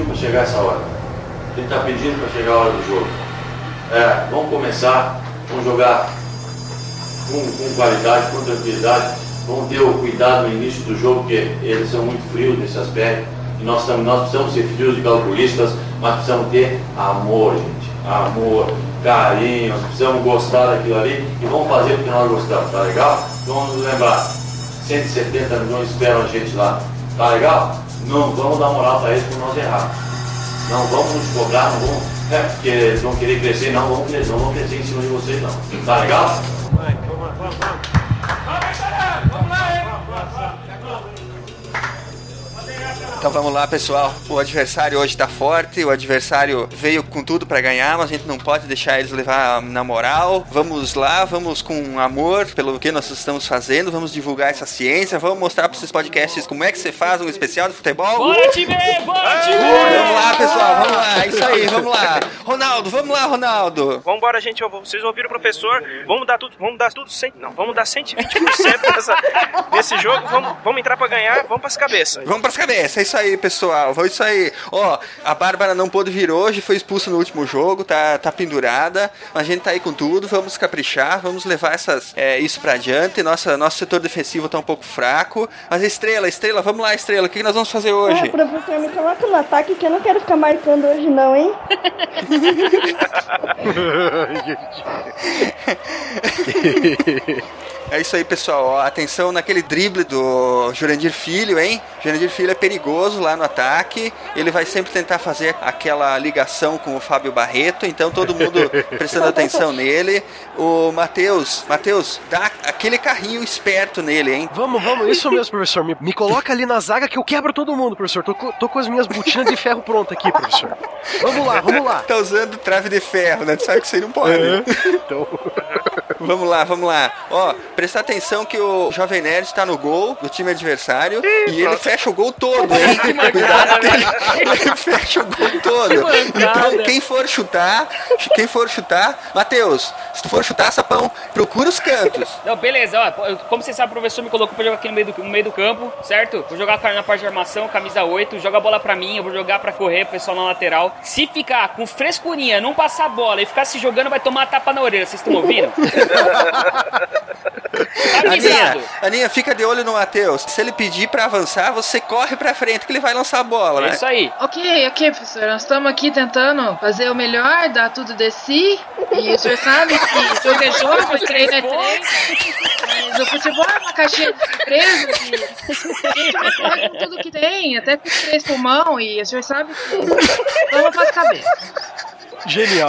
pediu para chegar essa hora. A gente está pedindo para chegar a hora do jogo. É, vamos começar, vamos jogar com, com qualidade, com tranquilidade. Vamos ter o cuidado no início do jogo, porque eles são muito frios nesse aspecto. E nós, nós precisamos ser frios e calculistas, mas precisamos ter amor, gente. Amor, carinho, nós precisamos gostar daquilo ali e vamos fazer porque nós gostamos, tá legal? Então vamos lembrar, 170 milhões esperam a gente lá, tá legal? Não vamos dar moral para eles por nós errar. Não vamos nos cobrar, não vamos, é, porque eles vão querer crescer, não vão, não vão crescer em cima de vocês não. Tá legal? Vai, vamos, vamos, vamos. Então vamos lá, pessoal. O adversário hoje tá forte, o adversário veio com tudo para ganhar, mas a gente não pode deixar eles levar na moral. Vamos lá, vamos com amor pelo que nós estamos fazendo, vamos divulgar essa ciência, vamos mostrar para esses podcasts como é que você faz um especial de futebol. Bora, time! Bora, time! Vamos lá, pessoal, vamos lá, isso aí, vamos lá. Ronaldo, vamos lá, Ronaldo. Vambora, gente. Vocês ouviram o professor? Vamos dar tudo, vamos dar tudo 100, não, vamos dar 120% nessa, nesse jogo. Vamos, vamos entrar pra ganhar, vamos pras cabeças. Vamos pras cabeças, é isso aí, pessoal. Foi isso aí. Ó, a Bárbara não pôde vir hoje, foi expulsa no último jogo, tá, tá pendurada. A gente tá aí com tudo, vamos caprichar, vamos levar essas, é, isso pra adiante. Nossa, nosso setor defensivo tá um pouco fraco. Mas Estrela, Estrela, vamos lá, Estrela, o que nós vamos fazer hoje? É, professor, me coloca no ataque que eu não quero ficar marcando hoje não, hein? É isso aí, pessoal. Atenção naquele drible do Jurandir Filho, hein? Jurandir Filho é perigoso lá no ataque. Ele vai sempre tentar fazer aquela ligação com o Fábio Barreto, então todo mundo prestando atenção nele. O Matheus, Matheus, dá aquele carrinho esperto nele, hein? Vamos, vamos, isso mesmo, professor. Me, me coloca ali na zaga que eu quebro todo mundo, professor. Tô, tô com as minhas botinas de ferro prontas aqui, professor. Vamos lá, vamos lá. Tá usando trave de ferro, né? Tu sabe que aí não pode. Então, Vamos lá, vamos lá. Ó, prestar atenção que o Jovem Nerd está no gol do time adversário e ele fecha o gol todo, hein? Cuidado que ele, ele fecha o gol todo. Então, quem for chutar, quem for chutar, Matheus, se tu for chutar, sapão, procura os cantos. Não, beleza, ó, como você sabe, o professor me colocou pra jogar aqui no meio do, no meio do campo, certo? Vou jogar na parte de armação, camisa 8, joga a bola pra mim, eu vou jogar pra correr, pessoal na lateral. Se ficar com frescurinha, não passar a bola e ficar se jogando, vai tomar tapa na orelha, vocês estão ouvindo? Tá Aninha. Aninha, fica de olho no Matheus. Se ele pedir pra avançar, você corre pra frente que ele vai lançar a bola, É né? isso aí. Ok, ok, professor. Nós estamos aqui tentando fazer o melhor, dar tudo de si. E o senhor sabe que jogo é jogo, treino é treino. Mas o futebol é uma caixinha de surpresas e a gente vai correr com tudo que tem, até com os três pulmão. E o senhor sabe que vamos para as cabeças. genial.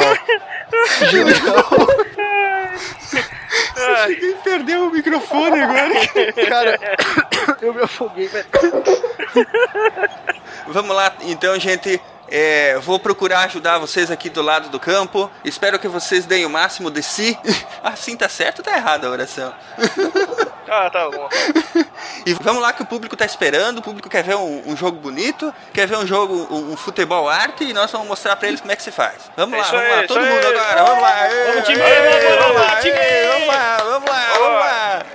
Ele perdeu o microfone agora. Cara, eu me afoguei, velho. Vamos lá, então, gente. É, vou procurar ajudar vocês aqui do lado do campo. Espero que vocês deem o máximo de si. Assim tá certo ou tá errado a oração? Ah, tá bom. E vamos lá que o público tá esperando. O público quer ver um, um jogo bonito, quer ver um jogo, um, um futebol arte e nós vamos mostrar pra eles como é que se faz. Vamos É lá, vamos aí, lá, todo isso mundo aí. agora. Vamos lá. Vamos, time, ê, vamos, lá, time. vamos lá, vamos lá, vamos lá.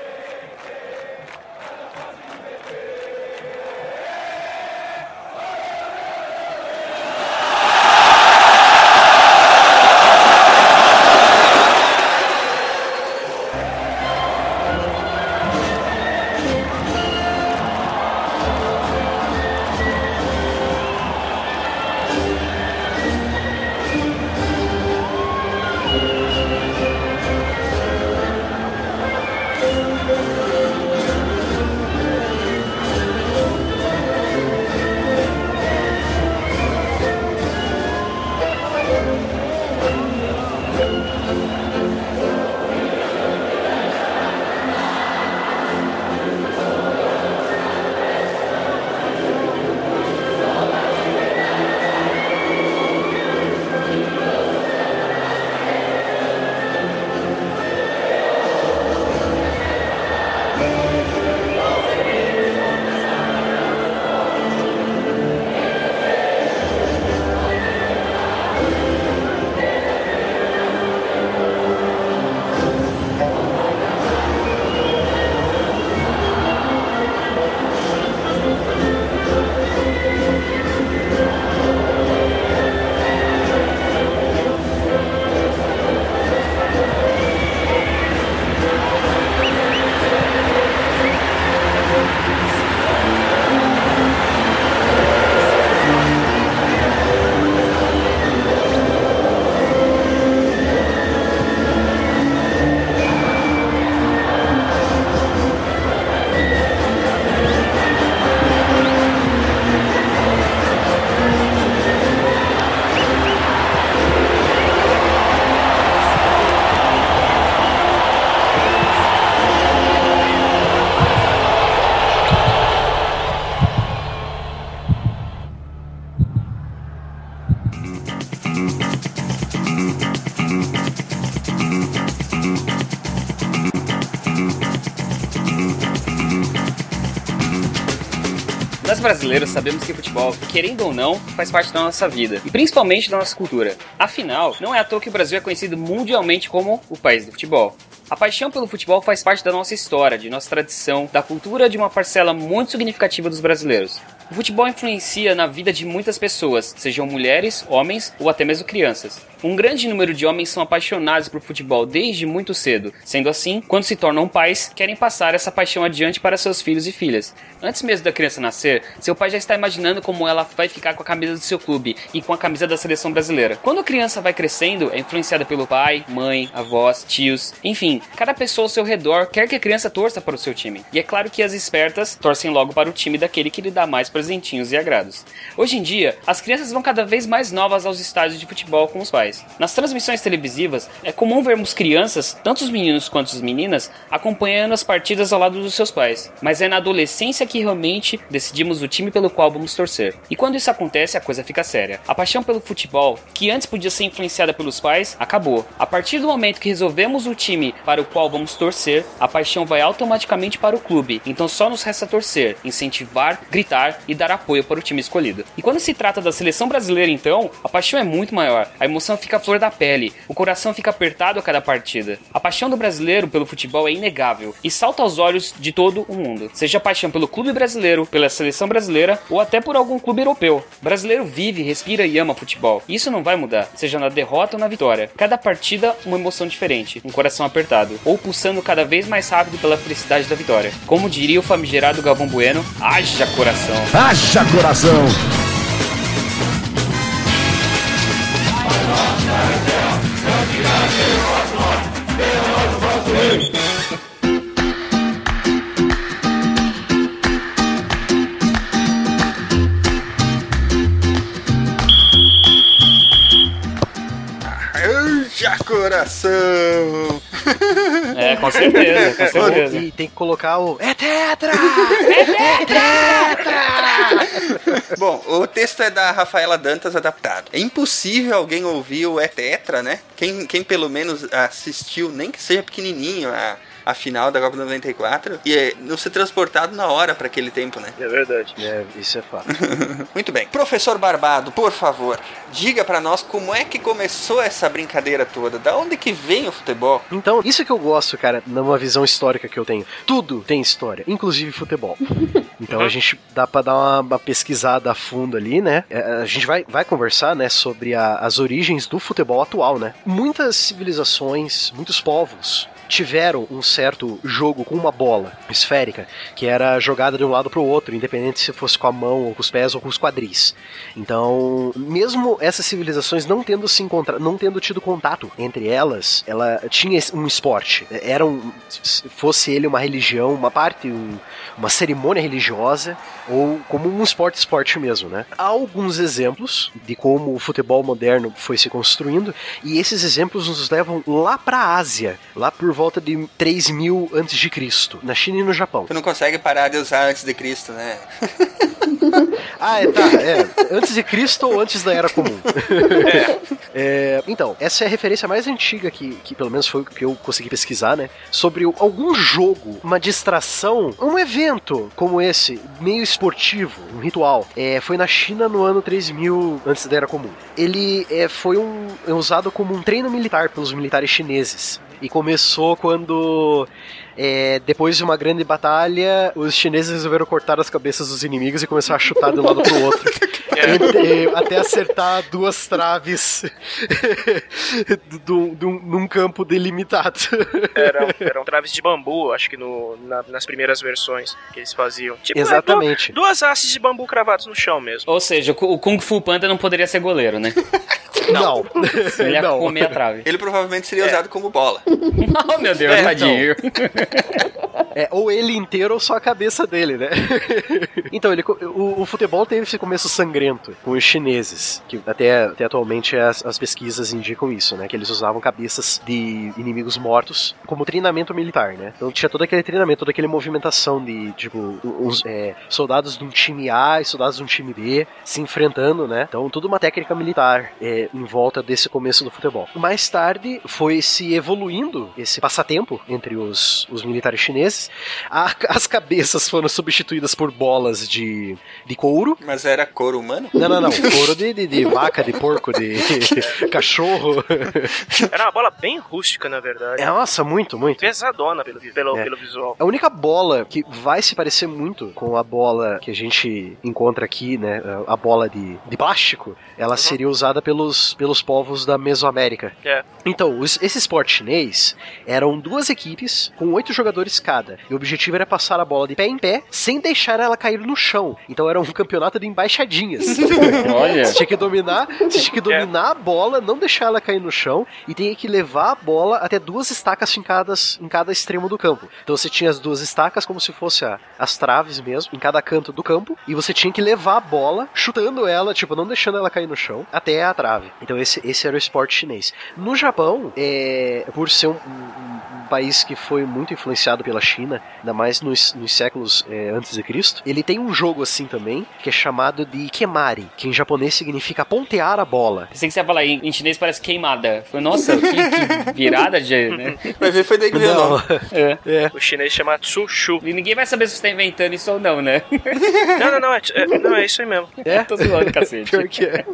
Brasileiros sabemos que futebol, querendo ou não, faz parte da nossa vida e principalmente da nossa cultura. Afinal, não é à toa que o Brasil é conhecido mundialmente como o país do futebol. A paixão pelo futebol faz parte da nossa história, de nossa tradição, da cultura de uma parcela muito significativa dos brasileiros. O futebol influencia na vida de muitas pessoas, sejam mulheres, homens ou até mesmo crianças. Um grande número de homens são apaixonados por futebol desde muito cedo. Sendo assim, quando se tornam pais, querem passar essa paixão adiante para seus filhos e filhas. Antes mesmo da criança nascer, seu pai já está imaginando como ela vai ficar com a camisa do seu clube e com a camisa da seleção brasileira. Quando a criança vai crescendo, é influenciada pelo pai, mãe, avós, tios, enfim, cada pessoa ao seu redor quer que a criança torça para o seu time. E é claro que as espertas torcem logo para o time daquele que lhe dá mais presentinhos e agrados. Hoje em dia, as crianças vão cada vez mais novas aos estádios de futebol com os pais. Nas transmissões televisivas, é comum vermos crianças, tanto os meninos quanto as meninas, acompanhando as partidas ao lado dos seus pais. Mas é na adolescência que realmente decidimos o time pelo qual vamos torcer. E quando isso acontece, a coisa fica séria. A paixão pelo futebol, que antes podia ser influenciada pelos pais, acabou. A partir do momento que resolvemos o time para o qual vamos torcer, a paixão vai automaticamente para o clube. Então só nos resta torcer, incentivar, gritar e dar apoio para o time escolhido. E quando se trata da seleção brasileira, então, a paixão é muito maior. A emoção fica à flor da pele, o coração fica apertado a cada partida. A paixão do brasileiro pelo futebol é inegável e salta aos olhos de todo o mundo. Seja a paixão pelo clube brasileiro, pela seleção brasileira ou até por algum clube europeu. O brasileiro vive, respira e ama futebol. E isso não vai mudar, seja na derrota ou na vitória. Cada partida, uma emoção diferente, um coração apertado, ou pulsando cada vez mais rápido pela felicidade da vitória. Como diria o famigerado Galvão Bueno, haja coração. Haja coração! Haja coração! É, com certeza, com certeza. E tem que colocar o. É tetra! Bom, o texto é da Rafaela Dantas adaptado. É impossível alguém ouvir o É Tetra, né? Quem, quem pelo menos assistiu, nem que seja pequenininho, a, a final da Copa 94, e é, não ser transportado na hora para aquele tempo, né? É verdade. É, isso é fato. Muito bem. Professor Barbado, por favor, diga para nós como é que começou essa brincadeira toda. Da onde que vem o futebol? Então, isso que eu gosto, cara, numa visão histórica que eu tenho. Tudo tem história, inclusive futebol. Então a gente dá pra dar uma, uma pesquisada a fundo ali, né? É, A gente vai, vai conversar, né, sobre a- as origens do futebol atual, né? Muitas civilizações, muitos povos tiveram um certo jogo com uma bola esférica que era jogada de um lado para o outro, independente se fosse com a mão ou com os pés ou com os quadris. Então, mesmo essas civilizações não tendo se encontrado, não tendo tido contato entre elas, ela tinha um esporte. Era um, se fosse ele uma religião, uma parte, um- uma cerimônia religiosa ou como um esporte esporte mesmo, né? Há alguns exemplos de como o futebol moderno foi se construindo e esses exemplos nos levam lá para a Ásia, lá por volta de 3000 antes de Cristo, na China e no Japão. Tu não consegue parar de usar antes de Cristo, né? Ah, é, tá, é. Antes de Cristo ou antes da Era Comum? É, então, essa é a referência mais antiga que, que pelo menos foi o que eu consegui pesquisar, né? Sobre algum jogo, uma distração, um evento como esse, meio esportivo, um ritual. É, foi na China no ano 3000 antes da Era Comum. Ele é, foi um, é usado como um treino militar pelos militares chineses. E começou quando é, depois de uma grande batalha, os chineses resolveram cortar as cabeças dos inimigos e começaram a chutar de um lado pro outro. Entre- até acertar duas traves do, do, num campo delimitado. Eram, eram traves de bambu, acho que no, na- nas primeiras versões que eles faziam. Tipo, é, Exatamente. du- duas hastes de bambu cravados no chão mesmo. Ou seja, o Ku- o Kung Fu Panda não poderia ser goleiro, né? Não. Ele ia Não. comer a trave. Ele provavelmente seria usado como bola. Oh, meu Deus, É, tadinho. É, ou ele inteiro ou só a cabeça dele, né? então, ele, o, o futebol teve esse começo sangrento com os chineses, que até, até atualmente as, as pesquisas indicam isso, né? Que eles usavam cabeças de inimigos mortos como treinamento militar, né? Então tinha todo aquele treinamento, toda aquela movimentação de, tipo, uns é, soldados de um time A e soldados de um time B se enfrentando, né? Então, tudo uma técnica militar. É, em volta desse começo do futebol. Mais tarde foi se evoluindo esse passatempo entre os, os militares chineses. A- as cabeças foram substituídas por bolas de, de couro. Mas era couro humano? Não, não, não. Couro de, de, de vaca, de porco, de cachorro. Era uma bola bem rústica, na verdade. É, nossa, muito, muito. Pesadona pelo, pelo, É. pelo visual. A única bola que vai se parecer muito com a bola que a gente encontra aqui, né? A bola de, de plástico, ela seria usada pelos, pelos povos da Mesoamérica. É. Então, os- esse esporte chinês eram duas equipes com oito jogadores cada. E o objetivo era passar a bola de pé em pé sem deixar ela cair no chão. Então era um campeonato de embaixadinhas. Olha. Você tinha que dominar, você tinha que dominar a bola, não deixar ela cair no chão e tinha que levar a bola até duas estacas fincadas em cada extremo do campo. Então você tinha as duas estacas como se fosse a- as traves mesmo, em cada canto do campo, e você tinha que levar a bola, chutando ela, tipo, não deixando ela cair no chão, até a trave. Então esse, esse era o esporte chinês. No Japão, é, por ser um, um- um país que foi muito influenciado pela China, ainda mais nos, nos séculos é, antes de Cristo, ele tem um jogo assim também, que é chamado de Kemari, que em japonês significa pontear a bola. Pensei que você ia falar em, em chinês parece queimada. Foi, nossa, que, que virada de. Né? Vai ver, foi daí que veio Não. É. é. O chinês chama Tsushu. E ninguém vai saber se você tá inventando isso ou não, né? Não, não, não, é, é- não, é isso aí mesmo. É? Tô zoando, cacete. Pior que é.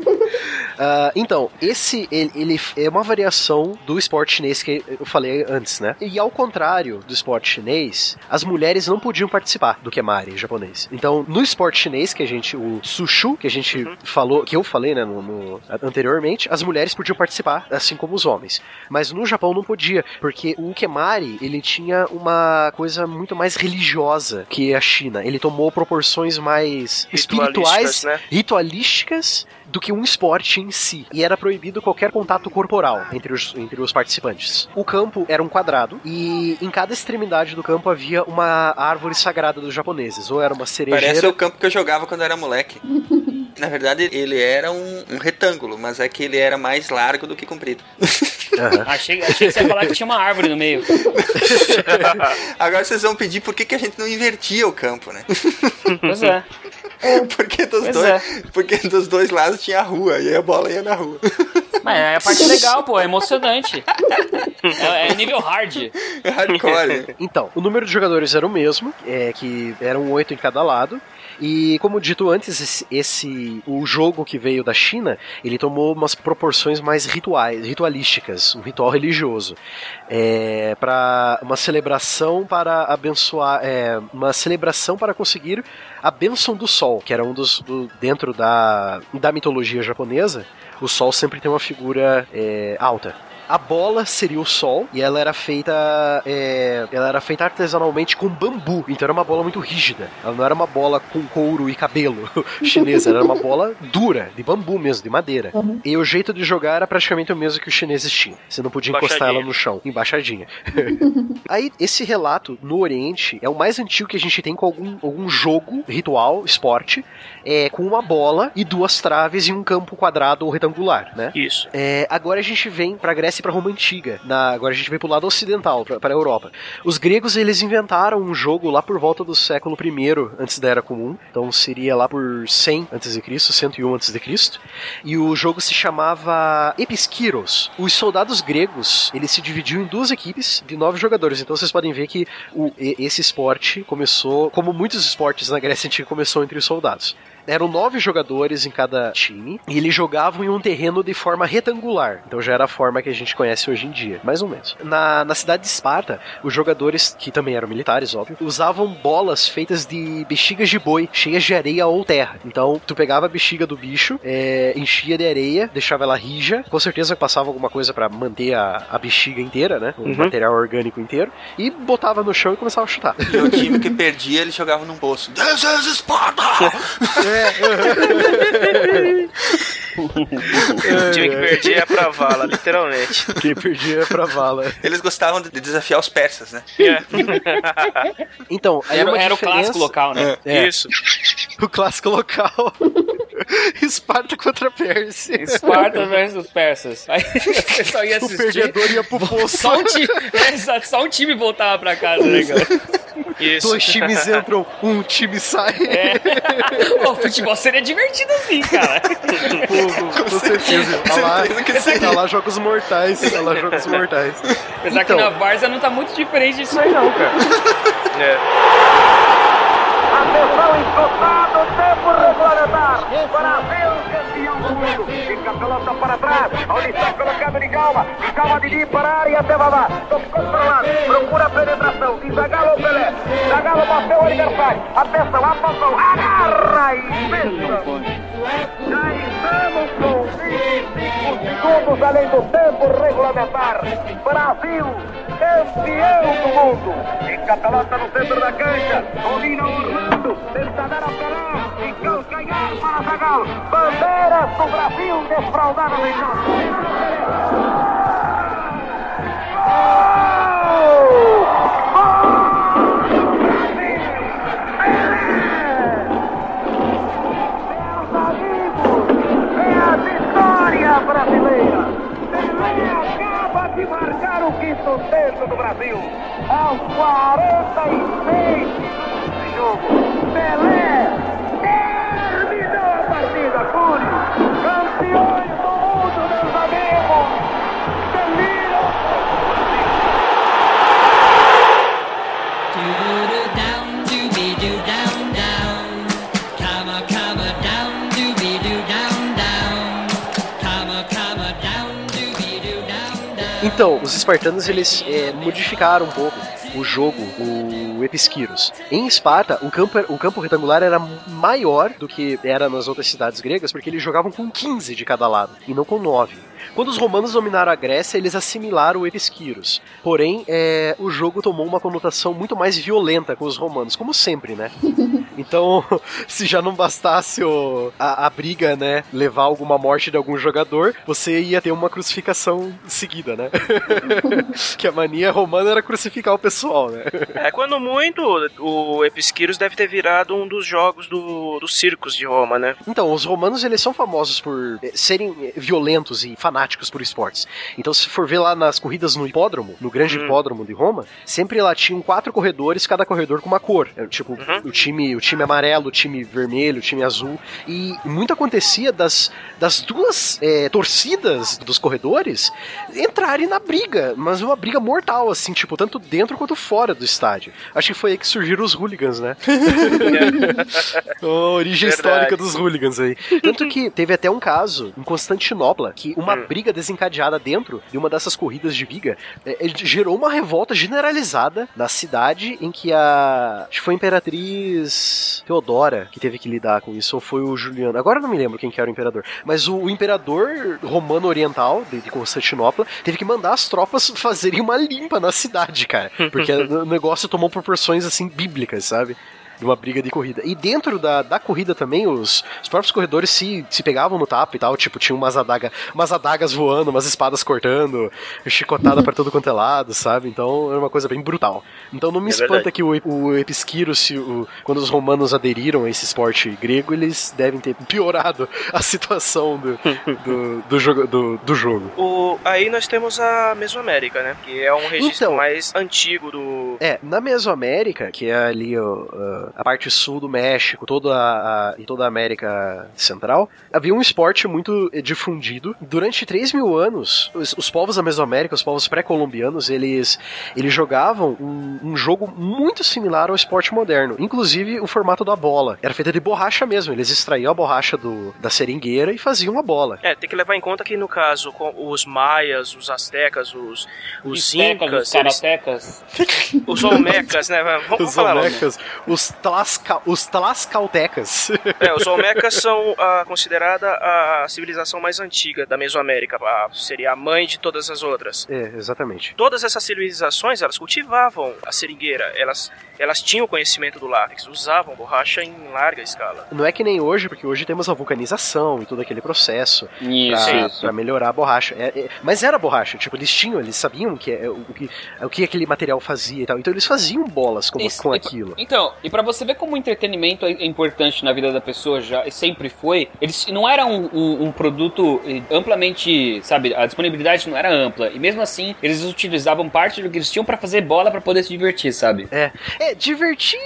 Ah, então, esse ele, ele é uma variação do esporte chinês que eu falei antes, né? E ao contrário do esporte chinês, as mulheres não podiam participar do Kemari japonês. Então, no esporte chinês, que a gente, o Sushu, que a gente falou, que eu falei, né, no, no- anteriormente, as mulheres podiam participar, assim como os homens. Mas no Japão não podia, porque o Kemari, ele tinha uma coisa muito mais religiosa que a China. Ele tomou proporções mais espirituais, né? ritualísticas do que um esporte em si. E era proibido qualquer contato corporal entre os, entre os participantes. O campo era um quadrado e em cada extremidade do campo havia uma árvore sagrada dos japoneses. Ou era uma cerejeira. Parece o campo que eu jogava quando era moleque. Na verdade, ele era um, um retângulo, mas é que ele era mais largo do que comprido. Aham. Achei, achei que você ia falar que tinha uma árvore no meio. Agora vocês vão pedir por que, que a gente não invertia o campo, né? Pois é. Porque dos, Pois dois, é. porque dos dois lados tinha a rua e aí a bola ia na rua. Mas é a parte legal, pô, é emocionante. É, é nível hard. É hardcore. Então, o número de jogadores era o mesmo, é que eram oito em cada lado. E como dito antes, esse, esse- o jogo que veio da China, ele tomou umas proporções mais rituais, ritualísticas, um ritual religioso, é, para uma celebração para abençoar, é, uma celebração para conseguir a bênção do sol, que era um dos do- dentro da da mitologia japonesa, o sol sempre tem uma figura é, alta. A bola seria o sol e ela era feita é, ela era feita artesanalmente com bambu, então era uma bola muito rígida. Ela não era uma bola com couro e cabelo chinesa, era uma bola dura, de bambu mesmo, de madeira. E o jeito de jogar era praticamente o mesmo que os chineses tinham. Você não podia encostar ela no chão, embaixadinha. Aí, esse relato no Oriente é o mais antigo que a gente tem com algum, algum jogo, ritual, esporte, é, com uma bola e duas traves em um campo quadrado ou retangular, né? Isso. É, agora a gente vem pra Grécia pra Roma Antiga. Na, agora a gente vem pro lado ocidental, pra, pra Europa. Os gregos, eles inventaram um jogo lá por volta do século I antes da Era Comum. Então seria lá por 100 a.C., 101 a.C. E o jogo se chamava Episkiros. Os soldados gregos, eles se dividiam em duas equipes de nove jogadores. Então vocês podem ver que o- esse esporte começou, como muitos esportes na Grécia Antiga, começou entre os soldados. Eram nove jogadores em cada time e eles jogavam em um terreno de forma retangular. Então já era a forma que a gente conhece hoje em dia, mais ou menos. Na, na cidade de Esparta, os jogadores, que também eram militares, óbvio, usavam bolas feitas de bexigas de boi, cheias de areia ou terra. Então tu pegava a bexiga do bicho, é, enchia de areia, deixava ela rija, com certeza passava alguma coisa pra manter a, a bexiga inteira, né? O material orgânico inteiro, e botava no chão e começava a chutar. E o time que perdia, ele jogava num poço. This is Sparta! O time que perdia é pra vala, literalmente. Quem perdia pra vala. Eles gostavam de desafiar os persas, né? É. Então, aí Era, era o clássico local, né? É. Isso. O clássico local. Esparta contra Pérsia. Esparta versus os persas. Aí você só ia O assistir. perdedor ia pro poço. Só um, time, é, só, um time voltava pra casa, né, cara? Isso. Dois times entram, um time sai. Pô, futebol seria divertido assim, cara. Pô, com certeza. Tá lá, certeza que sim. tá lá jogos mortais. Tá lá jogos mortais. Apesar que Então. na Varsa não tá muito diferente disso aí, não, cara. É. Atenção, encostado, tempo regulamentar. Brasil, campeão do mundo. Fica a pelota para trás. Onde está colocado de calma. De calma de Di para a área até Vavá. Tocou para lado. Procura a penetração. De Zagalo ou Pelé. Zagalo bateu o adversário. Atenção, apontou. Agarra e pensa. Já estamos com 25 segundos além do tempo regulamentar. Brasil, campeão do mundo. Fica a pelota no centro da cancha. Domina Orlando. Tenta dar a Pelé. E calcanhar para Zagal. Bandeiras do Brasil desfraldadas em campo. Marcar o quinto tempo do Brasil. Aos 46 minutos de jogo. Pelé terminou a partida, Curi. Campeões Então, os espartanos eles é, modificaram um pouco o jogo, o Episquiros. Em Esparta, o campo, o campo retangular era maior do que era nas outras cidades gregas, porque eles jogavam com 15 de cada lado, e não com 9. Quando os romanos dominaram a Grécia, eles assimilaram o Episquiros. Porém, é, o jogo tomou uma conotação muito mais violenta com os romanos, como sempre, né? Então, se já não bastasse o- a, a briga, né, levar alguma morte de algum jogador, você ia ter uma crucificação seguida, né? que a mania romana era crucificar o pessoal, né? É, quando muito, o Episquiros deve ter virado um dos jogos do, dos circos de Roma, né? Então, os romanos eles são famosos por eh, serem violentos e fanáticos por esportes. Então, se for ver lá nas corridas no hipódromo, no grande Hum. hipódromo de Roma, sempre lá tinham quatro corredores, cada corredor com uma cor. É, Tipo, o time, o time amarelo, o time vermelho, o time azul. E muito acontecia das, das duas eh, torcidas dos corredores entrarem na briga, mas uma briga mortal, assim, tipo, tanto dentro quanto fora do estádio. Acho que foi aí que surgiram os hooligans, né? a origem Verdade. histórica dos hooligans aí. Tanto que teve até um caso em Constantinopla que uma Hum. Briga desencadeada dentro de uma dessas corridas de viga eh, eh, gerou uma revolta generalizada na cidade em que a. Acho que foi a Imperatriz Teodora que teve que lidar com isso, ou foi o Juliano. Agora eu não me lembro quem que era o imperador. Mas o, o imperador romano oriental de, de Constantinopla teve que mandar as tropas fazerem uma limpa na cidade, cara. Porque o negócio tomou proporções assim bíblicas, sabe? De uma briga de corrida. E dentro da, da corrida também, os, os próprios corredores se, se pegavam no tapa e tal, tipo, tinha umas, adaga, umas adagas voando, umas espadas cortando, chicotada pra todo quanto é lado, sabe? Então era uma coisa bem brutal. Então não me É espanta verdade. que o, o Episquiro, se o, quando os romanos aderiram a esse esporte grego, eles devem ter piorado a situação do, do, do, jogo, do, do jogo. O, aí nós temos a Mesoamérica, né? Que é um registro Então. mais antigo do. É, na Mesoamérica, que é ali ó, a parte sul do México, toda a, a- e toda a América Central, havia um esporte muito difundido. Durante 3 mil anos, os, os povos da Mesoamérica, os povos pré-colombianos, eles, eles jogavam um, um jogo muito similar ao esporte moderno. Inclusive o formato da bola. Era feita de borracha mesmo. Eles extraíam a borracha do, da seringueira e faziam a bola. É, tem que levar em conta que no caso, com os maias, os astecas, os, os incas, os eles-. os olmecas, né? Vamos, Os falar logo. olmecas, os, tlasca, os tlascaltecas. É, os Olmecas são a, considerada a civilização mais antiga da Mesoamérica. A- seria a mãe de todas as outras. é, exatamente. Todas essas civilizações, elas cultivavam a seringueira. Elas, elas tinham conhecimento do látex, usavam borracha em larga escala. Não é que nem hoje, porque hoje temos a vulcanização e todo aquele processo Isso, pra, isso. pra melhorar a borracha. É- é- mas era borracha, tipo, eles tinham, eles sabiam que, é, o, que, o que aquele material fazia e tal. Então eles faziam bolas com, Isso, com e- aquilo. Então, e pra você ver como o entretenimento é importante na vida da pessoa já e sempre foi, eles não era um, um- um produto eh, amplamente, sabe, a disponibilidade não era ampla. E mesmo assim, eles utilizavam parte do que eles tinham pra fazer bola pra poder se divertir, sabe? É, é divertir.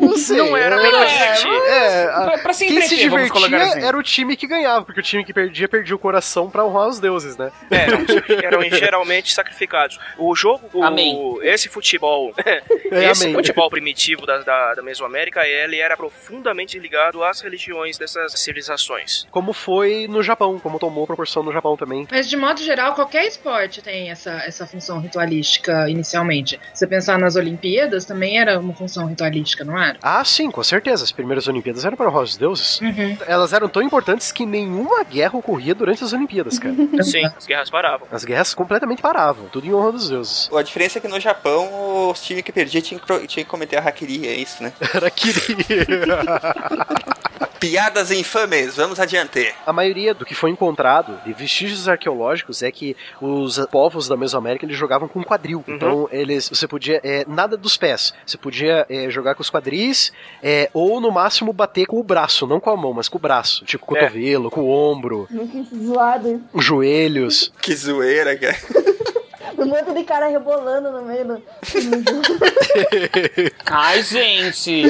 Não sei. Não era bem é, divertir. É, a- Pra- pra se quem se divertia assim. era o time que ganhava, porque o time que perdia, perdia o coração pra honrar os deuses, né? Eram, eram geralmente sacrificados. O jogo, o- Amém. esse futebol, É, esse amém. futebol primitivo da, da, da Mesoamérica, ele era profundamente ligado às religiões dessas civilizações. Como foi no Japão, como tomou proporção no Japão também. Mas de modo geral, qualquer esporte tem essa, essa função ritualística inicialmente. Se você pensar nas Olimpíadas, também era uma função ritualística, não era? Ah, sim, com certeza. As primeiras Olimpíadas eram para honrar os deuses. Uhum. Elas eram tão importantes que nenhuma guerra ocorria durante as Olimpíadas, cara. Sim, as guerras paravam. As guerras completamente paravam, tudo em honra dos deuses. A diferença é que no Japão, os times que perdiam tinham que, cometer a hackeri, é isso, né? Era queria. Piadas infames, vamos adiante. A maioria do que foi encontrado de vestígios arqueológicos é que os povos da Mesoamérica eles jogavam com quadril. Uhum. Então eles, você podia é, nada dos pés. Você podia é, jogar com os quadris é, ou no máximo bater com o braço, não com a mão, mas com o braço, tipo É. cotovelo, com o ombro, Muito zoado. os joelhos. Que zoeira, cara. Um monte de cara rebolando no meio do. Ai, gente!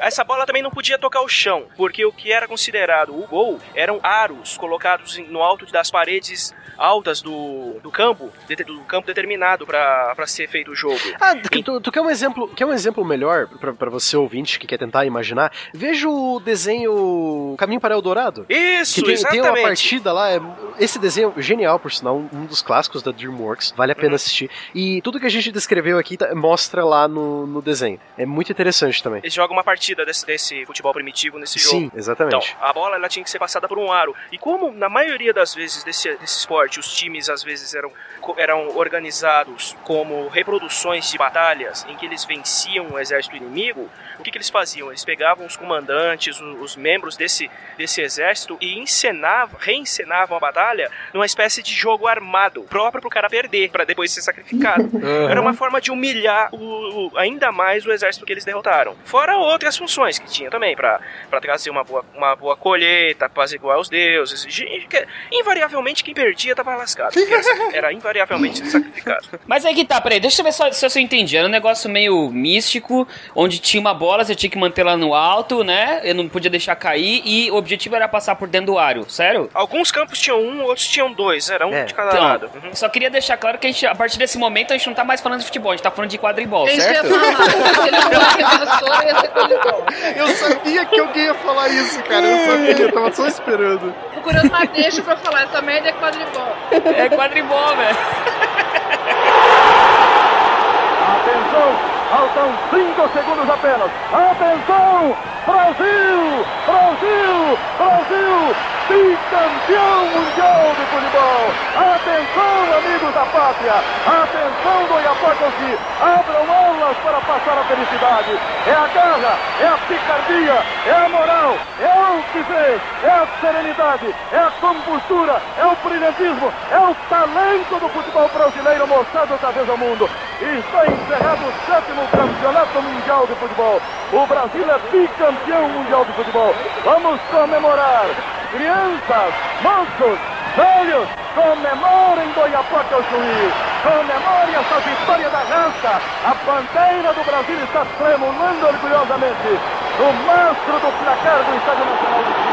Essa bola também não podia tocar o chão, porque o que era considerado o gol eram aros colocados no alto das paredes altas do, do campo, do campo determinado para ser feito o jogo. Ah, tu, tu quer um exemplo, quer um exemplo melhor pra- pra você ouvinte que quer tentar imaginar? Veja o desenho Caminho para Eldorado. Isso, Que tem, tem exatamente. uma partida lá, é- esse desenho é genial, por sinal, um dos clássicos da DreamWorks, vale a pena assistir. E tudo que a gente descreveu aqui tá- mostra lá no, no desenho. É muito interessante também. Eles jogam uma partida desse, desse futebol primitivo nesse jogo. Sim, Então, exatamente. a bola ela tinha que ser passada por um aro. E como na maioria das vezes desse, desse esporte, os times às vezes eram, eram organizados como reproduções de batalhas em que eles venciam o exército inimigo, o que, que eles faziam? Eles pegavam os comandantes, o- os, membros desse, desse exército e encenavam, reencenavam a batalha numa espécie de jogo armado, próprio pro cara perder, para depois ser sacrificado. Era uma forma de humilhar o, o- ainda mais o exército que eles derrotaram. Fora outras funções que tinha também, pra pra trazer uma boa, uma boa colheita, apaziguar os deuses. Ge- que- Invariavelmente, quem perdia tava lascado. era invariavelmente sacrificado. Mas aí que tá, peraí, deixa eu ver só, se eu entendi. Era um negócio meio místico, onde tinha uma bola, você tinha que manter ela no alto, né? Eu não podia deixar cair, e o objetivo era passar por dentro do aro, sério? Alguns campos tinham um, outros tinham dois. Era um É, de cada Então, lado. Uhum. só queria deixar claro que a, gente, a partir desse momento a gente não tá mais falando de futebol, a gente tá falando de quadribol, É isso que eu ia certo? falar. Ia ser quadribol. Eu sabia que alguém ia falar isso, cara. Eu sabia, eu tava só esperando. Procurando uma deixa pra falar, essa merda é quadribol. É quadribol, velho. Atenção, faltam 5 segundos apenas. Atenção, Brasil, Brasil, Brasil, bicampeão mundial de futebol. Atenção, amigos da pátria. Atenção, do Iapocosi. Abram aulas para passar a felicidade. É a garra, é a picardia, é a moral, é o que fez, é a serenidade, é a compostura, é o brilhantismo, é o talento do futebol brasileiro mostrado outra vez ao mundo. Está encerrado o sétimo campeonato mundial de futebol. O Brasil é bicampeão mundial de futebol. Vamos comemorar. Crianças, moços, velhos, comemorem do Iapoque ao Chuí. Comemore essa vitória da raça. A bandeira do Brasil está tremulando orgulhosamente no mastro do placar do Estádio Nacional Chuí.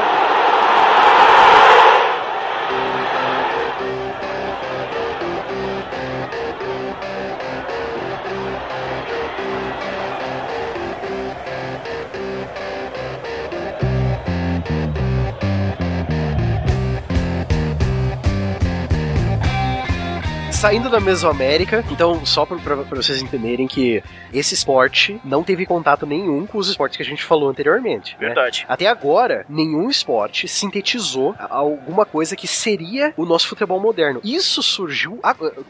Saindo da Mesoamérica, então, só pra, pra- pra vocês entenderem que esse esporte não teve contato nenhum com os esportes que a gente falou anteriormente. né? Verdade. Até agora, nenhum esporte sintetizou alguma coisa que seria o nosso futebol moderno. Isso surgiu,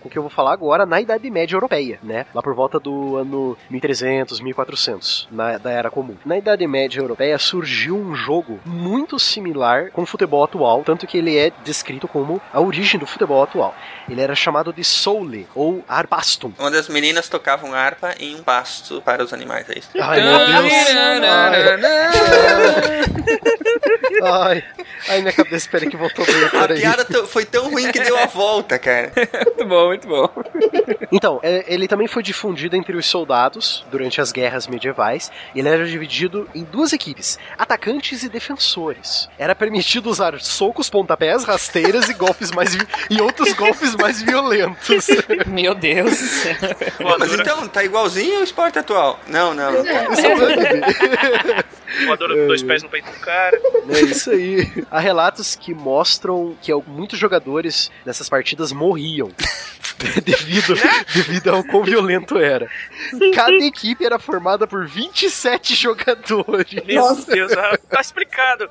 o que eu vou falar agora, na Idade Média Europeia, né? Lá por volta do ano 1300, 1400, na, da Era Comum. Na Idade Média Europeia surgiu um jogo muito similar com o futebol atual, tanto que ele é descrito como a origem do futebol atual. Ele era chamado de Soule, ou Arbastum. Onde as meninas tocavam harpa em um pasto para os animais, é isso? Ai, meu Deus. Ai, ai, minha cabeça, peraí que voltou bem, A piada foi tão ruim que deu a volta, cara. Muito bom, muito bom. Então, ele também foi difundido entre os soldados durante as guerras medievais. e Ele era dividido em duas equipes, atacantes e defensores. Era permitido usar socos, pontapés, rasteiras e golpes mais e outros golpes mais violentos. Meu Deus do céu. Mas então, tá igualzinho ao esporte atual? Não, não. é o. Voadora com dois pés no peito do cara. É isso aí. Há relatos que mostram que muitos jogadores nessas partidas morriam. devido, devido ao quão violento era. Cada equipe era formada por 27 jogadores. Meu Deus, tá explicado.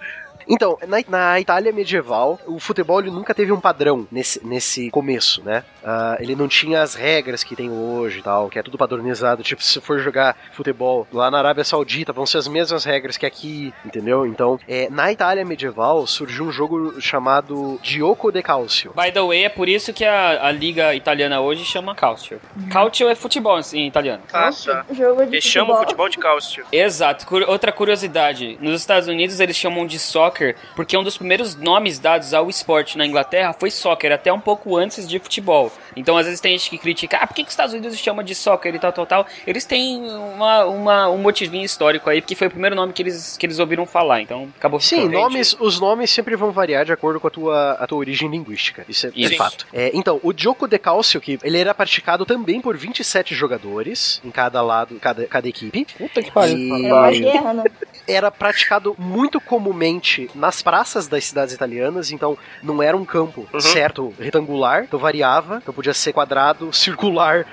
Então, na, na Itália medieval, o futebol ele nunca teve um padrão nesse, nesse começo, né? Ah, ele não tinha as regras que tem hoje e tal, que é tudo padronizado. Tipo, se for jogar futebol lá na Arábia Saudita, vão ser as mesmas regras que aqui, entendeu? Então, é, na Itália medieval surgiu um jogo chamado Gioco de Calcio. By the way, é por isso que a, a liga italiana hoje chama Calcio. Calcio é futebol em italiano. Ah, tá. De Eles chamam futebol. de cálcio. Exato. Outra curiosidade: nos Estados Unidos eles chamam de soccer porque um dos primeiros nomes dados ao esporte na Inglaterra foi soccer, até um pouco antes de futebol. Então, às vezes tem gente que critica, ah, por que, que os Estados Unidos chama de soccer e tal, tal, tal. Eles têm uma, uma- um motivinho histórico aí, porque foi o primeiro nome que eles, que eles ouviram falar. Então, acabou Sim, ficando. nomes, os nomes sempre vão variar de acordo com a tua, a tua origem linguística. Isso é, é Isso. fato. É, então, o Gioco de Calcio, que ele era praticado também por 27 jogadores em cada lado, cada, cada equipe. Puta que E- É uma guerra, né? era praticado muito comumente nas praças das cidades italianas, então não era um campo certo, retangular, então variava, então podia ser quadrado, circular.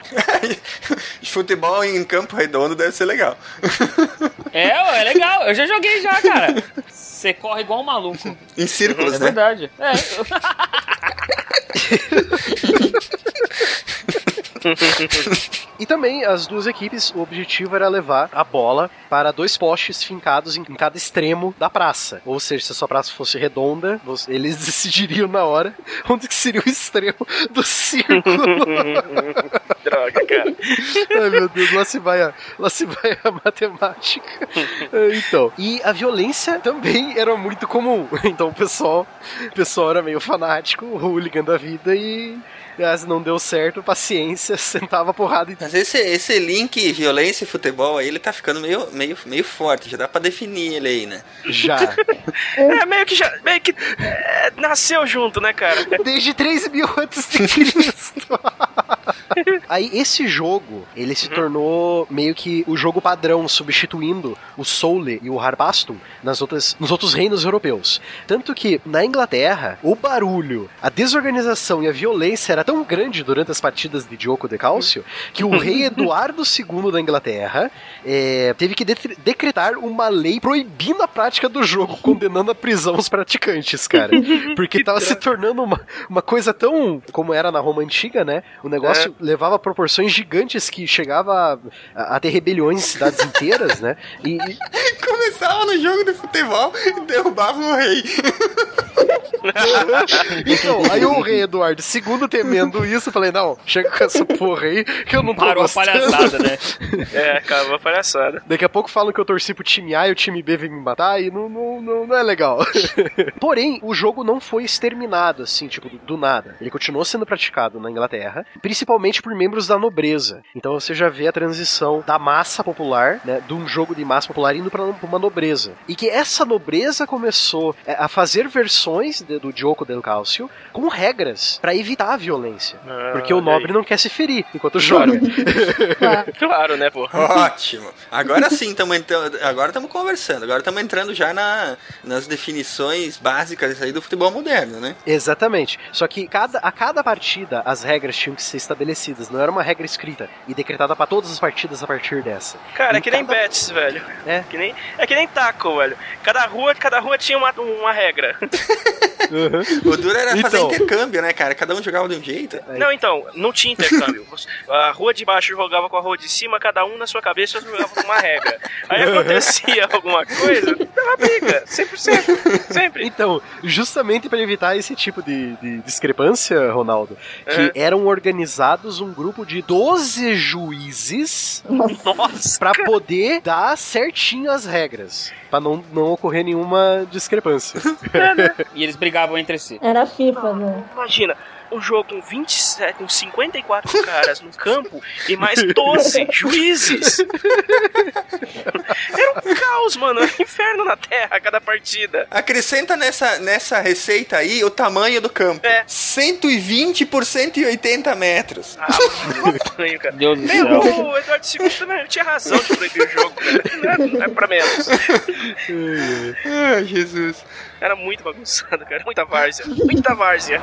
Futebol em campo redondo deve ser legal. É, é legal. Eu já joguei já, cara. Você corre igual um maluco. Em círculos, É né? verdade. É. E também as duas equipes, o objetivo era levar a bola para dois postes fincados em, em cada extremo da praça. Ou seja, se a sua praça fosse redonda, você- eles decidiriam na hora onde que seria o extremo do círculo. Droga, cara. Ai meu Deus, lá se vai a, lá se vai a matemática. Então, e a violência também era muito comum. Então o pessoal, o pessoal era meio fanático, hooligan da vida e se não deu certo, paciência, sentava a porrada e Mas esse, esse link violência e futebol aí, ele tá ficando meio, meio, meio forte. Já dá pra definir ele aí, né? já. É meio que já. Meio que. é, nasceu junto, né, cara? Desde 3 mil antes de Cristo. Aí esse jogo, ele se tornou meio que o jogo padrão, substituindo o Soule e o Harpastum nas outras, nos outros reinos europeus. Tanto que na Inglaterra, o barulho, a desorganização e a violência era tão grande durante as partidas de Diogo de Calcio que o rei Eduardo II da Inglaterra eh, teve que de- decretar uma lei proibindo a prática do jogo, condenando a prisão os praticantes, cara. Porque tava se tornando uma, uma coisa tão. como era na Roma antiga, né? O negócio levava a proporções gigantes que chegava a, a ter rebeliões em cidades inteiras, né? E, e- Começava no jogo de futebol e derrubava o rei. então, aí o rei Eduardo II temendo isso, eu falei, não, chega com essa porra aí que eu não tô Parou a gostando. palhaçada, né? É, cara, uma palhaçada. Daqui a pouco falam que eu torci pro time A e o time B vem me matar e não, não, não, não é legal. Porém, o jogo não foi exterminado, assim, tipo, do, do nada. Ele continuou sendo praticado na Inglaterra, principalmente por membros da nobreza. Então você já vê a transição da massa popular, né, de um jogo de massa popular indo pra uma nobreza. E que essa nobreza começou é, a fazer versões de- do Gioco del Calcio com regras pra evitar a violência. Ah, Porque o nobre aí. não quer se ferir enquanto joga. Claro, né, pô? Ótimo. Agora sim, estamos entrando. Agora estamos conversando. Agora estamos entrando já na, nas definições básicas aí do futebol moderno, né? Exatamente. Só que cada, a cada partida as regras tinham que ser estabelecidas. Não era uma regra escrita e decretada pra todas as partidas a partir dessa. Cara, é Em que nem cada- Betis, velho. É. Que nem, é que nem taco, velho. Cada rua, cada rua tinha uma, uma regra. O duro era fazer Então. intercâmbio, né, cara? Cada um jogava de um jeito. Não, então, não tinha intercâmbio. A rua de baixo jogava com a rua de cima, cada um na sua cabeça jogava com uma regra. Aí acontecia alguma coisa, dava briga, 100%, sempre. Então, justamente para evitar esse tipo de, de discrepância, Ronaldo, que É. eram organizados um grupo de 12 juízes para poder dar certinho as regras, para não, não ocorrer nenhuma discrepância. E eles brigavam entre si. Era a FIFA, né? imagina. Um jogo com 27, com 54 caras no campo e mais 12 juízes. Era um caos, mano. Era um inferno na terra a cada partida. Acrescenta nessa, nessa receita aí o tamanho do campo. É. 120 por 180 metros. Ah, mano, tamanho, cara. Deus do céu. o Eduardo II também tinha razão de proibir o jogo. cara. Não é, não é pra menos. Ai, Jesus. Era muito bagunçado, cara. Muita várzea. Muita várzea.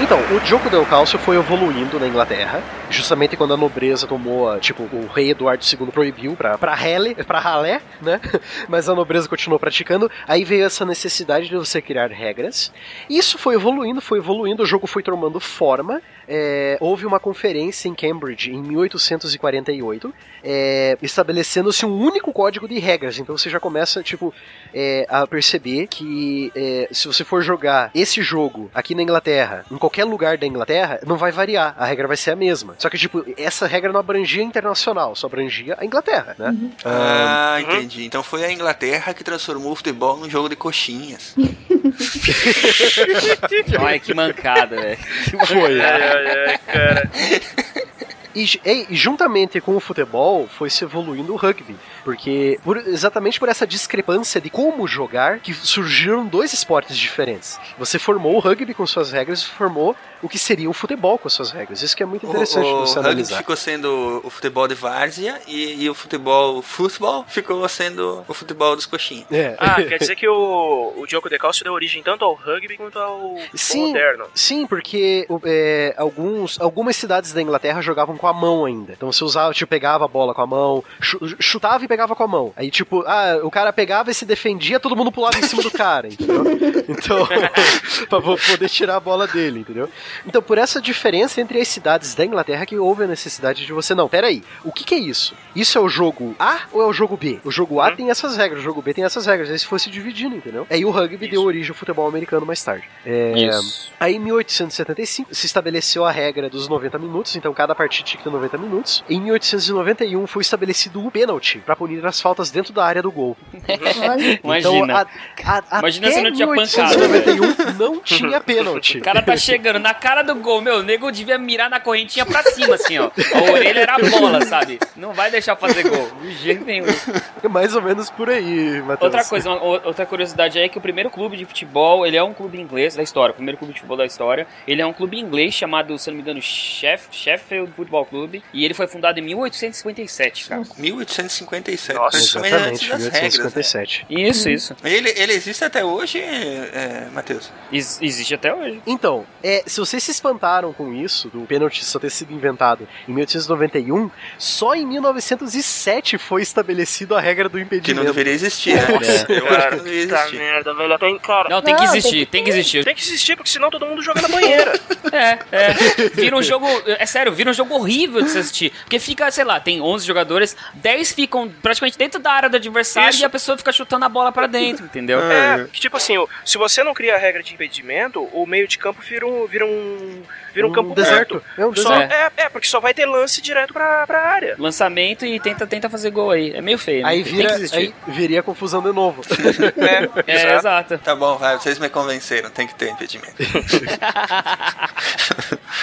Então, o jogo del Calcio foi evoluindo na Inglaterra, justamente quando a nobreza tomou, tipo, o rei Eduardo II proibiu pra, pra, rele, pra ralé, né? Mas a nobreza continuou praticando, aí veio essa necessidade de você criar regras. Isso foi evoluindo, foi evoluindo, o jogo foi tomando forma. É, houve uma conferência em Cambridge em 1848, é, estabelecendo-se um único código de regras. Então você já começa, tipo, é, a perceber que é, se você for jogar esse jogo aqui na Inglaterra, em qualquer lugar da Inglaterra, não vai variar, a regra vai ser a mesma. Só que, tipo, essa regra não abrangia internacional, só abrangia a Inglaterra, né? Ah, entendi. Então foi a Inglaterra que transformou o futebol num jogo de coxinhas. Ai, que mancada, velho. Foi. Ai, ai, ai, cara. E, e juntamente com o futebol foi se evoluindo o rugby, porque por- exatamente por essa discrepância de como jogar que surgiram dois esportes diferentes. Você formou o rugby com suas regras e formou o que seria o futebol com suas regras. Isso que é muito interessante o, de você o rugby analisar. ficou sendo o futebol de várzea e, e o futebol futebol ficou sendo o futebol dos coxinhas. É. Ah, quer dizer que o, o Diogo de Calcio deu origem tanto ao rugby quanto ao futebol Sim, moderno. sim, porque o- é, alguns, algumas cidades da Inglaterra jogavam com a mão ainda. Então você usava, tipo, pegava a bola com a mão, chu- chutava e pegava com a mão. Aí, tipo, ah, o cara pegava e se defendia, todo mundo pulava em cima do cara, entendeu? Então, pra poder tirar a bola dele, entendeu? Então, por essa diferença entre as cidades da Inglaterra que houve a necessidade de você, não, peraí, o que que é isso? Isso é o jogo A ou é o jogo B? O jogo A tem essas regras, o jogo B tem essas regras. Aí se fosse dividindo, entendeu? Aí o rugby deu origem ao futebol americano mais tarde. É, Isso. Aí em 1875 se estabeleceu a regra dos 90 minutos, então cada partida tinha que ter 90 minutos. Em 1891 foi estabelecido o pênalti para punir as faltas dentro da área do gol. Olha, Imagina. Então, a, a, Imagina até se não tinha pancada. 1891 não tinha pênalti. O cara tá chegando na cara do gol, meu, o nego devia mirar na correntinha pra cima, assim, ó. A orelha era a bola, sabe? Não vai deixar fazer gol, de jeito nenhum. É mais ou menos por aí, Matheus. Outra coisa, uma- outra curiosidade aí é que o primeiro clube de futebol, ele é um clube inglês da história, o primeiro clube de futebol da história. Ele é um clube inglês chamado, se não me engano, Sheff, Sheffield Football Club, e ele foi fundado em 1857, cara. 1857. Nossa, praticamente antes Exatamente, das regras. Né? 1857. Isso, isso. Ele, ele existe até hoje, é, Matheus? Ex- existe até hoje. Então, é, se vocês se espantaram com isso, do pênalti só ter sido inventado em 1891, só em 1907 foi estabelecido a regra do Que impedimento. não deveria existir, né? Eu acho que não existir. merda, velho. Até, cara, Não, tem que Não, tem existir, que tem que existir. tem que existir, porque senão todo mundo joga na banheira. É, é. Vira um jogo. É sério, vira um jogo horrível de se assistir. Porque fica, sei lá, tem 11 jogadores, 10 ficam praticamente dentro da área do adversário Isso. e a pessoa fica chutando a bola pra dentro, entendeu? É, que tipo assim, se você não cria a regra de impedimento, o meio de campo vira um, vira um, vira um, Um campo deserto. morto. É um Só, deserto. é, é, porque só vai ter lance direto pra, pra área. Lançamento e tenta, tenta fazer gol aí. É meio feio. né? Aí tem vira, aí viria a confusão de novo. É, É, exato. exato. Tá bom, vai, vocês me convenceram, tem que ter impedimento.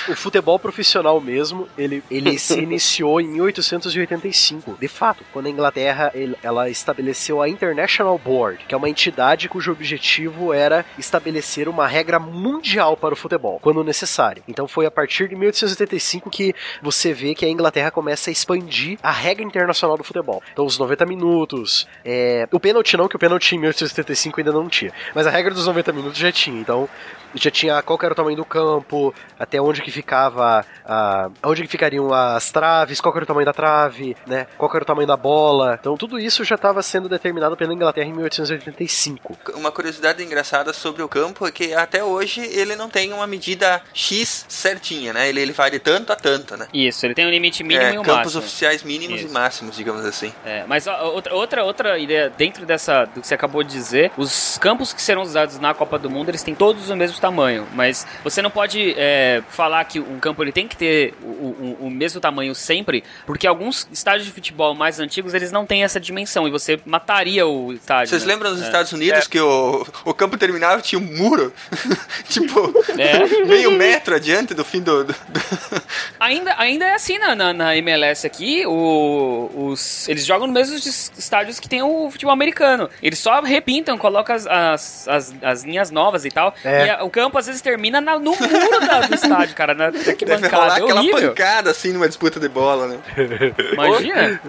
o futebol profissional mesmo, ele, ele se iniciou em 1885. De fato, quando a Inglaterra ele- ela estabeleceu a International Board, que é uma entidade cujo objetivo era estabelecer uma regra mundial para o futebol, quando necessário. Então foi a partir de 1885 que você vê que a Inglaterra começa a expandir a regra internacional do futebol. Então os 90 minutos, é, o pênalti não, que o pênalti em 1875 ainda não tinha, mas a regra dos 90 minutos já tinha. Então já tinha qual que era o tamanho do campo, até onde que ficava a, onde que ficariam as traves, qual que era o tamanho da trave, né? Qual que era o tamanho da bola. Então tudo isso já estava sendo determinado pela Inglaterra em 1885. Uma curiosidade engraçada sobre o campo é que até hoje ele não tem uma medida X certinha, né? Ele, ele vai de tanto a tanto, né? Isso, ele tem um limite mínimo É, e um campos máximo. oficiais mínimos Isso. e máximos, digamos assim. É, mas outra, outra, outra ideia, dentro dessa, do que você acabou de dizer, os campos que serão usados na Copa do Mundo, eles têm todos o mesmo tamanho, mas você não pode é, falar que um campo ele tem que ter o, o- o mesmo tamanho sempre, porque alguns estádios de futebol mais antigos, eles não têm essa dimensão, e você mataria o estádio. Vocês né? lembram dos É. Estados Unidos que o, o campo terminava e tinha um muro? tipo, É. meio metro adiante do fim do. do- Ainda, ainda é assim na, na, na MLS aqui, o- os, eles jogam nos mesmos es- estádios que tem o futebol americano. Eles só repintam, colocam as, as, as, as linhas novas e tal. É. E a- o campo às vezes termina na- no muro da- do estádio, cara, na Deve arquibancada. rolar É aquela pancada assim numa disputa de bola, né? Imagina.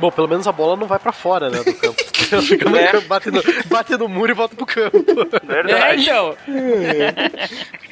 Bom, pelo menos a bola não vai pra fora, né, do campo. Ela fica no É. campo, bate no, bate no muro e volta pro campo. É, Verdade. então.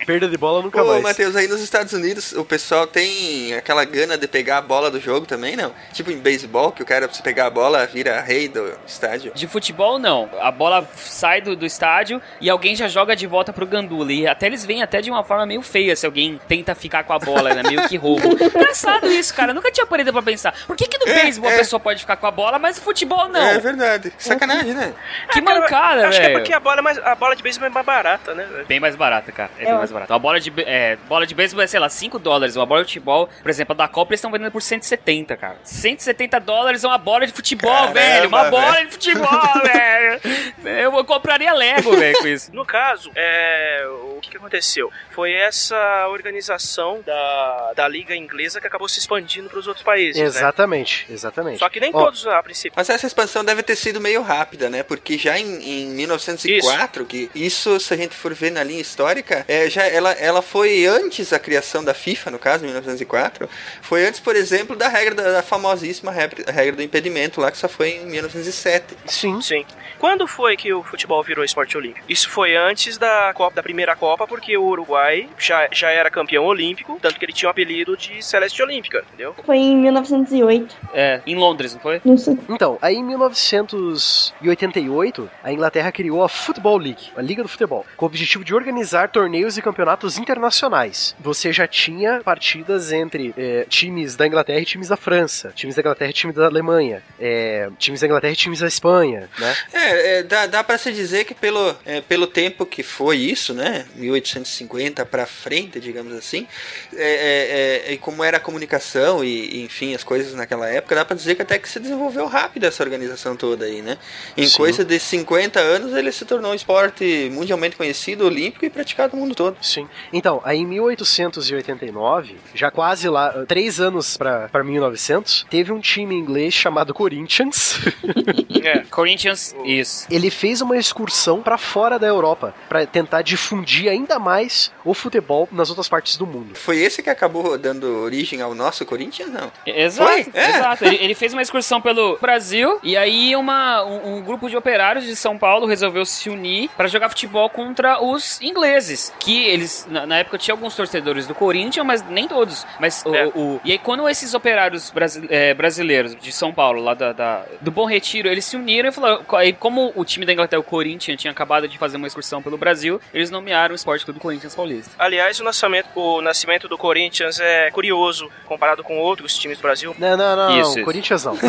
Perda de bola nunca Pô, mais. Matheus, aí nos Estados Unidos o pessoal tem aquela gana de pegar a bola do jogo também, não? Tipo em beisebol, que o cara, pra você pegar a bola, vira rei do estádio. De futebol, não. A bola sai do, do estádio e alguém já joga de volta pro gandula. E até eles vêm até de uma forma meio feia se alguém tenta ficar com a bola, né? Meio que roubo. Engraçado isso, cara. Eu nunca tinha parado pra pensar. Por que, que no É, beisebol é. a pessoa pode ficar com a bola, mas no futebol não? É verdade. Sacanagem, né? que Cara, mancada, Acho que é velho. porque a bola, é mais, a bola de beisebol é mais barata, né? velho? Bem mais barata, cara. É, É, bem mais barata. Uma bola de, be- é, bola de beisebol é, sei lá, 5 dólares. Uma bola de futebol, por exemplo, a da Copa, eles estão vendendo por 170, cara. 170 dólares é uma bola de futebol, Caramba, velho. Uma bola velho. de futebol, velho. Eu, eu compraria Lego, velho, com isso. No caso, é, o que, que aconteceu? Foi essa organização da, da Liga Inglesa que acabou se expandindo para os outros países, né? Exatamente, exatamente. Só que nem Ó, todos a princípio. Mas essa expansão deve ter sido meio rápida, né? Porque já em, em 1904, que isso, se a gente for ver na linha histórica, é, já ela, ela foi antes da criação da FIFA, no caso, em 1904. Foi antes, por exemplo, da regra da, da famosíssima regra, regra do impedimento lá, que só foi em 1907. Sim. Sim. Quando foi que o futebol virou esporte olímpico? Isso foi antes da Copa, da primeira Copa, porque o Uruguai já, já era campeão olímpico, tanto que ele tinha o apelido de Celeste Olímpica, entendeu? Foi em 1908. É, em Londres, não foi? Não sei. Então, aí em 1988, a Inglaterra criou a Football League, a Liga do Futebol, com o objetivo de organizar torneios e campeonatos internacionais. Você já tinha partidas entre eh, times da Inglaterra e times da França, times da Inglaterra e times da Alemanha, eh, times da Inglaterra e times da Espanha, né? É, é, dá, dá para se dizer que pelo, é, pelo tempo que foi isso, né? 1850 para frente, digamos assim, é, é, é, e como era a comunicação e, e, enfim, as coisas naquela época, dá para dizer que até que se desenvolveu rápido essa organização toda aí, né? Em Sim. coisa de 50 anos ele se tornou um esporte mundialmente conhecido, olímpico e praticado no mundo todo. Sim. Então, aí em 1889, já quase lá, três anos pra pra 1900, teve um time inglês chamado Corinthians. É. Corinthians, isso. Ele fez uma excursão pra fora da Europa pra tentar difundir ainda mais o futebol nas outras partes do mundo. Foi esse que acabou dando origem ao nosso Corinthians, não? Exato, Foi? É. exato. Ele, ele fez uma excursão pelo Brasil e aí uma, um, um grupo de operários de São Paulo resolveu se unir para jogar futebol contra os ingleses. Que eles, na, na época, tinha alguns torcedores do Corinthians, mas nem todos. Mas o, É. o- e aí, quando esses operários brasi- é, brasileiros de São Paulo, lá da, da- do Bom Retiro, eles se uniram e falaram. Aí, como o time da Inglaterra, o Corinthians, tinha acabado de fazer uma excursão pelo Brasil, eles nomearam o Esporte Clube Corinthians Paulista. Aliás, o nascimento, o nascimento do Corinthians é curioso comparado com outros times do Brasil. Não, não, não, Isso, isso. Corinthians não.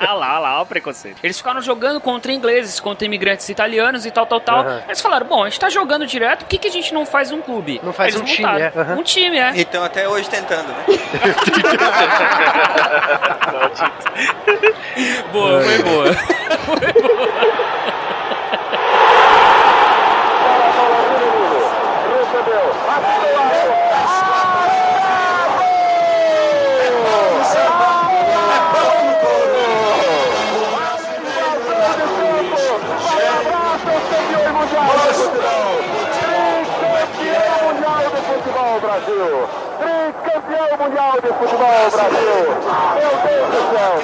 Olha lá, lá, olha o preconceito. Eles ficaram jogando contra ingleses, contra imigrantes italianos e tal, tal, tal. Aham. Eles falaram, bom, a gente tá jogando direto, por que, que a gente não faz um clube? Não faz Eles um time, é, aham. Um time, é. Então até hoje tentando, né? Boa, foi boa. mundial do futebol Brasil. Tricampeão mundial de futebol Brasil. Meu Deus do céu.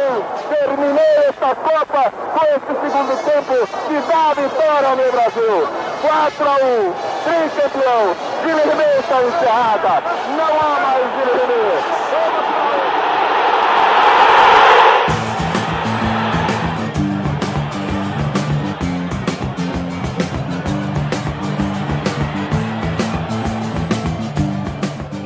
Eu terminei esta Copa com esse segundo tempo que dá vitória no Brasil. 4 a 1. Tricampeão. Guilherme está encerrada. Não há mais Guilherme.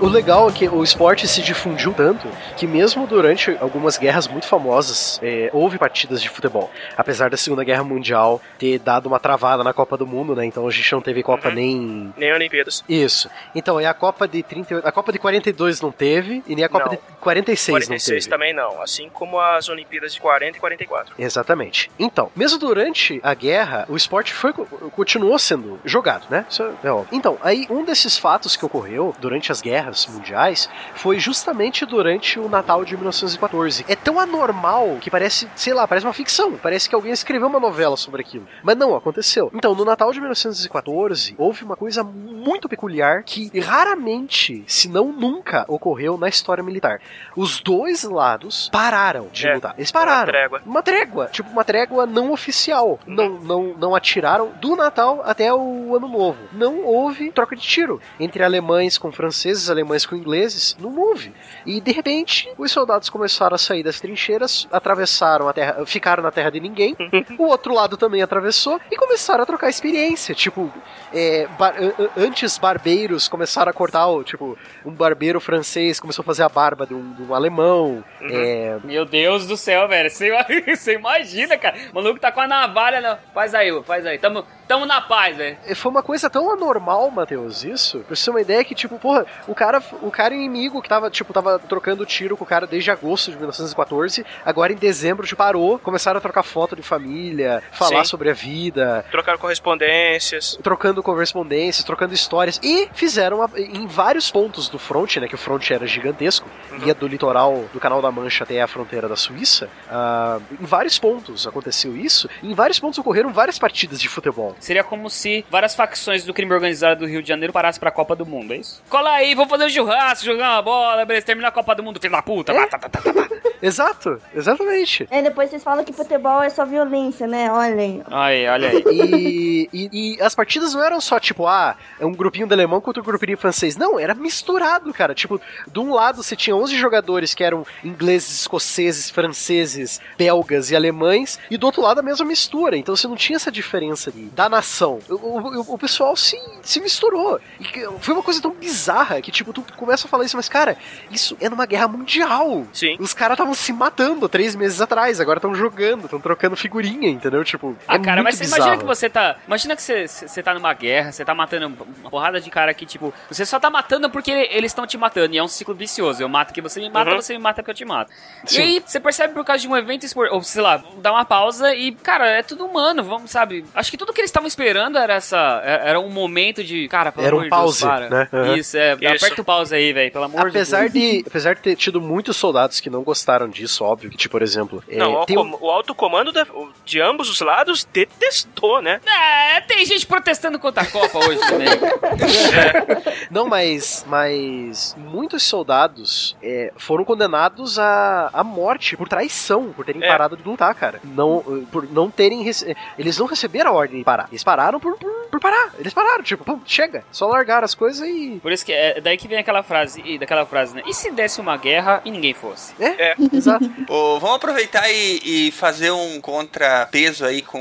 O legal é que o esporte se difundiu tanto que mesmo durante algumas guerras muito famosas é, houve partidas de futebol. Apesar da Segunda Guerra Mundial ter dado uma travada na Copa do Mundo, né? Então a gente não teve Copa nem Nem Olimpíadas. isso. Então, e a Copa de 38, a Copa de 42 não teve e nem a Copa Não. de 46, 46 não teve. também não, assim como as Olimpíadas de 40 e 44. Exatamente. Então, mesmo durante a guerra, o esporte foi, continuou sendo jogado, né? Isso é óbvio. Então, aí um desses fatos que ocorreu durante as guerras mundiais foi justamente durante o Natal de 1914. É tão anormal que parece, sei lá, parece uma ficção. Parece que alguém escreveu uma novela sobre aquilo. Mas não, aconteceu. Então, no Natal de 1914, houve uma coisa muito peculiar que raramente, se não nunca, ocorreu na história militar. Os dois lados pararam de É, lutar. Eles pararam. uma trégua. Uma trégua, tipo uma trégua não oficial. Não, não, não atiraram do Natal até o Ano Novo. Não houve troca de tiro entre alemães com franceses, alemães com ingleses. Não houve. E de repente, os soldados começaram a sair das trincheiras, atravessaram a terra, ficaram na terra de ninguém. o outro lado também atravessou e começaram a trocar experiência. Tipo, é, bar- an- an- antes barbeiros começaram a cortar, o, tipo, um barbeiro francês começou a fazer a barba de um, de um alemão. É, Meu Deus do céu, velho. Você, você imagina, cara. O maluco tá com a navalha. Não. Faz aí, faz aí. Tamo, tamo na paz, velho. É, Foi uma coisa tão anormal, Matheus, isso. Pra você ter uma ideia que, tipo, porra, o cara, o cara inimigo que tava, tipo, tava trocando tiro com o cara desde agosto de 1914, agora em dezembro, tipo, parou, começaram a trocar foto de família, falar Sim. sobre a vida, Trocaram correspondências. trocando correspondências, trocando histórias, e fizeram a- em vários pontos do front, né, que o front era gigantesco, ia do litoral do Canal da Mancha até a fronteira da Suíça, ah, em vários pontos aconteceu isso, e em vários pontos ocorreram várias partidas de futebol. Seria como se várias facções do crime organizado do Rio de Janeiro parassem pra Copa do Mundo, é isso? Cola aí, vamos fazer um churrasco, jogar uma bola, beleza, terminar a Copa do Mundo, filho da puta. É? Tá, tá, tá, tá, tá. Exato, exatamente. Aí depois vocês falam que futebol é só violência, né? Olhem. Aí, olha aí. E, e, e as partidas não eram só tipo, ah, é um grupinho de alemão contra um grupinho francês. Não, era misturado, cara. Tipo, de um lado você tinha 11 jogadores que eram ingleses, escoceses, franceses, belgas e alemães, e do outro lado a mesma mistura. Então você não tinha essa diferença de, da nação. O, o, o pessoal se, se misturou. E foi uma coisa tão bizarra que, tipo, tu começa a falar isso, mas, cara, isso é numa guerra mundial. Sim. Os caras estavam se matando três meses atrás, agora estão jogando, estão trocando figurinha, entendeu? Tipo, Ah, é cara, muito mas você bizarro. imagina que você tá. Imagina que você, você tá numa guerra, você tá matando uma porrada de cara que, tipo, você só tá matando porque eles estão te matando. E é um ciclo vicioso. Eu mato que você me mata, Uhum. você me mata que eu te mato. Sim. E aí, você percebe por causa de um evento esportivo, ou sei lá, dá uma pausa e, cara, é tudo humano, vamos, sabe? Acho que tudo que eles estavam esperando era essa. é- Era um momento de. Cara, pelo Era um amor de Deus, pause, para. né? Uhum. Isso, é. Isso. Aperta o pause aí, velho, pelo amor Apesar de Deus. de, apesar de ter tido muitos soldados que não gostaram disso, óbvio, que, tipo, por exemplo. é, Não, o, tem um- com- o alto comando o- de ambos os lados detestou, né? É, tem gente protestando contra a Copa hoje também. Não, mas, mas muitos soldados é, foram condenados à, à morte por traição, por terem É. parado de lutar, cara. Não, por não terem. rece- Eles não receberam a ordem de parar. Eles pararam por, por, por parar. Eles pararam, tipo, pum, chega. Só largaram as coisas e. Por isso que é daí que vem aquela frase, daquela frase, né? E se desse uma guerra e ninguém fosse? É, É. exato. Vamos aproveitar e, e fazer um contrapeso aí com,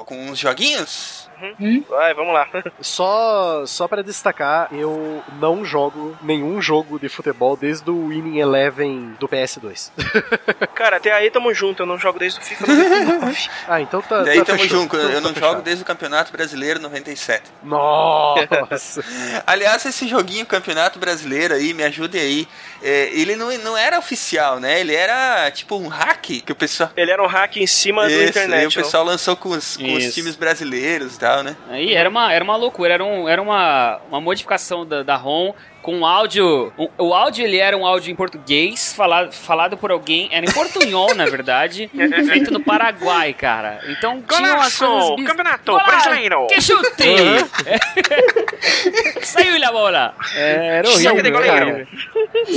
o- com uns joguinhos? Vai, vamos lá. Só, só para destacar, eu não jogo nenhum jogo de futebol desde o Winning Eleven do PS2. Cara, até aí tamo junto, eu não jogo desde o FIFA 99. ah, então tá. Daí tá tamo junto, Então eu tá não fechado. jogo desde o Campeonato Brasileiro 97. Nossa! Aliás, esse joguinho Campeonato Brasileiro aí, me ajude aí. é, ele não, não era oficial, né? Ele era tipo um hack que o pessoal. Ele era um hack em cima do Isso, internet. e o pessoal lançou com os, com os times brasileiros e tal, né? Aí era uma, era uma loucura, era, um, era uma, uma modificação da, da ROM com áudio. um- o áudio ele era um áudio em português, falado, falado por alguém, era em portunhol, na verdade, feito no Paraguai, cara. Então Golaço! biz- Campeonato Golaço! Brasileiro! Que chute! Saiu a bola! Era Saque horrível, de né, goleiro. cara?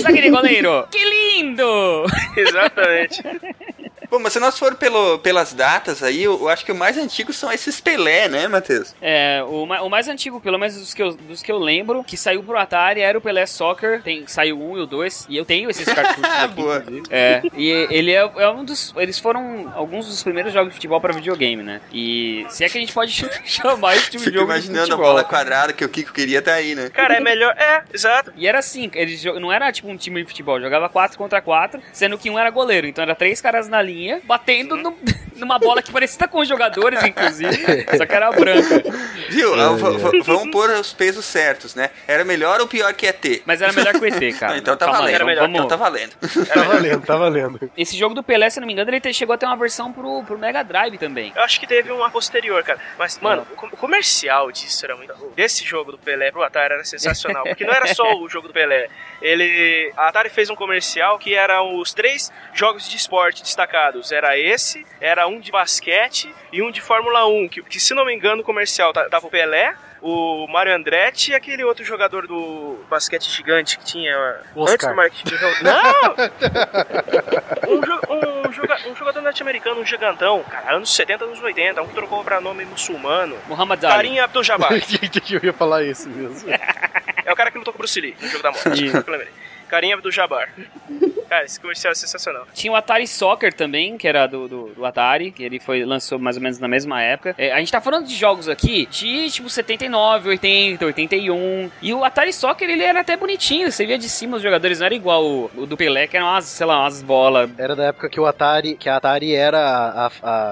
Saque de goleiro! Que lindo! Exatamente. Bom, mas se nós for pelo, pelas datas aí, eu, eu acho que o mais antigo são esses Pelé, né, Matheus? É, o, o mais antigo, pelo menos dos que, eu, dos que eu lembro, que saiu pro Atari era o Pelé Soccer. Tem, saiu um e o dois. E eu tenho esses cartuchos aqui, Boa. É, e ele é, é um dos. Eles foram alguns dos primeiros jogos de futebol pra videogame, né? E se é que a gente pode chamar esse tipo de Fico jogo de imaginando a futebol. bola quadrada que o Kiko queria tá aí, né? Cara, é melhor. É, exato. E era assim, eles não era tipo um time de futebol, jogava 4 contra 4, sendo que um era goleiro. Então era três caras na linha, batendo no- numa bola que parecia com os jogadores, inclusive, só que era branca. Viu? Ah, v- v- vamos pôr os pesos certos, né? Era melhor ou pior que ET? Mas era melhor que o ET, cara. Não, então tá Calma valendo. era melhor. Então tá valendo. Tá valendo, tá valendo. Esse jogo do Pelé, se não me engano, ele te- chegou a ter uma versão pro, pro Mega Drive também. Eu acho que teve uma posterior, cara. Mas, mano, o com- o comercial disso era muito. Desse jogo do Pelé pro Atari era sensacional. Porque não era só o jogo do Pelé. Ele. A Atari fez um comercial que eram os três jogos de esporte destacados. Era esse, era um de basquete e um de Fórmula 1. Que, que se não me engano, o comercial ta- tava o Pelé. O Mario Andretti e aquele outro jogador do basquete gigante que tinha. O Antes Oscar. do Mark Não! um, jo- um joga- um jogador norte-americano, um gigantão, cara, anos 70, anos 80, um que trocou pra nome muçulmano. Muhammad Ali. Karim Abdul-Jabbar. eu ia falar isso mesmo. É o cara que lutou com o Bruce Lee no jogo da morte. Lembrei. Karim Abdul-Jabbar. Cara, esse comercial é sensacional. Tinha o Atari Soccer também, que era do, do, do Atari, que ele foi, lançou mais ou menos na mesma época. É, a gente tá falando de jogos aqui de tipo 79, 80, 81. E o Atari Soccer ele era até bonitinho, você via de cima os jogadores, não era igual o, o do Pelé, que eram umas, sei lá, umas bolas. Era da época que o Atari, que a Atari era a, a-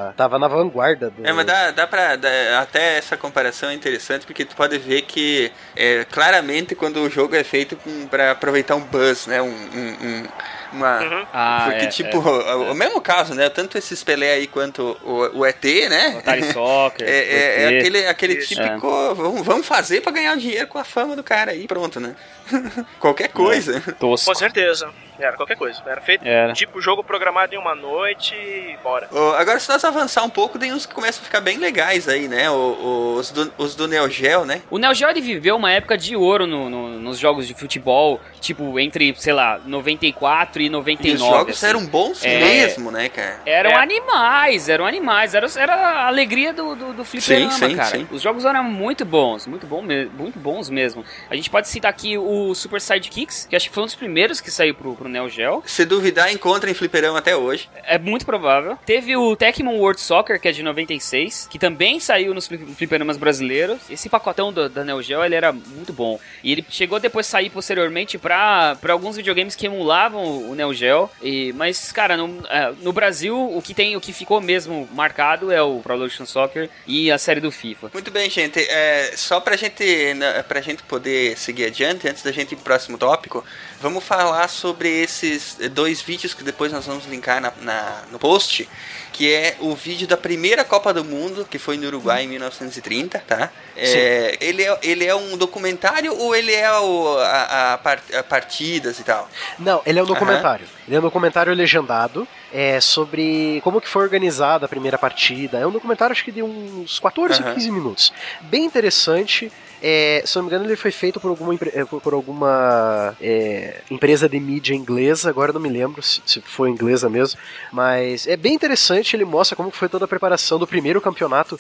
a- tava na vanguarda do É, mas dá, dá pra. dá- até essa comparação é interessante porque tu pode ver que é, claramente quando o jogo é feito pra aproveitar um buzz, né? Um, um- um- uma. Uhum. Ah, porque, é, tipo, é. o, o mesmo caso, né? Tanto esses Pelé aí quanto o, o ET, né? O Atari Soccer. É, é- é aquele, aquele Isso. típico. Vamos, vamos fazer pra ganhar dinheiro com a fama do cara aí, pronto, né? Qualquer coisa. Tosco. Com certeza. Era qualquer coisa. Era feito Era. tipo jogo programado em uma noite e bora. Ô, agora, se nós avançar um pouco, tem uns que começam a ficar bem legais aí, né? O- o- os, do, os do Neo Geo, né? O Neo Geo ele viveu uma época de ouro no- no- nos jogos de futebol, tipo, entre, sei lá, 94 e E 99. os jogos assim. eram bons É. mesmo, né, cara? Eram É. animais, eram animais, era, era a alegria do, do, do fliperama, Sim, sim, cara. sim. Os jogos eram muito bons, muito, bom, me- muito bons mesmo. A gente pode citar aqui o Super Sidekicks, que acho que foi um dos primeiros que saiu pro, pro Neo Geo. Se duvidar, encontra em fliperama até hoje. É muito provável. Teve o Tecmo World Soccer, que é de 96, que também saiu nos fli- fliperamas brasileiros. Esse pacotão do- da Neo Geo, ele era muito bom. E ele chegou depois a sair posteriormente pra, pra alguns videogames que emulavam o Neo Geo. E, mas, cara, no, é, no Brasil, o que tem, o que ficou mesmo marcado é o Pro Evolution Soccer e a série do FIFA. Muito bem, gente. É, só pra gente, na- pra gente poder seguir adiante, antes da gente ir pro próximo tópico, vamos falar sobre esses dois vídeos que depois nós vamos linkar na, na- no post, que é o vídeo da primeira Copa do Mundo, que foi no Uruguai em 1930, tá? É, ele, é, ele é um documentário ou ele é o, a, a a partidas e tal? Não, ele é um documentário. Ele é um documentário legendado é, sobre como que foi organizada a primeira partida. É um documentário, acho que de uns 14, Aham. 15 minutos. Bem interessante. É, se não me engano, ele foi feito por alguma, eh, por alguma é, empresa de mídia inglesa. Agora não me lembro se, se foi inglesa mesmo. Mas é bem interessante. Ele mostra como foi toda a preparação do primeiro campeonato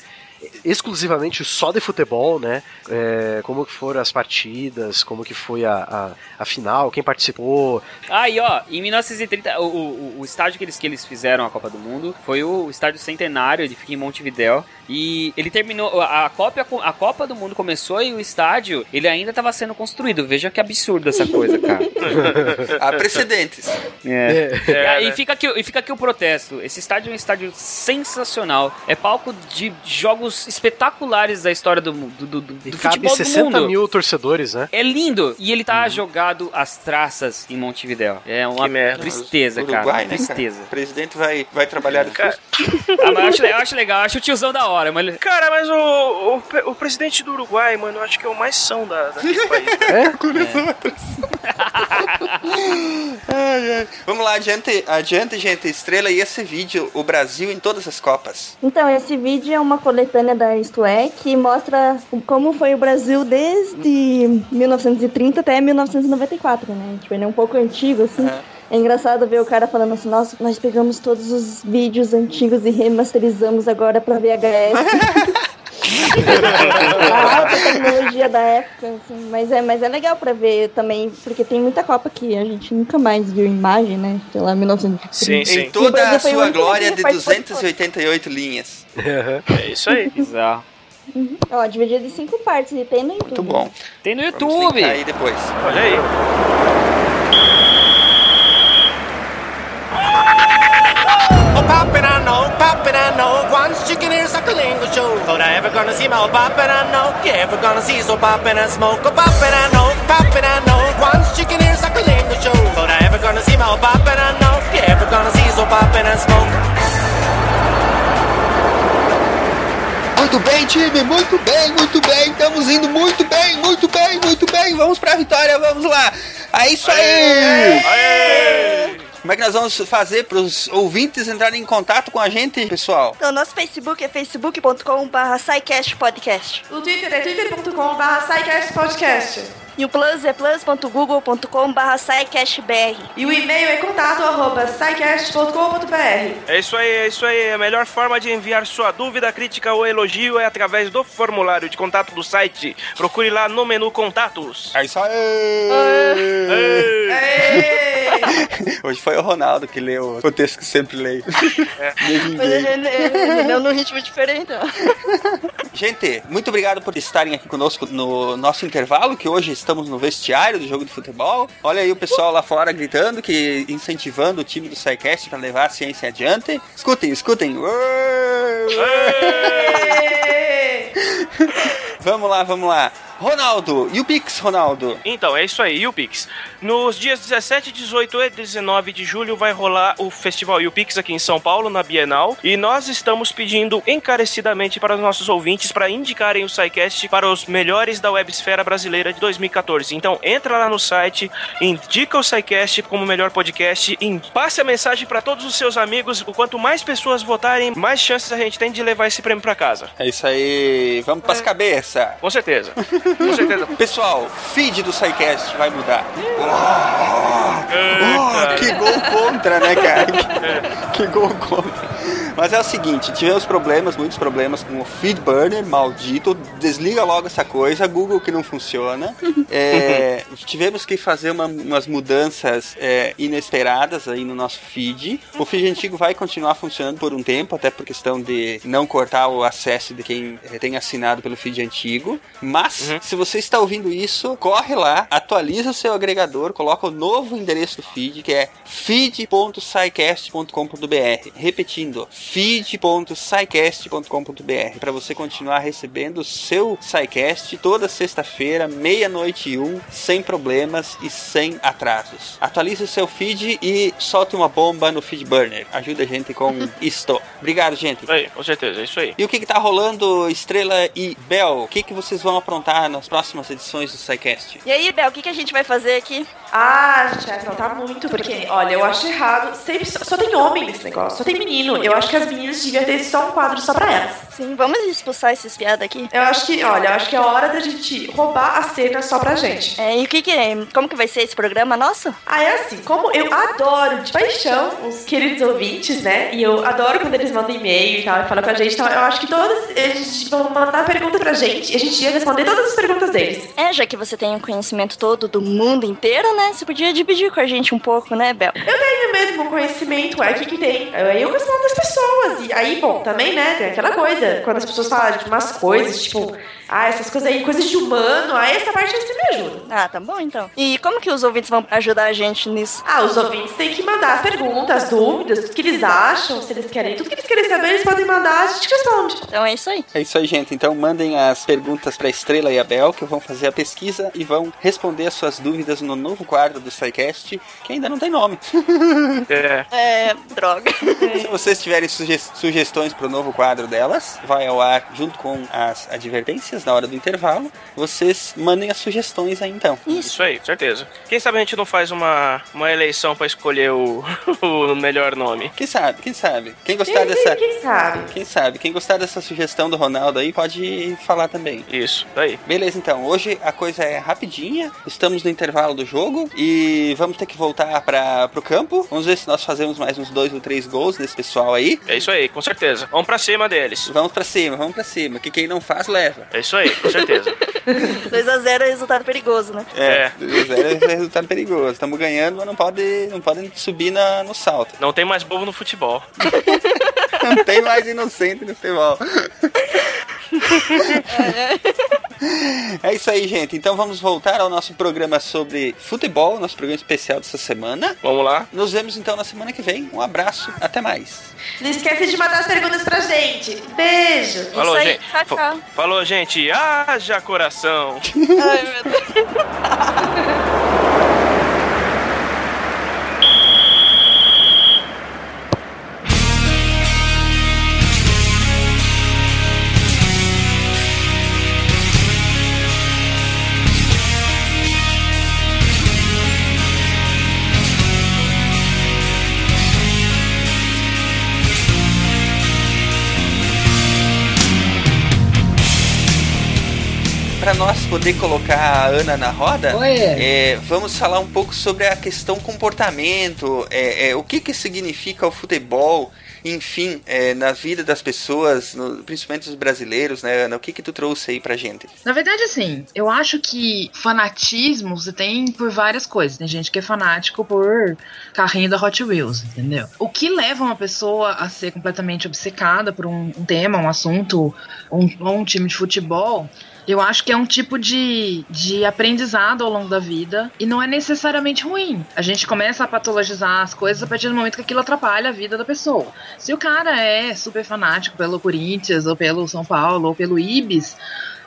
exclusivamente só de futebol, né? É, como que foram as partidas, como que foi a, a, a final, quem participou. Aí, ó, em 1930, o, o, o estádio que eles, que eles fizeram a Copa do Mundo foi o estádio Centenário, ele fica em Montevidéu. E ele terminou. A Copa, a Copa do Mundo começou e o estádio ele ainda estava sendo construído. Veja que absurdo essa coisa, cara. Há precedentes. É. É. E, aí né? fica aqui, e fica aqui o protesto. Esse estádio é um estádio sensacional. É palco de jogos espetaculares da história do, do, do, do E cabe futebol do 60 mundo. mil torcedores, né? É lindo. E ele Uhum. tá jogado às traças em Montevidéu. É uma Que merda. tristeza, Uruguai, cara. né, cara? Tristeza. O presidente vai, vai trabalhar de Cara. Ah, mas eu acho, eu acho legal, eu acho o tiozão da hora, mas Cara, mas o, o, o presidente do Uruguai, mano, eu acho que é o mais são da, daquele país. cara. Ai, ai. Vamos lá, adiante, adiante, gente. Estrela e esse vídeo, o Brasil em todas as Copas. Então, esse vídeo é uma coletânea da Isto É, que mostra como foi o Brasil desde 1930 até 1994, né? Tipo, ele é um pouco antigo, assim. Aham. É engraçado ver o cara falando assim, nossa, nós pegamos todos os vídeos antigos e remasterizamos agora pra VHS. a alta tecnologia da época, assim. Mas é, mas é legal pra ver também, porque tem muita Copa que a gente nunca mais viu imagem, né? Sei lá, 1930. Sim, sim. Em toda a sua glória de 288 linhas. É isso aí. Bizarro. Ó, dividido em cinco partes e tem no YouTube. Muito bom. Tem no YouTube. aí depois. Olha aí. Oh, poppin', I know, poppin', I know. Once chicken ears like a lingo show. But I ever gonna see my old poppin', I know. Ever gonna see so poppin' and smoke? Oh, poppin', I know, poppin', I know. Once chicken ears like a lingo show. But I ever gonna see my old poppin', I know. Ever gonna see so poppin' and smoke? Muito bem, time, muito bem, muito bem. Estamos indo muito bem, muito bem, muito bem. Vamos pra vitória, vamos lá. É isso aí! Como é que nós vamos fazer para os ouvintes entrarem em contato com a gente, pessoal? Então, nosso Facebook é facebook.com.br podcast. O Twitter é twitter.com.br podcast. E o Plus é plus.google.com.br br E o e-mail é contato arroba. É isso aí, é isso aí. A melhor forma de enviar sua dúvida, crítica ou elogio é através do formulário de contato do site. Procure lá no menu Contatos. É isso aí! Hoje foi o Ronaldo que leu o texto que sempre leio. Vinguei. Mas ele, ele, ele leu num ritmo diferente, ó. Gente, muito obrigado por estarem aqui conosco no nosso intervalo, que hoje estamos no vestiário do jogo de futebol. Olha aí o pessoal lá fora gritando, que incentivando o time do SciCast para levar a ciência adiante. Escutem, escutem. vamos lá, vamos lá. Ronaldo, e o Pix, Ronaldo? Então, é isso aí, e o Pix. Nos dias 17, 18 e 19 de julho vai rolar o Festival UPix aqui em São Paulo, na Bienal. E nós estamos pedindo encarecidamente para os nossos ouvintes para indicarem o SciCast para os melhores da websfera brasileira de 2014. Então, entra lá no site, indica o SciCast como melhor podcast e passe a mensagem para todos os seus amigos. Quanto mais pessoas votarem, mais chances a gente tem de levar esse prêmio para casa. É isso aí, vamos pras cabeças. Com certeza. Com certeza. Pessoal, feed do SciCast vai mudar. Oh, que gol contra, né, cara? Que, que gol contra. Mas é o seguinte, tivemos problemas, muitos problemas com o feed burner, maldito. Desliga logo essa coisa, Google que não funciona. É, tivemos que fazer uma- umas mudanças é, inesperadas aí no nosso feed. O feed antigo vai continuar funcionando por um tempo, até por questão de não cortar o acesso de quem eh, tem assinado pelo feed antigo. Mas, se você está ouvindo isso, corre lá, atualiza o seu agregador, coloca o novo endereço do feed, que é feed.scicast.com.br. Repetindo, feed.scicast.com.br para você continuar recebendo o seu SciCast toda sexta-feira, meia-noite e um, sem problemas e sem atrasos. Atualize o seu feed e solte uma bomba no feed burner. Ajuda a gente com isto. Obrigado, gente. Aí, com certeza, é isso aí. E o que, que tá rolando, Estrela e Bel? O que, que vocês vão aprontar nas próximas edições do SciCast? E aí, Bel, o que, que a gente vai fazer aqui? Ah, gente, vai faltar muito, porque, olha, eu acho errado. Sempre só, só tem homem nesse negócio, só tem menino. Eu acho que as meninas deviam ter só um quadro só pra elas. Sim, vamos expulsar esses piadas aqui? Eu acho que, olha, eu acho que é hora da gente roubar a cena só pra gente. É, e o que que é? Como que vai ser esse programa nosso? Ah, é assim, como eu adoro de paixão os queridos ouvintes, né? E eu adoro quando eles mandam e-mail e tal, e falam com a gente. Então, eu acho que todos eles vão mandar pergunta pra gente e a gente ia responder todas as perguntas deles. É, já que você tem o conhecimento todo do mundo inteiro, né? Você podia dividir com a gente um pouco, né, Bel? Eu tenho mesmo conhecimento, é o que, que tem. Aí eu respondo as pessoas. E aí, bom, também, né, tem aquela coisa, quando as pessoas falam de umas coisas, tipo, ah, essas coisas aí, coisas de humano, aí essa parte você me ajuda. Ah, tá bom então. E como que os ouvintes vão ajudar a gente nisso? Ah, os ouvintes têm que mandar as perguntas, as dúvidas, tudo que eles acham, se eles querem, tudo que eles querem saber, eles podem mandar, a gente responde. Então é isso aí. É isso aí, gente. Então mandem as perguntas para Estrela e a Bel, que vão fazer a pesquisa e vão responder as suas dúvidas no novo quadro do SciCast, que ainda não tem nome. É. É, droga. Se vocês tiverem suge sugestões para o novo quadro delas, vai ao ar junto com as advertências na hora do intervalo. Vocês mandem as sugestões aí então. Isso aí, certeza. Quem sabe a gente não faz uma, uma eleição pra escolher o, o melhor nome. Quem sabe, quem sabe? Quem gostar dessa dessa. quem sabe? Quem sabe? Quem gostar dessa sugestão do Ronaldo aí pode falar também. Isso, daí. Beleza, então. Hoje a coisa é rapidinha. Estamos no intervalo do jogo e vamos ter que voltar para pro campo. Vamos ver se nós fazemos mais uns dois ou três gols desse pessoal aí. É isso aí, com certeza. Vamos pra cima deles. Vamos pra cima, vamos pra cima. Que quem não faz, leva. É isso aí, com certeza. 2x0 é resultado perigoso, né? É, 2x0 é resultado perigoso. Estamos ganhando, mas não pode, não podem subir na, no salto. Não tem mais bobo no futebol. Não tem mais inocente no futebol. É isso aí, gente. Então vamos voltar ao nosso programa sobre futebol, nosso programa especial dessa semana. Vamos lá. Nos vemos então na semana que vem. Um abraço, até mais. Não esquece de mandar as perguntas pra gente. Beijo. Falou, aí, gente. tchau, tchau. Fa- Falou, gente. Haja coração. Ai, meu Deus. poder colocar a Ana na roda, é, vamos falar um pouco sobre a questão comportamento, é, é, o que que significa o futebol, enfim, é, na vida das pessoas, no- principalmente dos brasileiros, né, Ana? O que que tu trouxe aí pra gente? Na verdade, assim, eu acho que fanatismo você tem por várias coisas. Tem gente que é fanático por carrinho da Hot Wheels, entendeu? O que leva uma pessoa a ser completamente obcecada por um, um tema, um assunto, um, ou um time de futebol. Eu acho que é um tipo de, de aprendizado ao longo da vida e não é necessariamente ruim. A gente começa a patologizar as coisas a partir do momento que aquilo atrapalha a vida da pessoa. Se o cara é super fanático pelo Corinthians, ou pelo São Paulo, ou pelo Ibis,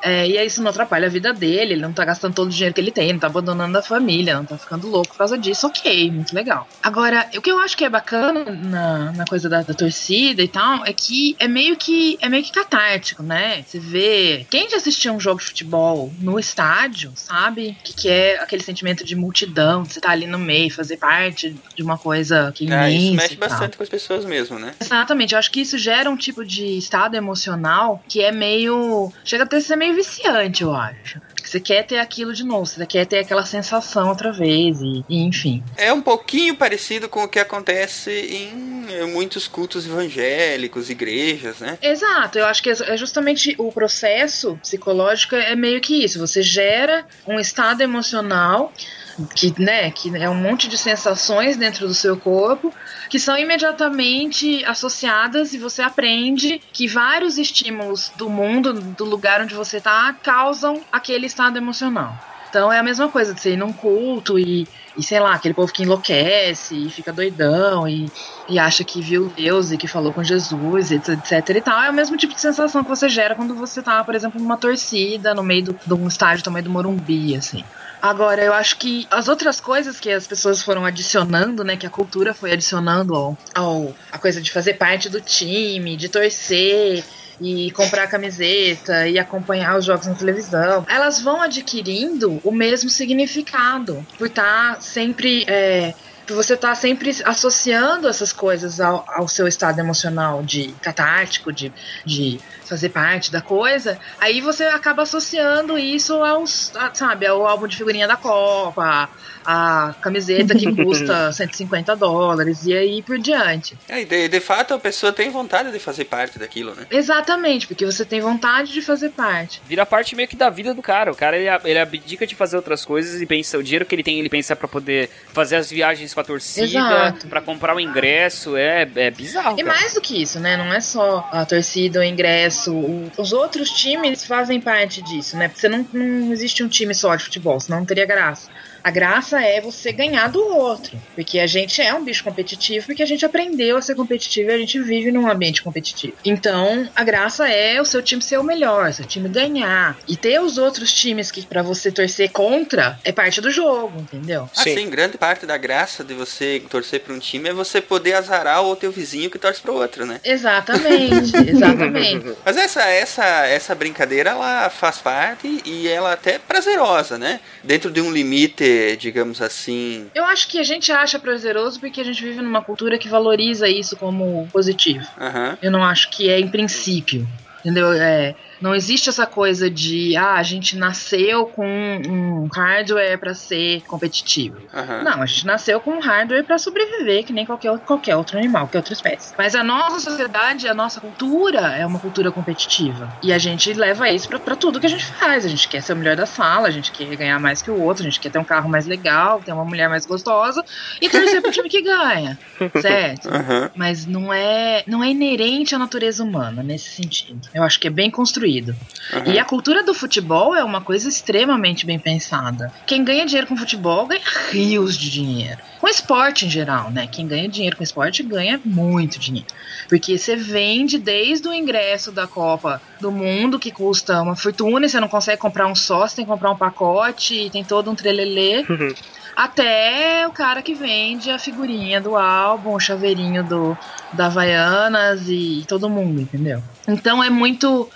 é, e aí isso não atrapalha a vida dele, ele não tá gastando todo o dinheiro que ele tem, não tá abandonando a família, não tá ficando louco por causa disso, ok, muito legal. Agora, o que eu acho que é bacana na, na coisa da, da torcida e tal, é que é meio que é meio que catártico, né? Você vê. Quem já assistiu um jogo de futebol no estádio, sabe? O que, que é aquele sentimento de multidão, de você tá ali no meio, fazer parte de uma coisa que é Ah, isso imensa mexe bastante com as pessoas mesmo, né? Exatamente, eu acho que isso gera um tipo de estado emocional que é meio. chega até a ser meio viciante, eu acho. Você quer ter aquilo de novo, você quer ter aquela sensação outra vez, e, e enfim. É um pouquinho parecido com o que acontece em eh, muitos cultos evangélicos, igrejas, né? Exato, eu acho que é justamente o processo psicológico é meio que isso. Você gera um estado emocional que, né, que é um monte de sensações dentro do seu corpo que são imediatamente associadas e você aprende que vários estímulos do mundo, do lugar onde você tá, causam aquele estado emocional. Então é a mesma coisa de você ir num culto e, e sei lá, aquele povo que enlouquece e fica doidão e, e acha que viu Deus e que falou com Jesus, etc, etc e tal. É o mesmo tipo de sensação que você gera quando você tá, por exemplo, numa torcida, no meio do- de um estádio do tamanho do Morumbi, assim. Agora, eu acho que as outras coisas que as pessoas foram adicionando, né, que a cultura foi adicionando ao, ao a coisa de fazer parte do time, de torcer e comprar camiseta e acompanhar os jogos na televisão, elas vão adquirindo o mesmo significado por estar sempre é, você estar sempre associando essas coisas ao, ao seu estado emocional de catártico, de, de fazer parte da coisa, aí você acaba associando isso aos, a- sabe, ao álbum de figurinha da Copa, a camiseta que custa 150 dólares e aí por diante. É, e de, de fato a pessoa tem vontade de fazer parte daquilo, né? Exatamente, porque você tem vontade de fazer parte. Vira parte meio que da vida do cara. O cara ele, ele abdica de fazer outras coisas e pensa, o dinheiro que ele tem, ele pensa pra poder fazer as viagens com a torcida, pra comprar o ingresso. É, é bizarro. E cara. mais do que isso, né? Não é só a torcida, o ingresso. o- os outros times fazem parte disso, né? Porque você não, não existe um time só de futebol, senão não teria graça. A graça é você ganhar do outro. Porque a gente é um bicho competitivo, porque a gente aprendeu a ser competitivo e a gente vive num ambiente competitivo. Então, a graça é o seu time ser o melhor, seu time ganhar. E ter os outros times que para você torcer contra é parte do jogo, entendeu? Assim, grande parte da graça de você torcer pra um time é você poder azarar o teu vizinho que torce pro outro, né? Exatamente, exatamente. Mas essa, essa, essa brincadeira, ela faz parte e ela é até prazerosa, né? Dentro de um limite ser, digamos assim. Eu acho que a gente acha prazeroso porque a gente vive numa cultura que valoriza isso como positivo. Aham. Eu não acho que é em princípio. Entendeu? É, não existe essa coisa de, ah, a gente nasceu com um hardware pra ser competitivo. Aham. Não, a gente nasceu com um hardware pra sobreviver, que nem qualquer, outro- qualquer outro animal, qualquer outra espécie. Mas a nossa sociedade, a nossa cultura é uma cultura competitiva. E a gente leva isso pra, pra tudo que a gente faz. A gente quer ser o melhor da sala, a gente quer ganhar mais que o outro, a gente quer ter um carro mais legal, ter uma mulher mais gostosa e torcer pro time que ganha. Certo? Aham. Mas não é, não é inerente à natureza humana nesse sentido. Eu acho que é bem construído. E a cultura do futebol é uma coisa extremamente bem pensada. Quem ganha dinheiro com futebol ganha rios de dinheiro. Com esporte em geral, né? Quem ganha dinheiro com esporte ganha muito dinheiro. Porque você vende desde o ingresso da Copa do Mundo, que custa uma fortuna, e você não consegue comprar um só, você tem que comprar um pacote, tem todo um trelelê. Até o cara que vende a figurinha do álbum, o chaveirinho do, da Havaianas e todo mundo, entendeu? Então é muito.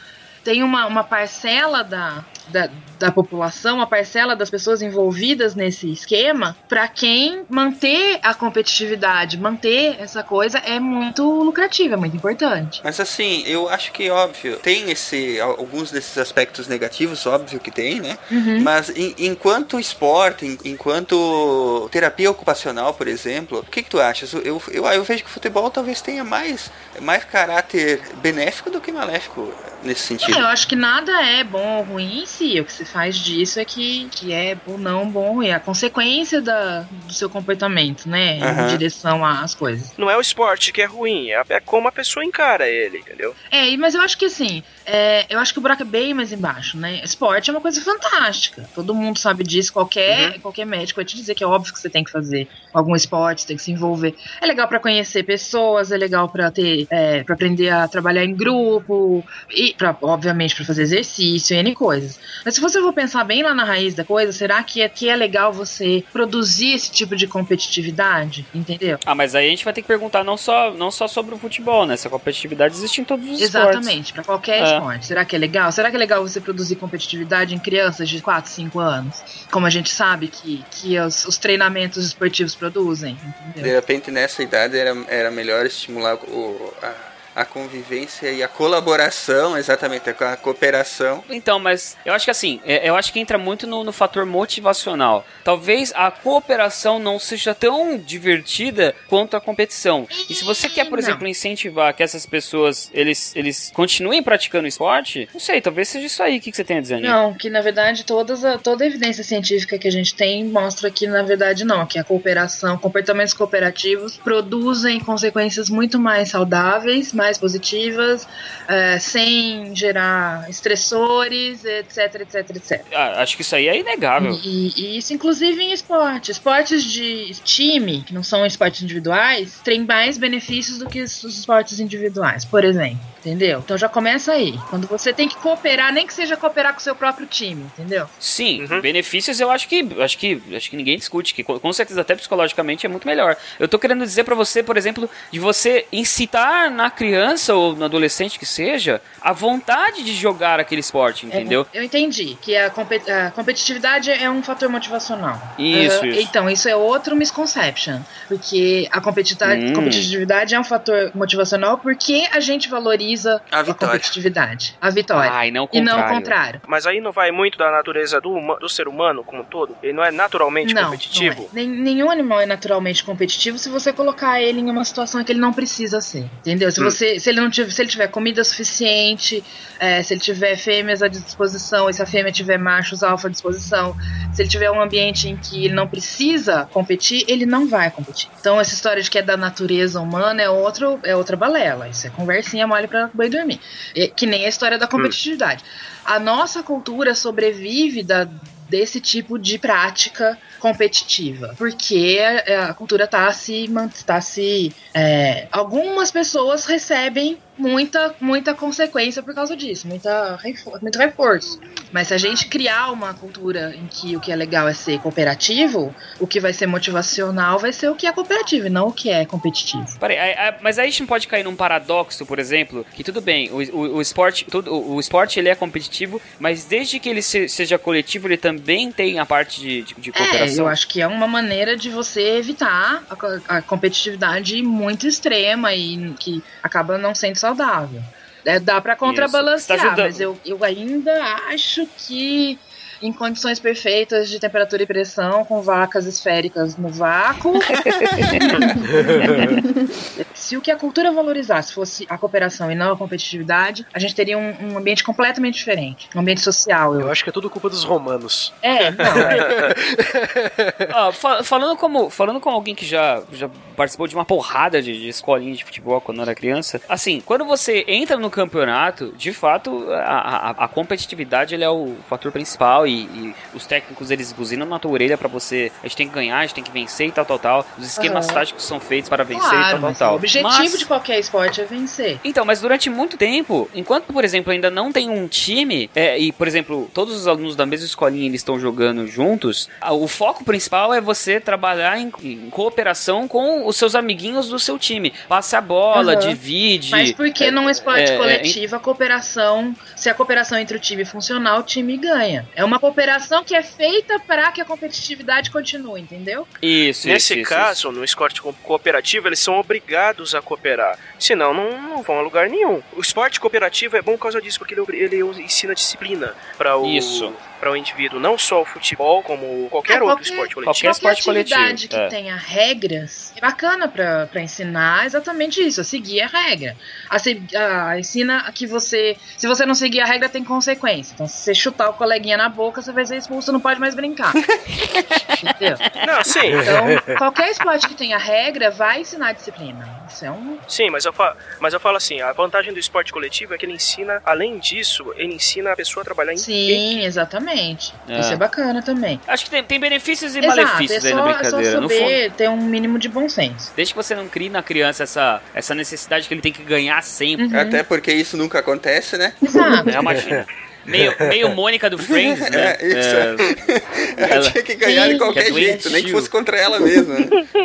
Tem uma, uma parcela da, da, da população, uma parcela das pessoas envolvidas nesse esquema, para quem manter a competitividade, manter essa coisa é muito lucrativo, é muito importante. Mas assim, eu acho que óbvio, tem esse alguns desses aspectos negativos, óbvio que tem, né? Uhum. Mas em- enquanto esporte, enquanto terapia ocupacional, por exemplo, o que, que tu achas? Eu, eu, eu vejo que o futebol talvez tenha mais, mais caráter benéfico do que maléfico nesse sentido. É, eu acho que nada é bom ou ruim em si. O que se faz disso é que, que é ou não bom e a consequência da, do seu comportamento, né? Aham. Em direção às coisas. Não é o esporte que é ruim, é é como a pessoa encara ele, entendeu? É, mas eu acho que assim, é, eu acho que o buraco é bem mais embaixo, né? Esporte é uma coisa fantástica. Todo mundo sabe disso. Qualquer, qualquer médico vai te dizer que é óbvio que você tem que fazer algum esporte, tem que se envolver. É legal pra conhecer pessoas, é legal pra ter, é, para aprender a trabalhar em grupo e, pra, obviamente, pra fazer exercício e N coisas. Mas se você for pensar bem lá na raiz da coisa, será que é, que é legal você produzir esse tipo de competitividade? Entendeu? Ah, mas aí a gente vai ter que perguntar não só, não só sobre o futebol, né? Essa competitividade existe em todos os esportes. Exatamente, pra qualquer É. esporte. Será que é legal? Será que é legal você produzir competitividade em crianças de 4, 5 anos? Como a gente sabe que, que os, os treinamentos esportivos produzem, De entendeu? repente, nessa idade, era, era melhor estimular o, a, a convivência e a colaboração, exatamente, a cooperação. Então, mas eu acho que assim, é- eu acho que entra muito no, no fator motivacional. Talvez a cooperação não seja tão divertida quanto a competição. E se você quer, por Não. exemplo, incentivar que essas pessoas eles, eles continuem praticando esporte, não sei, talvez seja isso aí. O que, que você tem a dizer, Aninha? Não, que na verdade todas a, toda a evidência científica que a gente tem mostra que na verdade não, que a cooperação, comportamentos cooperativos produzem consequências muito mais saudáveis, mais positivas, eh, sem gerar estressores, etc, etc, etc. Ah, acho que isso aí é inegável. E, e isso, inclusive, em esporte. Esportes de time, que não são esportes individuais, têm mais benefícios do que os esportes individuais, por exemplo. Entendeu? Então já começa aí. Quando você tem que cooperar, nem que seja cooperar com o seu próprio time, entendeu? Sim, benefícios eu acho que acho que acho que ninguém discute que com certeza até psicologicamente é muito melhor. Eu tô querendo dizer pra você, por exemplo, de você incitar na criança ou no adolescente que seja a vontade de jogar aquele esporte, entendeu? É, eu entendi que a, compe- a competitividade é um fator motivacional. Isso, Aham. isso. Então, isso é outro misconception. Porque a Hum. competitividade é um fator motivacional porque a gente valoriza A a, vitória. competitividade. A vitória. Ah, e não o e não o contrário. contrário. Mas aí não vai muito da natureza do, do ser humano como um todo? Ele não é naturalmente Não, competitivo? não é. Nem- nenhum animal é naturalmente competitivo se você colocar ele em uma situação que ele não precisa ser. Entendeu? Se, Hum. você, se ele não tiver, se ele tiver comida suficiente, é, se ele tiver fêmeas à disposição, e se a fêmea tiver machos alfa à disposição, se ele tiver um ambiente em que ele não precisa competir, ele não vai competir. Então essa história de que é da natureza humana é outro, é outra balela. Isso é conversinha mole pra banho dormir. É, que nem a história da competitividade. A nossa cultura sobrevive da desse tipo de prática competitiva, porque a, a cultura tá se tá se é, algumas pessoas recebem muita, muita consequência por causa disso, muita, muito reforço. Mas se a gente criar uma cultura em que o que é legal é ser cooperativo, o que vai ser motivacional vai ser o que é cooperativo e não o que é competitivo. Peraí, aí- aí- mas aí a gente pode cair num paradoxo, por exemplo, que tudo bem, o, o, o esporte, tudo, o, o esporte ele é competitivo, mas desde que ele se- seja coletivo, ele também tem a parte de, de, de É, cooperação. eu acho que é uma maneira de você evitar a, a competitividade muito extrema e que acaba não sendo saudável. É, dá pra contrabalancear, Isso. Tá mas eu, eu ainda acho que em condições perfeitas de temperatura e pressão, com vacas esféricas no vácuo. Se o que a cultura valorizasse fosse a cooperação e não a competitividade, a gente teria um, um ambiente completamente diferente. Um ambiente social. Eu, Eu acho que é tudo culpa dos romanos. É, não. Ó, fa- falando, como, falando como alguém que já, já participou de uma porrada de, de escolinha de futebol quando era criança, assim, quando você entra no campeonato, de fato, a, a, a competitividade ele é o fator principal e, e os técnicos eles buzinam na tua orelha pra você, a gente tem que ganhar, a gente tem que vencer e tal, tal, tal. Os esquemas Aham. táticos são feitos para vencer e Claro, tal, tal, mas tal. o objetivo Mas- de qualquer esporte é vencer. então, mas durante muito tempo, enquanto, por exemplo, ainda não tem um time, é, e, por exemplo, todos os alunos da mesma escolinha eles estão jogando juntos, o foco principal é você trabalhar em, em cooperação com os seus amiguinhos do seu time. Passe a bola, Aham. divide. Mas porque num esporte é, é, coletivo, a cooperação, se a cooperação entre o time funcionar, o time ganha. É uma cooperação que é feita para que a competitividade continue, entendeu? Isso, Nesse isso, isso, caso, no esporte co- cooperativo, eles são obrigados a cooperar. Senão, não, não vão a lugar nenhum. O esporte cooperativo é bom por causa disso, porque ele, ele ensina disciplina para o, Isso. Para o indivíduo. Não só o futebol, como qualquer É, outro qualquer- esporte coletivo. qualquer esporte coletivo, que é. tenha regras é bacana pra, pra ensinar exatamente isso, a seguir a regra. A, se- a- ensina que você. Se você não seguir a regra, tem consequência. Então, se você chutar o coleguinha na boca, você vai ser expulso, não pode mais brincar. Entendeu? Não, sim. Então, qualquer esporte que tenha regra vai ensinar disciplina. Isso é um. Sim, mas eu, fa mas eu falo assim, a vantagem do esporte coletivo é que ele ensina, além disso, ele ensina a pessoa a trabalhar em equipe. Sim, exatamente. É. Isso é bacana também. Acho que tem, tem benefícios e Exato, malefícios é aí na só, é só brincadeira. Saber ter um mínimo de bom senso. desde que você não crie na criança essa, essa necessidade que ele tem que ganhar sempre. Uhum. Até porque isso nunca acontece, né? Exato. É uma meio, meio Mônica do Friends, né? É, isso. Ela ela- tinha que ganhar de Sim. qualquer Que é jeito, nem que fosse contra ela mesma.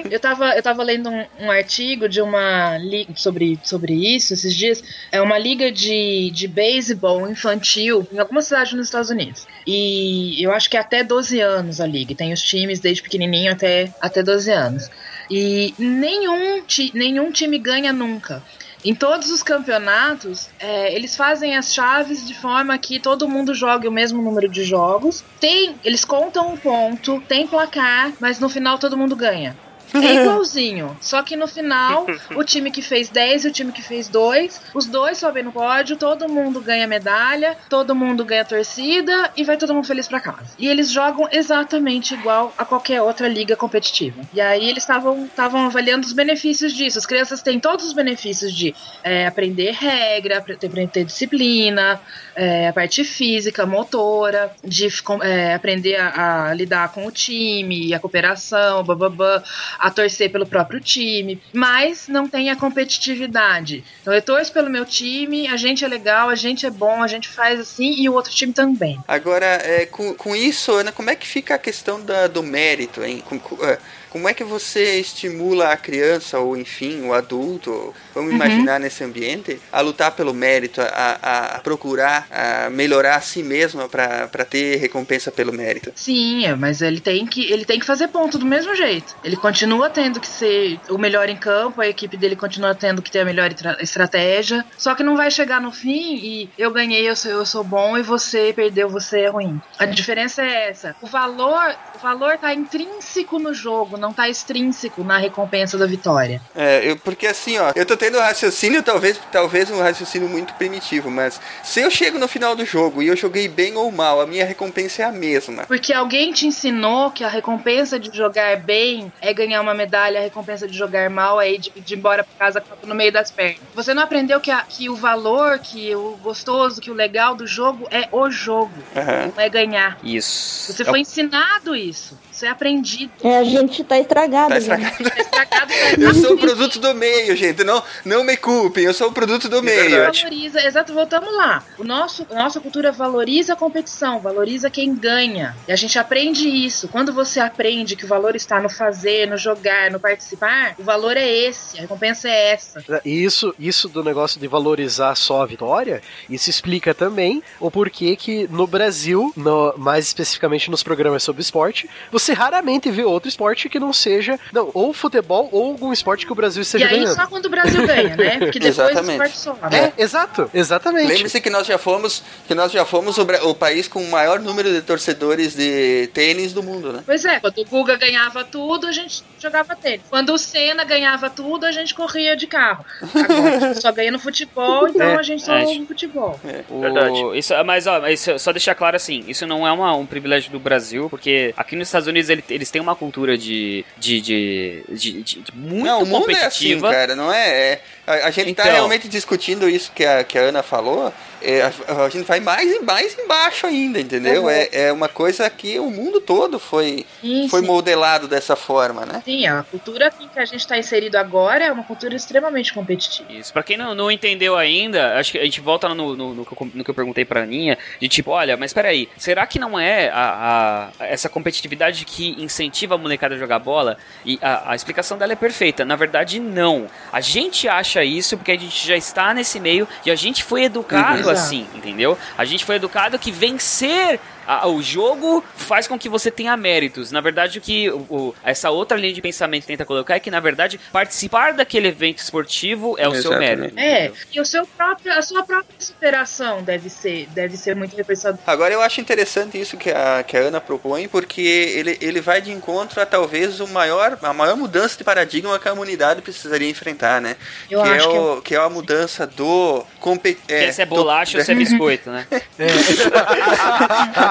Eu tava, eu tava lendo um, um artigo de uma liga sobre, sobre isso esses dias. É uma liga de, de beisebol infantil em alguma cidade nos Estados Unidos. E eu acho que é até 12 anos a liga. Tem os times desde pequenininho até, até 12 anos. E nenhum, ti, nenhum time ganha nunca. Em todos os campeonatos, é, eles fazem as chaves de forma que todo mundo jogue o mesmo número de jogos. Tem, eles contam um ponto, tem placar, mas no final todo mundo ganha. É igualzinho. Só que no final, o time que fez 10 e o time que fez 2, os dois sobem no pódio, todo mundo ganha medalha, todo mundo ganha torcida e vai todo mundo feliz pra casa. E eles jogam exatamente igual a qualquer outra liga competitiva. E aí eles estavam avaliando os benefícios disso. As crianças têm todos os benefícios de é, aprender regra, apre- ter, ter disciplina, é, a parte física, motora, de é, aprender a, a lidar com o time, a cooperação, bababá, a torcer pelo próprio time, mas não tem a competitividade. Então eu torço pelo meu time, a gente é legal, a gente é bom, a gente faz assim e o outro time também. Agora, é, com, com isso, Ana, como é que fica a questão da, do mérito, hein? Com- com- é, como é que você estimula a criança, ou enfim, o adulto, vamos Uhum. imaginar nesse ambiente, a lutar pelo mérito, a, a- procurar a melhorar a si mesma para ter recompensa pelo mérito? Sim, é, mas ele tem que ele tem que fazer ponto do mesmo jeito. Ele continua tendo que ser o melhor em campo, a equipe dele continua tendo que ter a melhor estra- estratégia. Só que não vai chegar no fim e eu ganhei, eu sou, eu sou bom e você perdeu, você é ruim. A diferença é essa. O valor, o valor tá intrínseco no jogo, não tá extrínseco na recompensa da vitória. É, eu, porque assim, ó, eu tô tendo um raciocínio, talvez, talvez um raciocínio muito primitivo, mas se eu chego no final do jogo e eu joguei bem ou mal, a minha recompensa é a mesma. Porque alguém te ensinou que a recompensa de jogar bem é ganhar uma medalha, a recompensa de jogar mal é ir de, de embora pra casa no meio das pernas. Você não aprendeu que, a- que o valor, que o gostoso, que o legal do jogo é o jogo, Aham. não é ganhar. Isso. Você É foi ensinado isso. Isso é aprendido. É, a gente tá estragado. Tá gente. estragado. Tá estragado Eu sou o produto do meio, gente. Não, não me culpem, eu sou o produto do meio. verdade. valoriza, exato, voltamos lá. O nosso, a nossa cultura valoriza a competição, valoriza quem ganha. E a gente aprende isso. Quando você aprende que o valor está no fazer, no jogar, no participar, o valor é esse, a recompensa é essa. E isso, isso do negócio de valorizar só a vitória, isso explica também o porquê que no Brasil, no- mais especificamente nos programas sobre esporte, você raramente vê outro esporte que não seja, não, ou futebol ou algum esporte que o Brasil E esteja aí ganhando. só quando o Brasil ganha, né? Porque depois o Exatamente. esporte né? É, exato, exatamente. Lembre-se que nós já fomos, que nós já fomos o, o país com o maior número de torcedores de tênis do mundo, né? Pois é, quando o Guga ganhava tudo, a gente jogava tênis. Quando o Senna ganhava tudo, a gente corria de carro. Agora a gente só ganha no futebol, então É, a gente só é. ouve futebol. O- Verdade. Isso, mas ó, isso, só deixar claro assim, isso não é uma- um privilégio do Brasil, porque aqui nos Estados Unidos ele- eles têm uma cultura de, de, de, de- de- muito não, o mundo é assim, competitiva. cara, não é? é- a, a gente tá Então. realmente discutindo isso que a, que a Ana falou. É, a, a gente vai mais e mais embaixo ainda, entendeu? Uhum. É, é uma coisa que o mundo todo foi, Sim, foi sim. modelado dessa forma, né? Sim, a cultura que a gente está inserido agora é uma cultura extremamente competitiva. Isso, pra quem não, não entendeu ainda, acho que a gente volta no, no, no que eu- no que eu perguntei pra Aninha, de tipo, olha, mas peraí, será que não é a, a- essa competitividade que incentiva a molecada a jogar bola? E a, a explicação dela é perfeita. Na verdade, não. A gente acha isso porque a gente já está nesse meio e a gente foi educado Uhum. Assim, entendeu? A gente foi educado que vencer a- o jogo faz com que você tenha méritos. Na verdade, o que o- o- essa outra linha de pensamento tenta colocar é que, na verdade, participar daquele evento esportivo é o seu Exatamente. mérito. É, e o seu próprio, a sua própria superação deve ser, deve ser muito reforçada. Agora eu acho interessante isso que a, que a Ana propõe, porque ele, ele vai de encontro a talvez o maior, a maior mudança de paradigma que a humanidade precisaria enfrentar, né? Eu que, acho é que o, que é a mudança do compe- Que é, se é do- bolacha ou se é biscoito, né?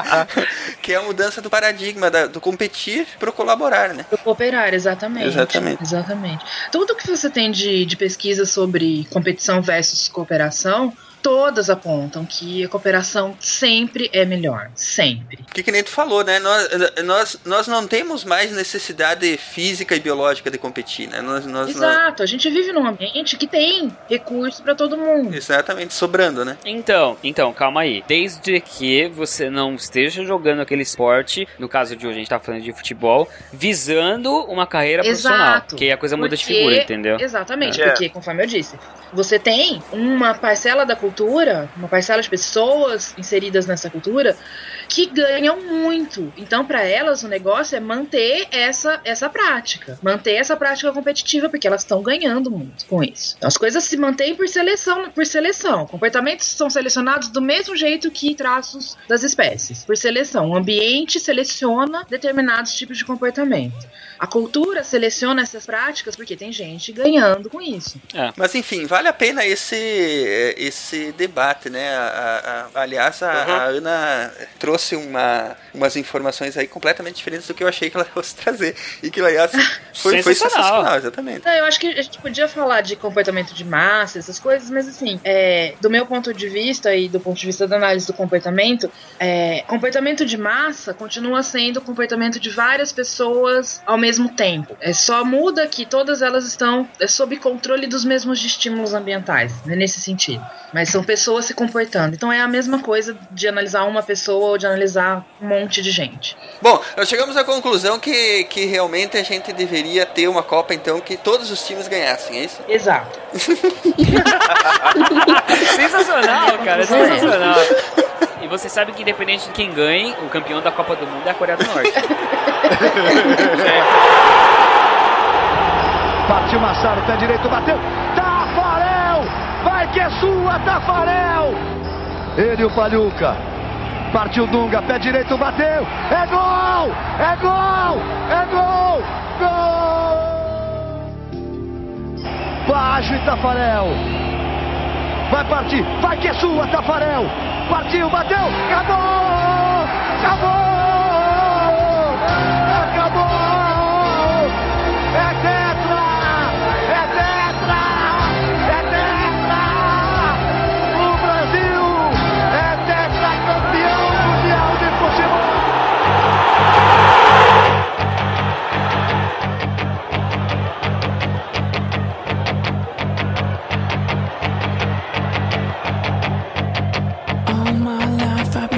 que é a mudança do paradigma da- do competir pro colaborar, né? Pro cooperar, exatamente. Exatamente. Exatamente. Tudo que você tem de, de pesquisa sobre competição versus cooperação, todas apontam que a cooperação sempre é melhor. Sempre. Porque que nem tu falou, né? Nós, nós, nós não temos mais necessidade física e biológica de competir, né? Nós, nós, nós- Exato. A gente vive num ambiente que tem recurso pra todo mundo. exatamente, sobrando, né? Então, então, calma aí. Desde que você não esteja jogando aquele esporte, no caso de hoje a gente tá falando de futebol, visando uma carreira profissional. Exato. Que aí a coisa muda de Porque- figura, entendeu? Exatamente, É. porque, conforme eu disse, você tem uma parcela da cultura, uma parcela de pessoas inseridas nessa cultura que ganham muito. Então, para elas, o negócio é manter essa, essa prática. Manter essa prática competitiva, porque elas estão ganhando muito com isso. Então, as coisas se mantêm por seleção, por seleção. Comportamentos são selecionados do mesmo jeito que traços das espécies, por seleção. O ambiente seleciona determinados tipos de comportamento. A cultura seleciona essas práticas porque tem gente ganhando com isso. Mas enfim, vale a pena esse, esse debate, né? A- a- a- aliás, a, a Ana trouxe uma, umas informações aí completamente diferentes do que eu achei que ela fosse trazer. E que, aliás, foi, foi Sensacional. sensacional, exatamente. Não, eu acho que a gente podia falar de comportamento de massa, essas coisas, mas assim, é, do meu ponto de vista e do ponto de vista da análise do comportamento, é, comportamento de massa continua sendo o comportamento de várias pessoas ao mesmo tempo. É, só muda que todas elas estão é, sob controle dos mesmos estímulos ambientais, né, nesse sentido. Mas são pessoas se comportando. Então é a mesma coisa de analisar uma pessoa ou de analisar um monte de gente. Bom, nós chegamos à conclusão que, que realmente a gente deveria ter uma Copa, então, que todos os times ganhassem, é isso? Exato. Sensacional, cara, sensacional. E você sabe que independente de quem ganhe, o campeão da Copa do Mundo é a Coreia do Norte. Partiu Massaro, pé direito, bateu. Que é sua, Tafarel! Ele e o Paluca. Partiu Dunga, pé direito, bateu. É gol! É gol! É gol! Gol! Baixo e Tafarel. Vai partir, vai que é sua, Tafarel. Partiu, bateu, acabou! Acabou!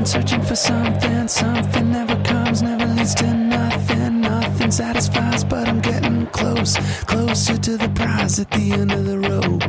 been searching for something, something never comes, never leads to nothing, nothing satisfies, but I'm getting. Close, closer to the prize at the end of the rope.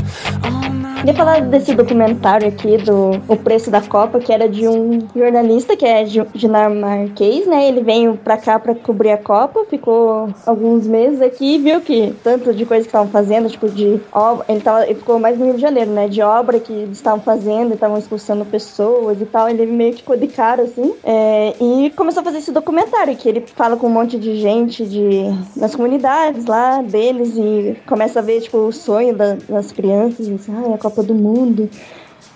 Queria falar desse documentário aqui do O Preço da Copa, que era de um jornalista que é di- dinamarquês, né? Ele veio pra cá pra cobrir a Copa, ficou alguns meses aqui e viu que tanto de coisa que estavam fazendo, tipo de obra, ele, tava, ele ficou mais no Rio de Janeiro, né? De obra que eles estavam fazendo, estavam expulsando pessoas e tal. Ele meio que ficou de cara, assim, é, e começou a fazer esse documentário, que ele fala com um monte de gente de, das comunidades lá deles e começa a ver, tipo, o sonho da- das crianças, assim, ai, a Copa do Mundo.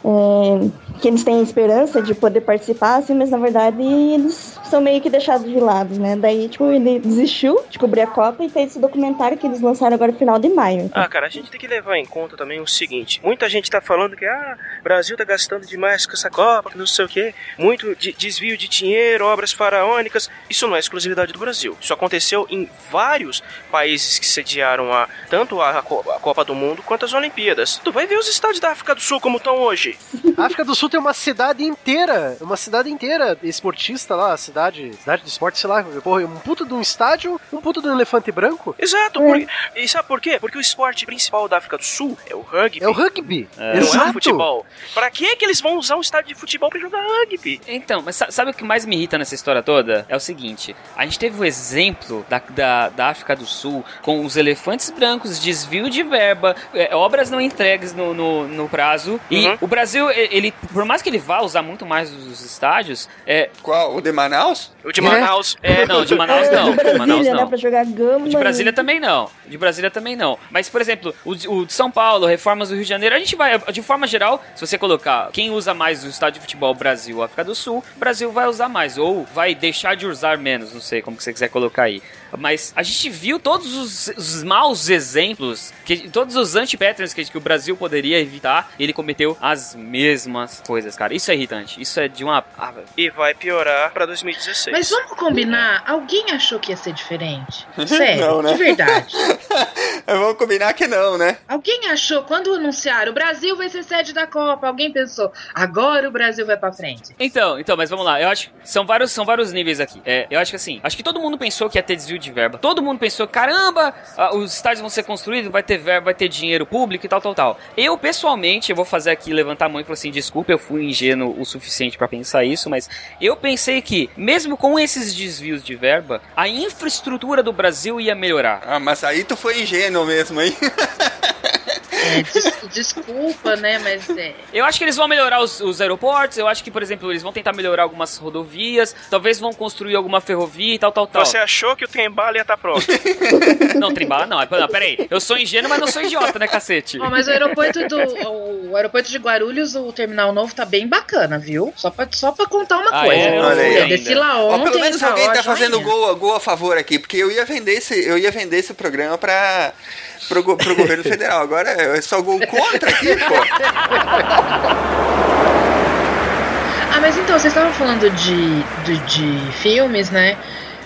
É, que eles têm esperança de poder participar, assim, mas na verdade eles são meio que deixados de lado, né? Daí, tipo, ele desistiu de cobrir a Copa e fez esse documentário que eles lançaram agora no final de maio. Ah, cara, a gente tem que levar em conta também o seguinte: muita gente tá falando que ah, Brasil tá gastando demais com essa Copa, não sei o quê, muito de- desvio de dinheiro, obras faraônicas. Isso não é exclusividade do Brasil. Isso aconteceu em vários países que sediaram a, tanto a Copa do Mundo quanto as Olimpíadas. Tu vai ver os estádios da África do Sul como estão hoje. A África do Sul tem uma cidade inteira, uma cidade inteira esportista lá, a cidade, cidade do esporte, sei lá, porra, um puto de um estádio, um puto de um elefante branco. Exato, por- e sabe por quê? Porque o esporte principal da África do Sul é o rugby. É o rugby. Não é Exato. o futebol. Pra que que eles vão usar um estádio de futebol pra jogar rugby? Então, mas sa- sabe o que mais me irrita nessa história toda? É o seguinte: a gente teve o exemplo da, da, da África do Sul com os elefantes brancos, desvio de verba, é, obras não entregues no, no, no prazo. E Uhum. o Brasil, e- ele, por mais que ele vá usar muito mais os estádios, é. Qual? O de Manaus? O de Manaus. É, não, de Manaus não. de De Brasília, Manaus né? não. Pra jogar gama. De Brasília também não. De Brasília também não. Mas, por exemplo, o de, o de São Paulo, reformas do Rio de Janeiro, a gente vai, de forma geral, se você colocar quem usa mais o estádio de futebol Brasil ou África do Sul, o Brasil vai usar mais. Ou vai deixar de usar menos, não sei como que você quiser colocar aí. Mas a gente viu todos os, os maus exemplos, que, todos os anti-patterns que, que o Brasil poderia evitar, ele cometeu as mesmas coisas, cara. Isso é irritante. Isso é de uma. ah, E vai piorar pra 2016. Mas vamos combinar, alguém achou que ia ser diferente? Sério, Não, né? de verdade. Vamos combinar que não, né? Alguém achou, quando anunciaram o Brasil vai ser sede da Copa, alguém pensou, agora o Brasil vai pra frente. Então, então, mas vamos lá. Eu acho que são vários, são vários níveis aqui. É, eu acho que assim, acho que todo mundo pensou que ia ter desvio de verba. Todo mundo pensou, caramba, os estádios vão ser construídos, vai ter verba, vai ter dinheiro público e tal, tal, tal. Eu, pessoalmente, eu vou fazer aqui, levantar a mão e falar assim, desculpa, eu fui ingênuo o suficiente pra pensar isso, mas eu pensei que, mesmo com esses desvios de verba, a infraestrutura do Brasil ia melhorar. Ah, mas aí tu foi ingênuo mesmo, hein? É, des- desculpa, né, mas é... Eu acho que eles vão melhorar os, os aeroportos, eu acho que, por exemplo, eles vão tentar melhorar algumas rodovias, talvez vão construir alguma ferrovia e tal, tal, tal. Você achou que o trem-bala ia estar pronto? Não, trembala não. Não, peraí. Eu sou ingênuo, mas não sou idiota, né, cacete? Ó, mas o aeroporto do o aeroporto de Guarulhos, o terminal novo tá bem bacana, viu? Só pra, só pra contar uma Ah, coisa. é? Eu desci lá Ó, ontem. pelo menos tá alguém tá fazendo gol, gol a favor aqui, porque eu ia vender esse, eu ia vender esse programa pra, pro, pro governo federal. Agora é só gol contra aqui, pô. Ah, mas então, vocês estavam falando de, de, de filmes, né?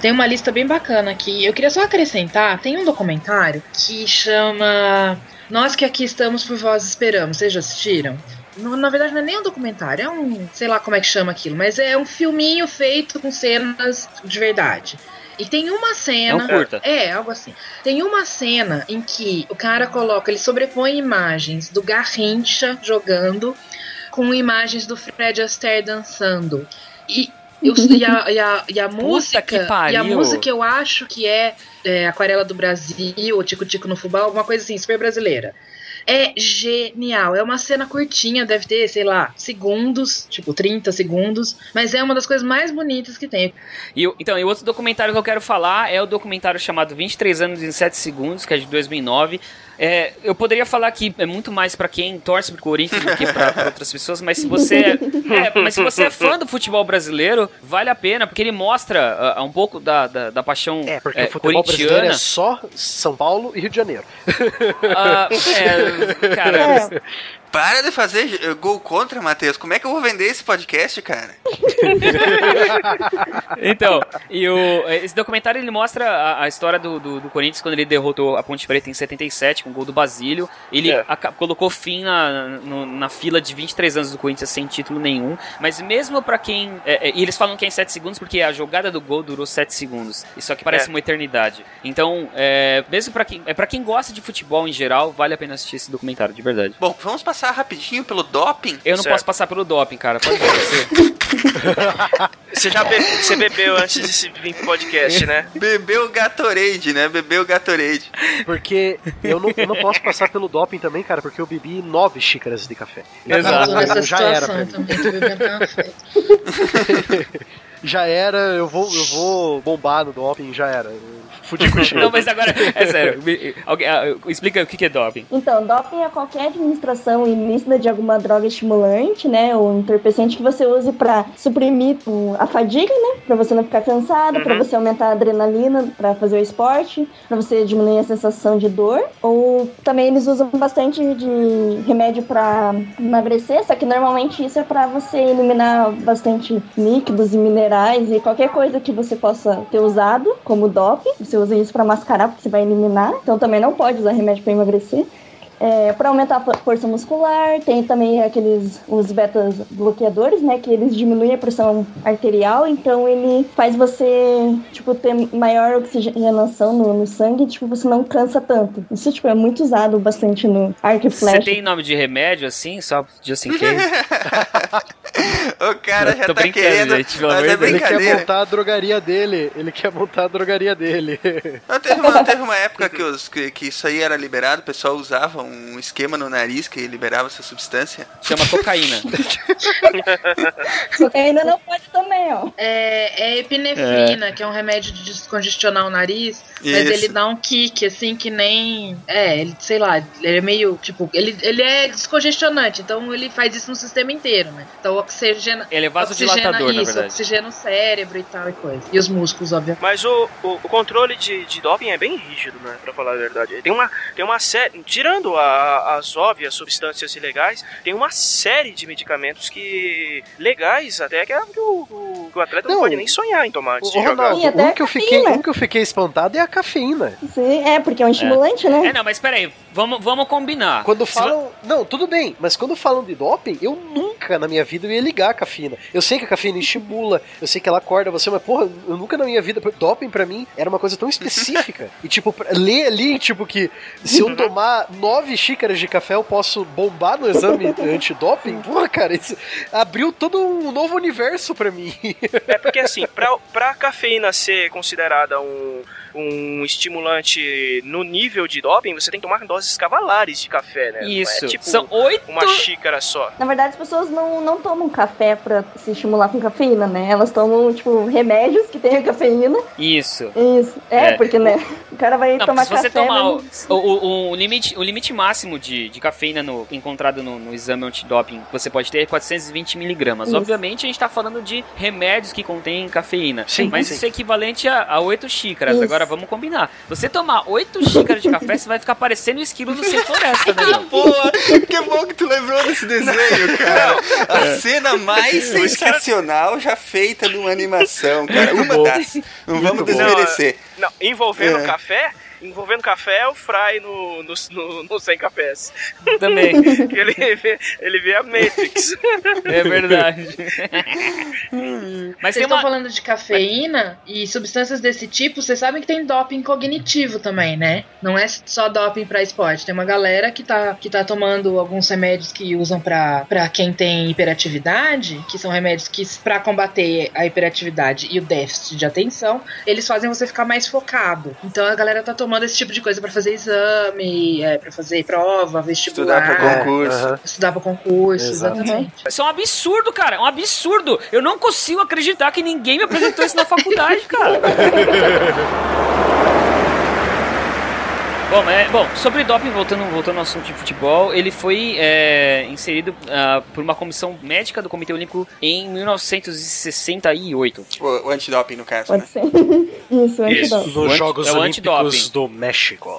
Tem uma lista bem bacana aqui. Eu queria só acrescentar, tem um documentário que chama Nós que aqui estamos por vós esperamos. Vocês já assistiram? Na verdade, não é nem um documentário, é um. sei lá como é que chama aquilo, mas é um filminho feito com cenas de verdade. E tem uma cena. É um curta. É, algo assim. Tem uma cena em que o cara coloca, ele sobrepõe imagens do Garrincha jogando com imagens do Fred Astaire dançando. E, eu- e, a, e, a, e a música. que E a música eu acho que é, é Aquarela do Brasil, ou Tico Tico no Fubá, alguma coisa assim, super brasileira. É genial. É uma cena curtinha, deve ter, sei lá, segundos, tipo 30 segundos, mas é uma das coisas mais bonitas que tem. E, então, e outro documentário que eu quero falar é o documentário chamado 23 anos em 7 segundos, que é de 2009. É, eu poderia falar que é muito mais pra quem torce pro Corinthians do que pra, pra outras pessoas, mas se você é, é, mas se você é fã do futebol brasileiro, vale a pena, porque ele mostra ah, um pouco da, da, da paixão É, porque é, o futebol brasileiro corintiana. é só São Paulo e Rio de Janeiro. Ah, é, cara, Para de fazer eh, gol contra, Matheus. Como é que eu vou vender esse podcast, cara? Então, e o, esse documentário ele mostra a, a história do, do, do Corinthians quando ele derrotou a Ponte Preta em 77. Com o gol do Basílio. Ele É. colocou fim na, no- na fila de 23 anos do Corinthians sem título nenhum. Mas mesmo pra quem. é, é, e eles falam que é em 7 segundos porque a jogada do gol durou 7 segundos. Isso aqui parece É. uma eternidade. Então, é, mesmo pra quem, é para quem gosta de futebol em geral, vale a pena assistir esse documentário, de verdade. Bom, vamos passar rapidinho pelo doping. Eu não Certo. posso passar pelo doping, cara. Pode ver você. Você já be- você bebeu antes desse vir pro podcast, né? Bebeu Gatorade, né? Bebeu Gatorade. Porque eu não, eu não posso passar pelo doping também, cara, porque eu bebi nove xícaras de café. Exato. Já era pra mim. Já era, eu vou, eu vou bombar no doping, já era. Eu Fudi com. Não, mas agora, é sério. me- alguém- ah, explica o que é doping. Então, doping é qualquer administração ilícita de alguma droga estimulante, né, ou entorpecente que você use pra suprimir a fadiga, né, pra você não ficar cansado, pra você aumentar a adrenalina pra fazer o esporte, pra você diminuir a sensação de dor. Ou também eles usam bastante de remédio pra emagrecer, só que normalmente isso é pra você eliminar bastante líquidos e minerais e qualquer coisa que você possa ter usado como doping. Você usa isso pra mascarar, porque você vai eliminar. Então também não pode usar remédio pra emagrecer. É, para aumentar a fo- força muscular, tem também aqueles os betas bloqueadores, né, que eles diminuem a pressão arterial, então ele faz você, tipo, ter maior oxigenação no, no sangue, tipo, você não cansa tanto. Isso, tipo, é muito usado bastante no arco e Você tem nome de remédio assim, só just in case? O cara já Tô tá brincando, querendo. gente, pelo mas é. Ele quer montar a drogaria dele. Ele quer montar a drogaria dele. Não, teve, uma, teve uma época que, os, que, que isso aí era liberado, o pessoal usava um esquema no nariz que liberava essa substância. Chama cocaína. Cocaína não pode também, ó. É, é epinefrina, que é um remédio de descongestionar o nariz, mas Isso. ele dá um kick, assim, que nem. É, ele, sei lá, ele é meio. Tipo, ele, ele é descongestionante, então ele faz isso no sistema inteiro, né? Então oxigena. Ele é vasodilatador, oxigena, na isso, verdade. oxigena o cérebro e tal e coisa. E os músculos, obviamente. Mas o, o, o controle de, de doping é bem rígido, né? Pra falar a verdade. Tem uma, tem uma série. Tirando a- as óbvias substâncias ilegais, tem uma série de medicamentos que. legais até que, é que o, o- o atleta não, Não, pode nem sonhar em tomar antes Ô, de jogar. Ronaldo, um a que, eu fiquei, um que eu fiquei espantado é a cafeína. Sim, é, porque é um estimulante, né? É, não, mas peraí, vamos, vamos combinar. Quando Se falam. Não, tudo bem, mas quando falam de doping, eu nunca na minha vida eu ia ligar a cafeína. Eu sei que a cafeína estimula, eu sei que ela acorda você, mas porra, eu nunca na minha vida. Doping pra mim era uma coisa tão específica. e tipo, ler ali, tipo, que se eu tomar nove xícaras de café eu posso bombar no exame antidoping, porra, cara, isso abriu todo um novo universo pra mim. É porque assim, pra, pra cafeína ser considerada um, um estimulante no nível de doping, você tem que tomar doses cavalares de café, né? Não Isso. É tipo São oito. uma xícara só. Na verdade, as pessoas não, não tomam café pra se estimular com cafeína, né? Elas tomam, tipo, remédios que tenham cafeína. Isso. Isso. É, É. porque, né? O cara vai Não, tomar se você café. tomar mas- o, o, o limite, o limite máximo de, de cafeína no- encontrado no, no exame antidoping que você pode ter é 420 miligramas. Isso. Obviamente a gente tá falando de remédios que contêm cafeína. Sim, mas sim. isso é equivalente a, a 8 xícaras. Isso. Agora vamos combinar. Você tomar 8 xícaras de café, você vai ficar parecendo o esquilo do Sem Floresta, né, meu? Boa! Que bom que tu lembrou desse desenho, cara. A cena mais sensacional já feita numa animação, cara. Uma das. Não vamos desmerecer. Não, envolvendo É. café, envolvendo café é o Fry no, no, no, no 100 cafés. Também. Que ele vê, ele vê a Matrix. É verdade. Mas Vocês estão uma. falando de cafeína e substâncias desse tipo, vocês sabem que tem doping cognitivo também, né? Não é só doping pra esporte. Tem uma galera que tá, que tá tomando alguns remédios que usam pra, pra quem tem hiperatividade, que são remédios que, pra combater a hiperatividade e o déficit de atenção, eles fazem você ficar mais focado. Então a galera tá tomando esse tipo de coisa pra fazer exame, é, para fazer prova, vestibular. Estudar pra concurso. Aham. Estudar pra concurso, Exato. exatamente. Isso é um absurdo, cara. É um absurdo. Eu não consigo acreditar que ninguém me apresentou isso na faculdade, cara. Bom, é, bom, sobre doping, voltando, voltando ao assunto de futebol, ele foi é, inserido ah, por uma comissão médica do Comitê Olímpico em 1968. O, o antidoping, no caso, né? Pode ser. Isso, Isso. antidoping. Nos anti- Jogos é o Olímpicos do México.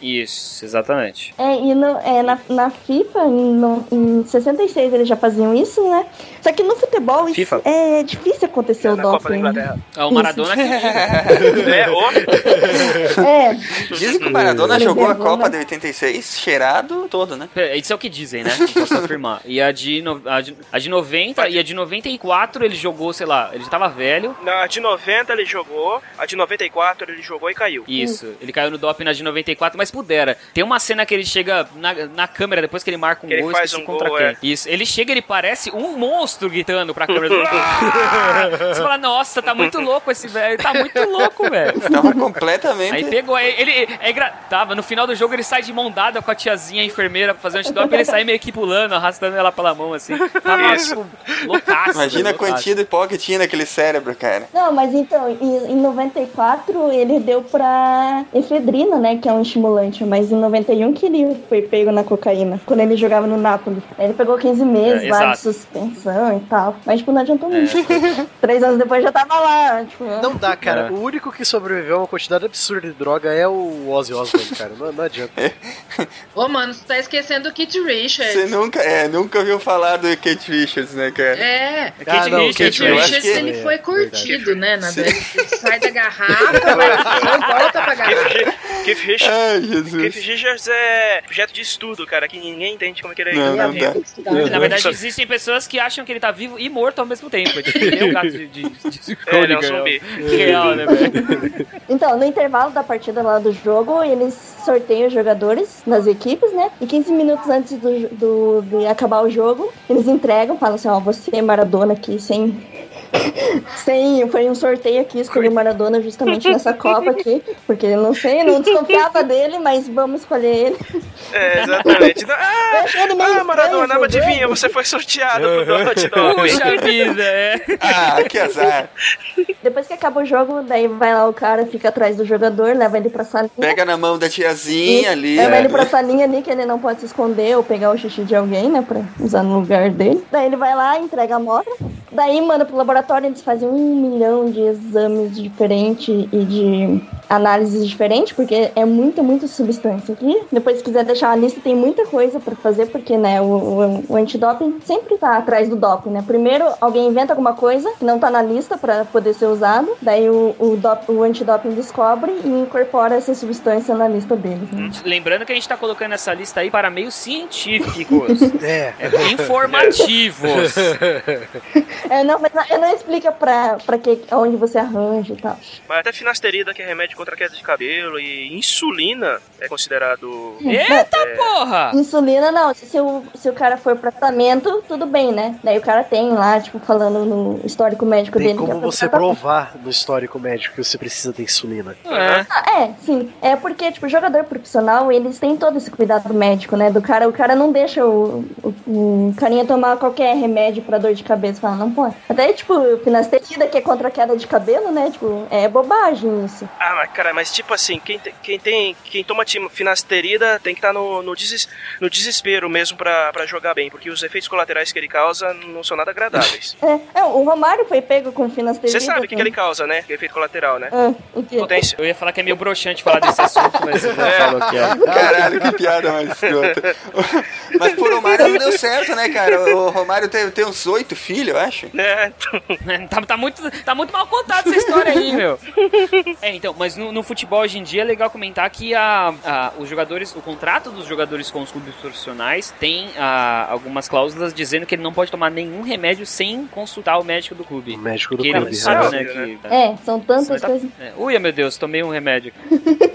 Isso, exatamente. É, e no- é, na, na FIFA, no- em 66 eles já faziam isso, né? Só que no futebol isso FIFA. é difícil acontecer o na Copa da doping. Inglaterra. Ah, o Maradona que É, É, Dizem que o Maradona Ele jogou a Copa né? de 86 cheirado todo, né? É, Isso é o que dizem, né? Não posso afirmar. E a de, no- a, de, a de 90 e a de 94 ele jogou, sei lá, ele já tava velho. na de 90 ele jogou, a de 94 ele jogou e caiu. Isso, ele caiu no doping na de 94, mas pudera. Tem uma cena que ele chega na, na câmera depois que ele marca um Que ele gol, faz esqueci um contra gol, quem. é. Isso, ele chega, ele parece um monstro gritando pra câmera. Você fala, nossa, tá muito louco esse velho, tá muito louco, velho. Tava completamente. Aí pegou, aí ele é tava no final do jogo ele sai de mão dada com a tiazinha a enfermeira pra fazer um antidoping, ele sai meio que pulando, arrastando ela pela mão assim. Tava tipo, loucaço. Imagina a quantia de pó que tinha naquele cérebro, cara. Não, mas então, em, em 94 ele deu pra efedrina, né? Que é um estimulante. Mas em 91 que ele foi pego na cocaína. Quando ele jogava no Napoli. Aí Ele pegou 15 meses É, lá de suspensão e tal. Mas, tipo, não adiantou muito. É. Três anos depois já tava lá. Tipo, Não dá, cara. É. O único que sobreviveu a uma quantidade absurda de droga é o Ozzy Osbourne, cara. Não, não adianta. Ô, mano, você tá esquecendo do Kit Richards. Você nunca, é, nunca ouviu falar do Kate Richards, né, cara? É, Kate Ah, não, Richards, Kit eu acho Richards, que- ele foi é, curtido, né? Na sai da garrafa, vai e volta pra garrafa. Keith Richards, Jesus. Richards é projeto de estudo, cara, que ninguém entende como é que ele Não, não dá. Na verdade, existem pessoas que acham que ele tá vivo e morto ao mesmo tempo. É ele é um caso de, de, de É, ele é um zumbi. real, né, velho? Então, no intervalo da partida lá do jogo, eles sorteiam os jogadores nas equipes, né? E 15 minutos antes do, do- de acabar o jogo, eles entregam, falam assim, ó, você é Maradona aqui, sem... sem foi um sorteio aqui, escolhi o Maradona justamente nessa Copa aqui, porque eu não sei, não desconfiava dele, mas vamos escolher ele. É, exatamente. Ah, ele ah Maradona, mas adivinha, você foi sorteado pro. Puxa vida, é. Ah, que azar. Depois que acaba o jogo, daí vai lá o cara, fica atrás do jogador, leva ele pra salinha. Pega na mão da tiazinha ali. Leva ele né? pra salinha ali, que ele não pode se esconder ou pegar o xixi de alguém, né? Pra usar no lugar dele. Daí ele vai lá, entrega a moto. Daí manda pro laboratório, eles fazem um milhão de exames diferentes e de análises diferentes, porque é muita, muita substância aqui. Depois, se quiser deixar a lista, tem muita coisa pra fazer, porque, né, o, o, o antidoping sempre tá atrás do doping, né? Primeiro, alguém inventa alguma coisa que não tá na lista pra poder ser usado, daí o, o, dop, o antidoping descobre e incorpora essa substância na lista deles, né? Lembrando que a gente tá colocando essa lista aí para meios científicos. É. É, informativos. É, não, mas não- eu não explica pra, pra que, onde você arranja e tal. Mas até finasterida, que é remédio contra a queda de cabelo, e insulina é considerado. Eita porra! Insulina, não. Se o, se o cara for pra tratamento, tudo bem, né? Daí o cara tem lá, tipo, falando no histórico médico Tem dele. que é como pra você provar no histórico médico que você precisa de insulina. É. Ah, é, sim. É porque, tipo, jogador profissional, eles têm todo esse cuidado médico, né? Do cara, o cara não deixa o, o, o carinha tomar qualquer remédio pra dor de cabeça. Fala, não pode. Até, tipo, finasterida, que é contra a queda de cabelo, né? Tipo, é bobagem isso. Ah, mas cara, mas tipo assim, quem, te- quem tem. Quem toma finasterida tem que estar no, no, deses- no desespero mesmo pra, pra jogar bem, porque os efeitos colaterais que ele causa não são nada agradáveis. É, é, o Romário foi pego com finasterida. Você sabe o que, que ele causa, né? Que é efeito colateral, né? Ah, o quê? Potência. Eu ia falar que é meio broxante falar desse assunto, mas você já É. falou que é. Caralho, que piada mais escrota. Mas pro Romário não deu certo, né, cara? O Romário tem, tem uns oito filhos, eu acho. É, tá, tá muito, tá muito mal contada essa história aí, meu. É, então, mas no, no futebol hoje em dia é legal comentar que a, a- os jogadores, o contrato dos jogadores com os clubes profissionais tem ah, algumas cláusulas dizendo que ele não pode tomar nenhum remédio sem consultar o médico do clube. O médico do clube. sabe, né? né, que, É, são tantas tá- coisas. é. Ui, meu Deus, tomei um remédio.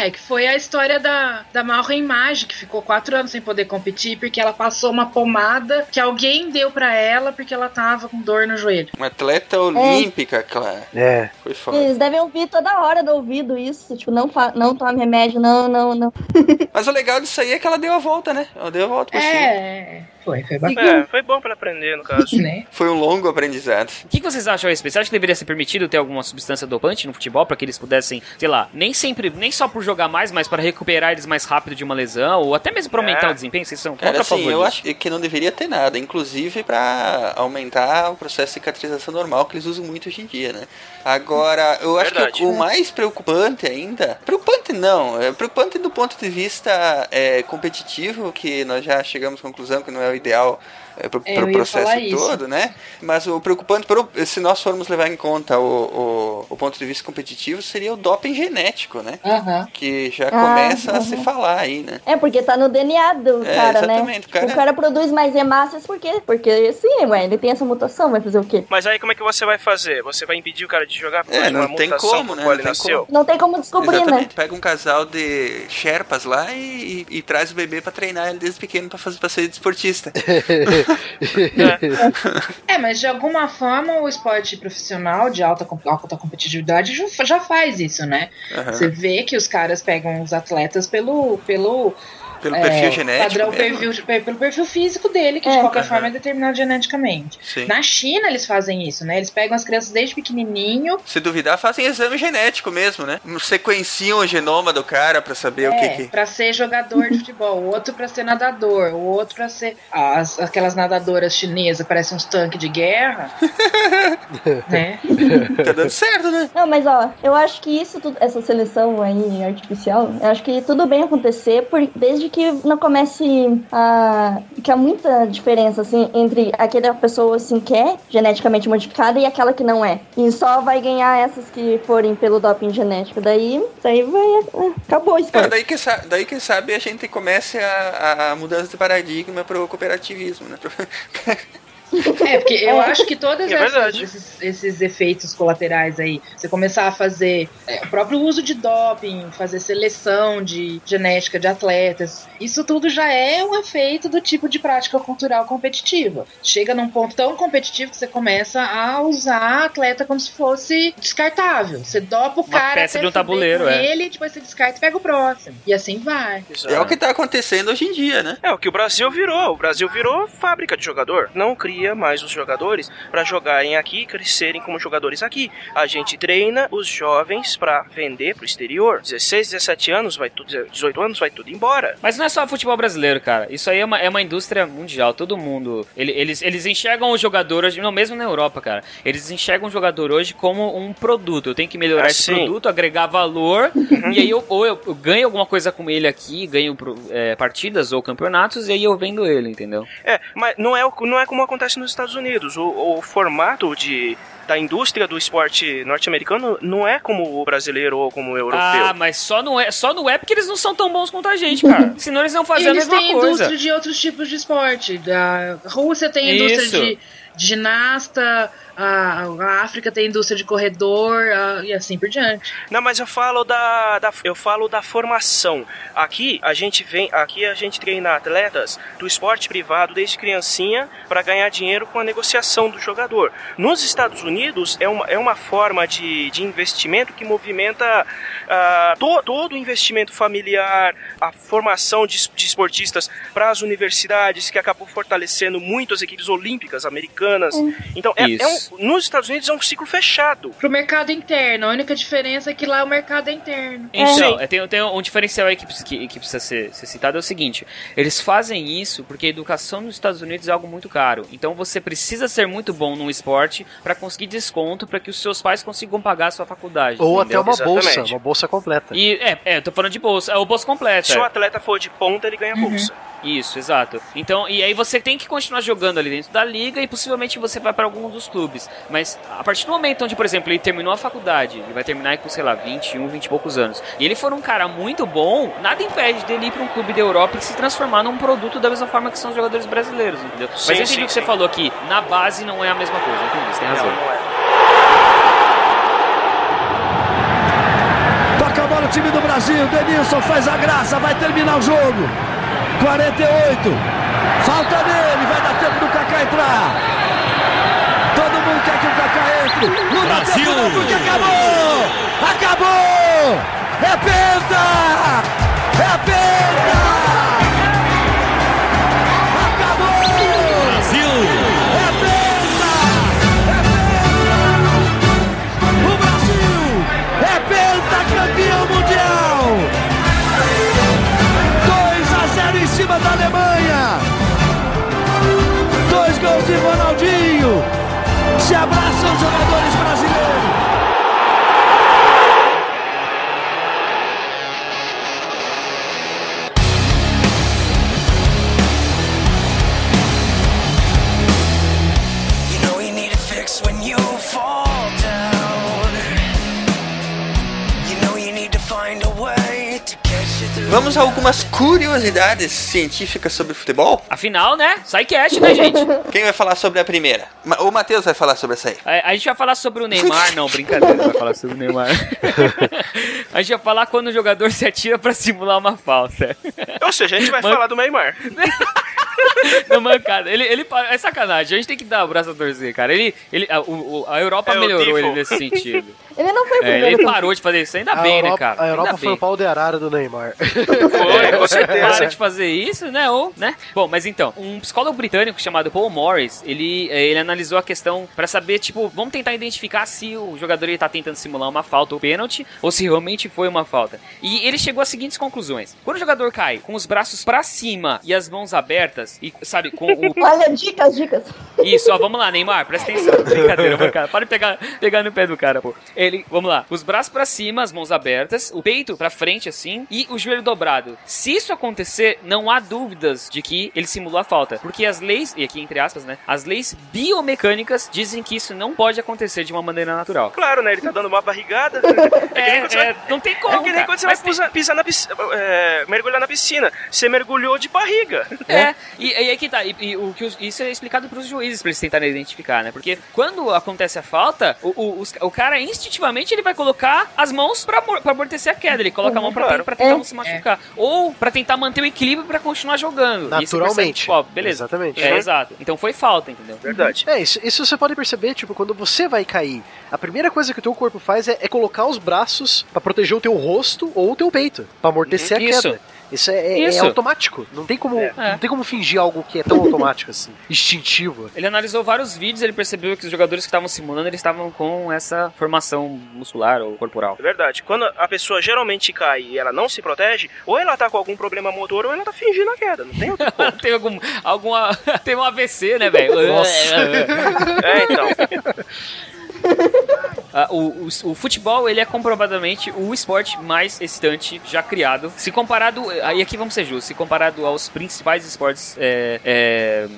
É que foi a história da, da Malren Mage, que ficou quatro anos sem poder competir porque ela passou uma pomada que alguém deu pra ela porque ela tava com dor no joelho. Uma atleta olímpica, claro. É. Foi foda. Eles devem ouvir toda hora do ouvido isso. Tipo, não, fa não tome remédio, não, não, não. Mas o legal disso aí é que ela deu a volta, né? Ela deu a volta por cima. É. Foi, foi É, bacana. foi bom pra aprender, no caso. Né? Foi um longo aprendizado. O que, que vocês acham a respeito? Você acha que deveria ser permitido ter alguma substância dopante no futebol para que eles pudessem, sei lá, nem sempre, nem só por jogar mais, mas para recuperar eles mais rápido de uma lesão ou até mesmo para aumentar É. o desempenho? Vocês são Cara, contra a assim, favor eu acho que não deveria ter nada, inclusive pra aumentar o processo de cicatrização normal que eles usam muito hoje em dia, né? Agora, eu acho Verdade. que o, o mais preocupante ainda, preocupante não, é preocupante do ponto de vista é, competitivo, que nós já chegamos à conclusão que não é o ideal é, pro, É, pro processo falar isso. todo, né? Mas o preocupante, pro- se nós formos levar em conta o, o, o ponto de vista competitivo, seria o doping genético, né? Aham. Que já Ah, começa a se uhum. falar aí, né? É, porque tá no DNA do É, cara, né? exatamente, o cara- O cara produz mais hemácias por quê? Porque sim, ué, ele tem essa mutação, vai fazer o quê? Mas aí como é que você vai fazer? Você vai impedir o cara de jogar por É, causa de uma não tem como, né? Não tem nasceu? Não tem como descobrir, né? Exatamente. Pega um casal de Sherpas lá e, e- e traz o bebê pra treinar ele desde pequeno pra fazer pra ser desportista. É, mas de alguma forma o esporte profissional de alta, alta competitividade já, faz isso, né? Aham. Você vê que os caras pegam os atletas pelo. pelo Pelo é, perfil genético. Padrão perfil, pe- pelo perfil físico dele, que de É. qualquer Aham. forma é determinado geneticamente. Sim. Na China eles fazem isso, né? Eles pegam as crianças desde pequenininho. Se duvidar, fazem exame genético mesmo, né? Sequenciam o genoma do cara pra saber o que É, que. pra ser jogador de futebol, o outro pra ser nadador, o outro pra ser. As, aquelas nadadoras chinesas, parecem uns tanques de guerra. né? Tá dando certo, né? Não, mas ó, eu acho que isso, tudo, essa seleção aí artificial, eu acho que tudo bem acontecer, por, desde que não comece a. que há muita diferença, assim, entre aquela pessoa, assim, que é geneticamente modificada e aquela que não é. E só vai ganhar essas que forem pelo doping genético. Daí, daí vai. é, Acabou o Cara, esporte. daí que, daí que sabe a gente comece a, a mudança de paradigma pro cooperativismo, né? É, porque eu É. acho que todos É verdade. esses, esses efeitos colaterais aí, você começar a fazer é, o próprio uso de doping, fazer seleção de genética de atletas, isso tudo já é um efeito do tipo de prática cultural competitiva. Chega num ponto tão competitivo que você começa a usar atleta como se fosse descartável. Você dopa o Uma cara peça de um tabuleiro, é. ele, depois você descarta e pega o próximo. E assim vai. Exato. É o que tá acontecendo hoje em dia, né? É o que o Brasil virou. O Brasil virou fábrica de jogador. Não cria mais os jogadores pra jogarem aqui e crescerem como jogadores aqui. A gente treina os jovens pra vender pro exterior. 16, 17 anos, vai tudo, 18 anos, vai tudo embora. Mas não é só futebol brasileiro, cara. Isso aí é uma, é uma indústria mundial. Todo mundo. ele- eles, eles enxergam o jogador hoje, não, mesmo na Europa, cara. Eles enxergam o jogador hoje como um produto. Eu tenho que melhorar Ah, esse produto, agregar valor. E aí eu, ou eu, eu ganho alguma coisa com ele aqui, ganho é, partidas ou campeonatos, e aí eu vendo ele, entendeu? É, mas não é, não é como acontece nos Estados Unidos. O, o formato de, da indústria do esporte norte-americano não é como o brasileiro ou como o europeu. Ah, mas só não, é, só não é porque eles não são tão bons quanto a gente, cara. Senão eles não faziam a Eles mesma têm coisa. indústria de outros tipos de esporte. Da Rússia tem indústria Isso. de ginasta, a, a África tem indústria de corredor a- e assim por diante. Não, mas eu falo da, da- eu falo da formação. Aqui a gente vem, aqui a gente treina atletas do esporte privado desde criancinha para ganhar dinheiro com a negociação do jogador. Nos Estados Unidos é uma, é uma forma de, de investimento que movimenta ah, to- todo o investimento familiar, a formação de, de esportistas para as universidades, que acabou fortalecendo muito as equipes olímpicas americanas. Então, é, é um, nos Estados Unidos é um ciclo fechado. Pro mercado interno, a única diferença é que lá o mercado é interno. Então, é, tem, tem um diferencial aí que, precisa- que, que precisa ser, ser citado, é o seguinte, eles fazem isso porque a educação nos Estados Unidos é algo muito caro, então você precisa ser muito bom num esporte para conseguir desconto para que os seus pais consigam pagar a sua faculdade. Ou entendeu? até uma bolsa, Exatamente. uma bolsa completa. E, é, é, eu tô falando de bolsa, é o bolsa completa. Se o atleta for de ponta, ele ganha bolsa. Isso, exato. Então, e aí você tem que continuar jogando ali dentro da liga e possivelmente você vai para algum dos clubes. Mas a partir do momento onde, por exemplo, ele terminou a faculdade, ele vai terminar com, sei lá, 21, 20 e poucos anos, e ele for um cara muito bom, nada impede dele ir para um clube da Europa e se transformar num produto da mesma forma que são os jogadadores brasileiros, entendeu? Mas Sim, eu entendi o que você falou aqui, na base não é a mesma coisa, entendi, você tem razão. Não, não é. Toca a bola o time do Brasil. Denilson faz a graça, vai terminar o jogo. 48. Falta dele, vai dar tempo do Kaká entrar. Todo mundo quer que o Kaká entre. Não dá tempo não, porque acabou! Acabou! É penta! É penta! Se abraçam jogadores Vamos a algumas curiosidades científicas sobre futebol? Afinal, né? Sai cast, né, gente? Quem vai falar sobre a primeira? Ma- O Matheus vai falar sobre essa aí. A, a gente vai falar sobre o Neymar. Não, brincadeira, vai falar sobre o Neymar. a gente vai falar quando o jogador se atira pra simular uma falta. Ou seja, a gente vai Man- falar do Neymar. Na mancada. Ele, ele é sacanagem. A gente tem que dar o braço a torcer, cara. Ele, ele, a, o- a Europa É melhorou ele nesse sentido. Ele não foi o É, primeiro. ele parou de fazer isso. Ainda A bem, Europa, né, cara? a Europa Ainda foi bem. o pau de arara do Neymar. Foi, com certeza. Para de fazer isso, né? Ou, né? Bom, mas então, um psicólogo britânico chamado Paul Morris, ele, eh, ele analisou a questão pra saber, tipo, vamos tentar identificar se o jogador ele tá tentando simular uma falta ou pênalti, ou se realmente foi uma falta. E ele chegou às seguintes conclusões. Quando o jogador cai com os braços pra cima e as mãos abertas, e, sabe, com o Olha, dicas, dicas. isso, ó, vamos lá, Neymar, presta atenção. Brincadeira, mano, cara. Para de pegar, pegar no pé do cara, pô. Ele, vamos lá. Os braços pra cima, as mãos abertas, o peito pra frente, assim, e o joelho dobrado. Se isso acontecer, não há dúvidas de que ele simulou a falta. Porque as leis, e aqui entre aspas, né? As leis biomecânicas dizem que isso não pode acontecer de uma maneira natural. Claro, né? Ele tá dando uma barrigada. É, é, vai- não tem como. É que nem cara. quando você Mas vai pisar, pisar na piscina, é, mergulhar na piscina. Você mergulhou de barriga. É, e, e aí que tá. E, e o que os- isso é explicado pros juízes pra eles tentarem identificar, né? Porque quando acontece a falta, o, o, os- o cara instintivamente ele vai colocar as mãos pra, pra amortecer a queda. Ele coloca a mão pra, Claro. pra tentar É. não se machucar. Ou pra tentar manter o equilíbrio pra continuar jogando. E aí você percebe, Naturalmente. tipo, ó, beleza. Exatamente. É, Uhum. exato. Então foi falta, entendeu? Verdade. É, isso, isso você pode perceber, tipo, quando você vai cair, a primeira coisa que o teu corpo faz é, é colocar os braços pra proteger o teu rosto ou o teu peito, pra amortecer a Isso. queda. Isso é, é- é Isso. automático. Não tem como, É. não tem como fingir algo que é tão automático assim, instintivo. Ele analisou vários vídeos, ele percebeu que os jogadores que estavam simulando, eles estavam com essa formação muscular ou corporal. É verdade. Quando a pessoa geralmente cai e ela não se protege, ou ela tá com algum problema motor ou ela tá fingindo a queda. Não tem outro ponto. Teve algum, alguma, teve um AVC, né, velho? Nossa. É, então. Ah, o, o, o futebol ele é comprovadamente o esporte mais excitante já criado. Se comparado, aí aqui vamos ser justos, se comparado aos principais esportes é, é,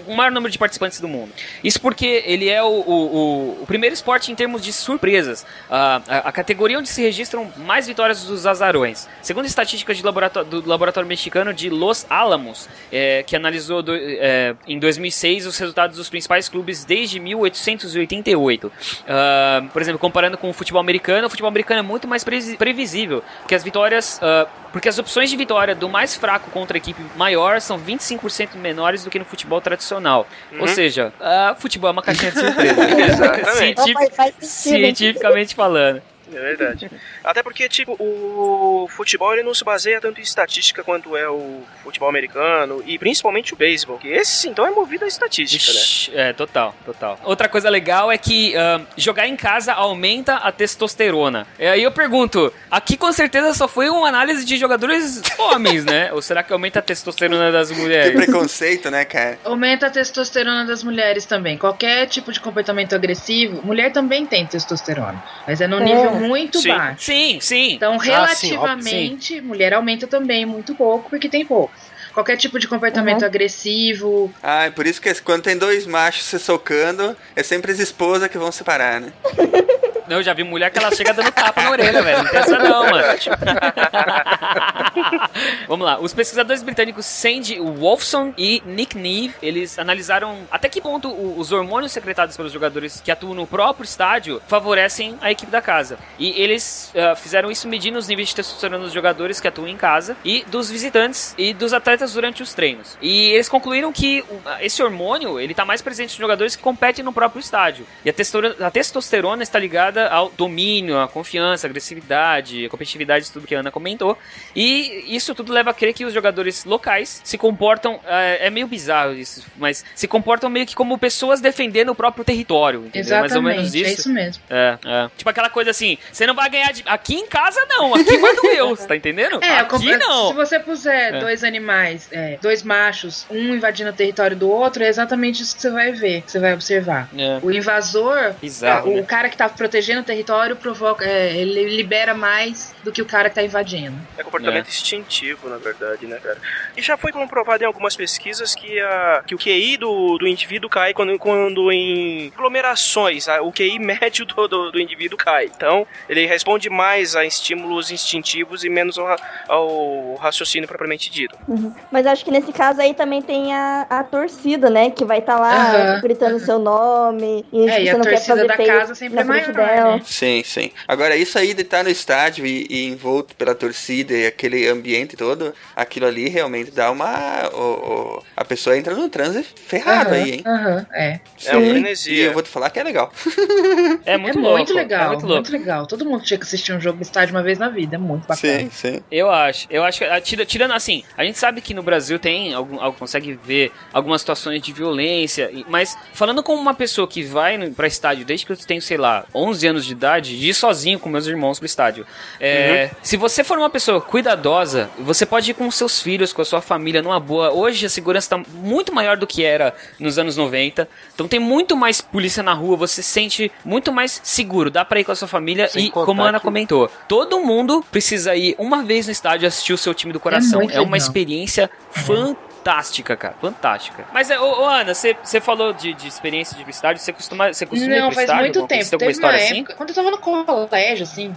com o maior número de participantes do mundo. Isso porque ele é o, o, o- primeiro esporte em termos de surpresas. Ah, a, a categoria onde se registram mais vitórias dos azarões. Segundo estatísticas de laboratório, do laboratório mexicano de Los Alamos, é, que analisou do- é, em 2006 os resultados dos principais clubes desde 1888. Ah, por exemplo, comparando com o futebol americano, o futebol americano é muito mais previsível, porque as vitórias, ah, porque as opções de vitória do mais fraco contra a equipe maior são 25% menores do que no futebol tradicional. Ou seja, ah, futebol é uma caixinha de surpresa. Exatamente. Cientif- Faz- faz sentido. cientificamente falando. É verdade. Até porque, tipo, o futebol ele não se baseia tanto em estatística quanto é o futebol americano e principalmente o beisebol, que esse então é movido a estatística, né? Ixi, É, total, total. Outra coisa legal é que ah, jogar em casa aumenta a testosterona. E aí eu pergunto, aqui com certeza só foi uma análise de jogadores homens, né? Ou será que aumenta a testosterona das Que mulheres? preconceito, né, cara? Aumenta a testosterona das mulheres também. Qualquer tipo de comportamento agressivo, mulher também tem testosterona, mas é num É. nível muito Sim. baixo. Sim, sim. Então, Ah, sim, relativamente, mulher aumenta também muito pouco, porque tem pouco. Qualquer tipo de comportamento Uhum. agressivo. Ah, é por isso que quando tem dois machos se socando, é sempre as esposas que vão separar, né? Não, eu já vi mulher que ela chega dando tapa na orelha, velho. Não tem essa não, mano. Vamos lá. Os pesquisadores britânicos Sandy Wolfson e Nick Neve, eles analisaram até que ponto os hormônios secretados pelos jogadores que atuam no próprio estádio favorecem a equipe da casa. E eles ah, fizeram isso medindo os níveis de testosterona dos jogadores que atuam em casa e dos visitantes e dos atletas durante os treinos. E eles concluíram que o- esse hormônio, ele tá mais presente nos jogadores que competem no próprio estádio. E a testosterona, a testosterona está ligada ao domínio, à confiança, à agressividade, à competitividade, tudo que a Ana comentou. E isso tudo leva a crer que os jogadores locais se comportam. É, é meio bizarro isso, mas se comportam meio que como pessoas defendendo o próprio território. Entendeu? Mais ou menos Exatamente, isso. é isso mesmo. É, é. Tipo aquela coisa assim, você não vai ganhar de... aqui em casa não, aqui doer, você tá entendendo? É, aqui não. se você puser É. dois animais, é, dois machos, um invadindo o território do outro, é exatamente isso que você vai ver, que você vai observar. É. O invasor, Bizarro, o né? cara que tá protegendo o território provoca, é, ele libera mais do que o cara que tá invadindo. É comportamento É. instintivo, na verdade, né, cara? E já foi comprovado em algumas pesquisas que, a, que o QI do, do indivíduo cai quando, quando em aglomerações, a- o QI médio do, do, do indivíduo cai. Então, ele responde mais a estímulos instintivos e menos ao, ao raciocínio propriamente dito. Uhum. Mas acho que nesse caso aí também tem a, a torcida, né? Que vai estar lá Aham. gritando seu nome. E, É, tipo, e você a não quer torcida da casa sempre é maior, dela. Né? Sim, sim. Agora, isso aí de estar no estádio e, e envolto pela torcida e aquele ambiente todo, aquilo ali realmente dá uma. o- o- a pessoa entra num transe ferrado Aham, aí, hein? aham, é. É uma Sim. frenesia. E eu vou te falar que é legal. É É muito muito, louco. legal, é muito louco. legal. Todo mundo tinha que assistir um jogo no estádio uma vez na vida, é muito bacana. Sim, sim. Eu acho, eu acho que ah, tira- tirando assim, a gente sabe que no Brasil tem algum, algum- consegue ver algumas situações de violência, mas falando como uma pessoa que vai no- pra estádio desde que eu tenho, sei lá, 11 anos de idade, de ir sozinho com meus irmãos pro estádio. É, Se você for uma pessoa cuidadosa, você pode ir com seus filhos, com a sua família numa boa. Hoje a segurança tá muito maior do que era nos anos 90. Então tem muito mais polícia na rua, você se sente muito mais seguro, dá pra ir com a sua família Sem e como a Ana que- comentou, todo mundo precisa ir uma vez no estádio assistir o seu time do coração. muito É, uma legal. experiência fantástica, cara. Fantástica. Mas, é, ô, ô, Ana, você falou de, de experiência de ir estádio, você costuma, você costuma ir Não, pro faz estádio? muito tempo. Você tem alguma Teve uma história assim? época, quando eu tava no colégio, assim,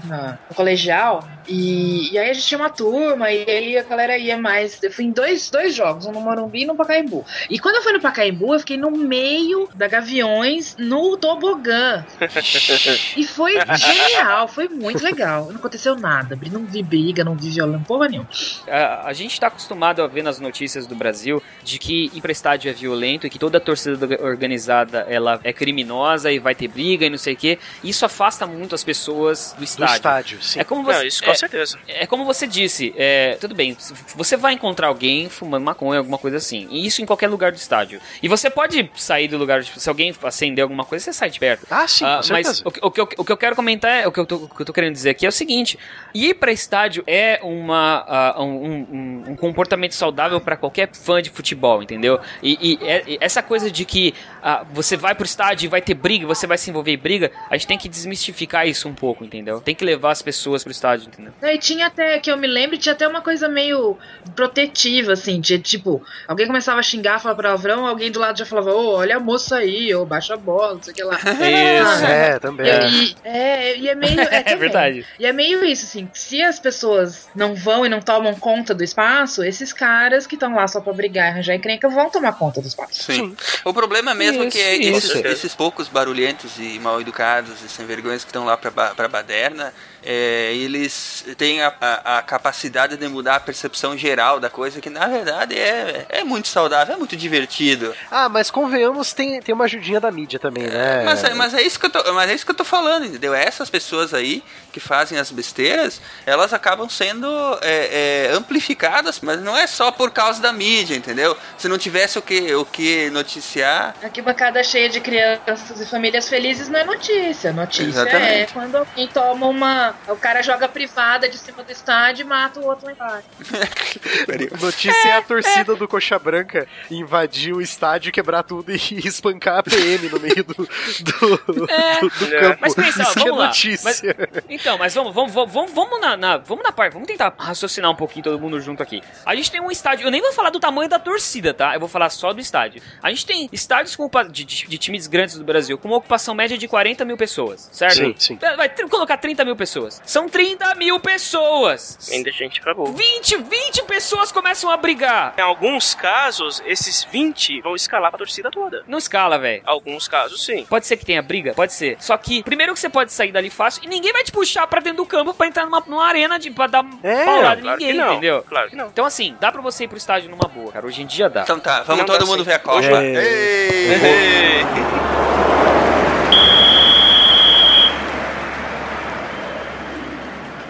no colegial, e, e aí a gente tinha uma turma, e aí a galera ia mais. Eu fui em dois, dois jogos, um no Morumbi e no Pacaembu. E quando eu fui no Pacaembu, eu fiquei no meio da Gaviões, no tobogã. E foi genial, foi muito legal. Não aconteceu nada, não vi briga, não vi violão, porra nenhuma. A, a gente tá acostumado a ver nas notícias do Brasil de que ir estádio é violento e que toda torcida organizada ela é criminosa e vai ter briga e não sei o quê. Isso afasta muito as pessoas do Do estádio. estádio, sim. É como você, Não, isso com é, certeza. é como você disse, é, tudo bem, você vai encontrar alguém fumando maconha, alguma coisa assim. E isso em qualquer lugar do estádio. E você pode sair do lugar, tipo, se alguém acender alguma coisa, você sai de perto. Ah, sim, Ah, com mas o, que- o eu, o que eu quero comentar é o que eu, tô, o que eu tô querendo dizer aqui é o seguinte: ir pra estádio é uma, ah, um, um- um comportamento saudável pra qualquer fã de futebol, entendeu? E, e é- e essa coisa de que ah, você vai pro estádio e vai ter briga, você vai se envolver em briga, a gente tem que desmistificar isso um pouco, entendeu? Tem que levar as pessoas pro estádio, entendeu? E tinha até, que eu me lembro, tinha até uma coisa meio protetiva, assim, de tipo, alguém começava a xingar, falar palavrão, alguém do lado já falava, ô, olha a moça aí, ô, baixa a bola, não sei o que lá. Isso. É, também. E, e- é, e é meio. É, também. verdade. E é meio isso, assim, se as pessoas não vão e não tomam conta do espaço, esses caras que estão lá só pra brigar e arranjar encrenca vão tomar conta do espaço. Sim. O problema mesmo é que Isso, esses, isso. esses poucos barulhentos e mal educados e sem vergonhas que estão lá pra, ba- pra baderna, é, eles têm a, a- a capacidade de mudar a percepção geral da coisa, que na verdade é, é muito saudável, é muito divertido. Ah, mas convenhamos, tem, tem uma ajudinha da mídia também, né? Mas, é- mas é isso que eu tô, mas é isso que eu tô falando, entendeu? Essas pessoas aí que fazem as besteiras, elas acabam sendo é, é, amplificadas, mas não é só por causa da mídia, entendeu? Se não tivesse o que, o que noticiar, Aqui bancada cheia de crianças e famílias felizes não é notícia. Notícia Exatamente. é quando alguém toma uma. O cara joga privada de cima do estádio e mata o outro lá embaixo. Notícia é a torcida do Coxa Branca invadir o estádio, quebrar tudo e espancar a PM no meio do, do, É, do- do é. campo. Mas pensa, Isso que é vamos lá. notícia. Então, mas vamos, vamos, vamos, vamos, vamos na, na- vamos na parte, vamos tentar raciocinar um pouquinho todo mundo junto aqui. A gente tem um estádio, eu nem vou falar do tamanho da torcida, tá? Eu vou falar só do estádio. A gente tem estádios com, de, de- de times grandes do Brasil com uma ocupação média de 40 mil pessoas, certo? Sim, sim. Vai tr- colocar 30 mil pessoas. São 30 mil pessoas. Ainda gente acabou. 20, 20 pessoas começam a brigar. Em alguns casos, esses 20 vão escalar pra torcida toda. Não escala, velho. Alguns casos, sim. Pode ser que tenha briga? Pode ser. Só que, primeiro que você pode sair dali fácil e ninguém vai te puxar pra dentro do campo pra entrar numa, numa arena de, pra dar É, paulada em claro que ninguém, não. entendeu? Claro que não. Então, assim, dá pra você ir pro estádio numa boa, cara. Hoje em dia dá. então tá, vamos Não todo dá mundo sim. ver a Copa. É. Ei!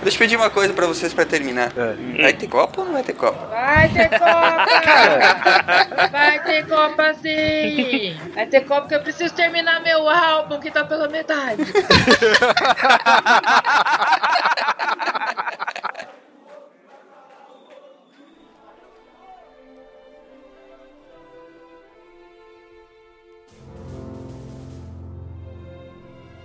Deixa eu pedir uma coisa pra vocês pra terminar. Vai ter Copa ou não vai ter Copa? Vai ter Copa! Vai ter Copa sim! Vai ter Copa porque eu preciso terminar meu álbum que tá pela metade.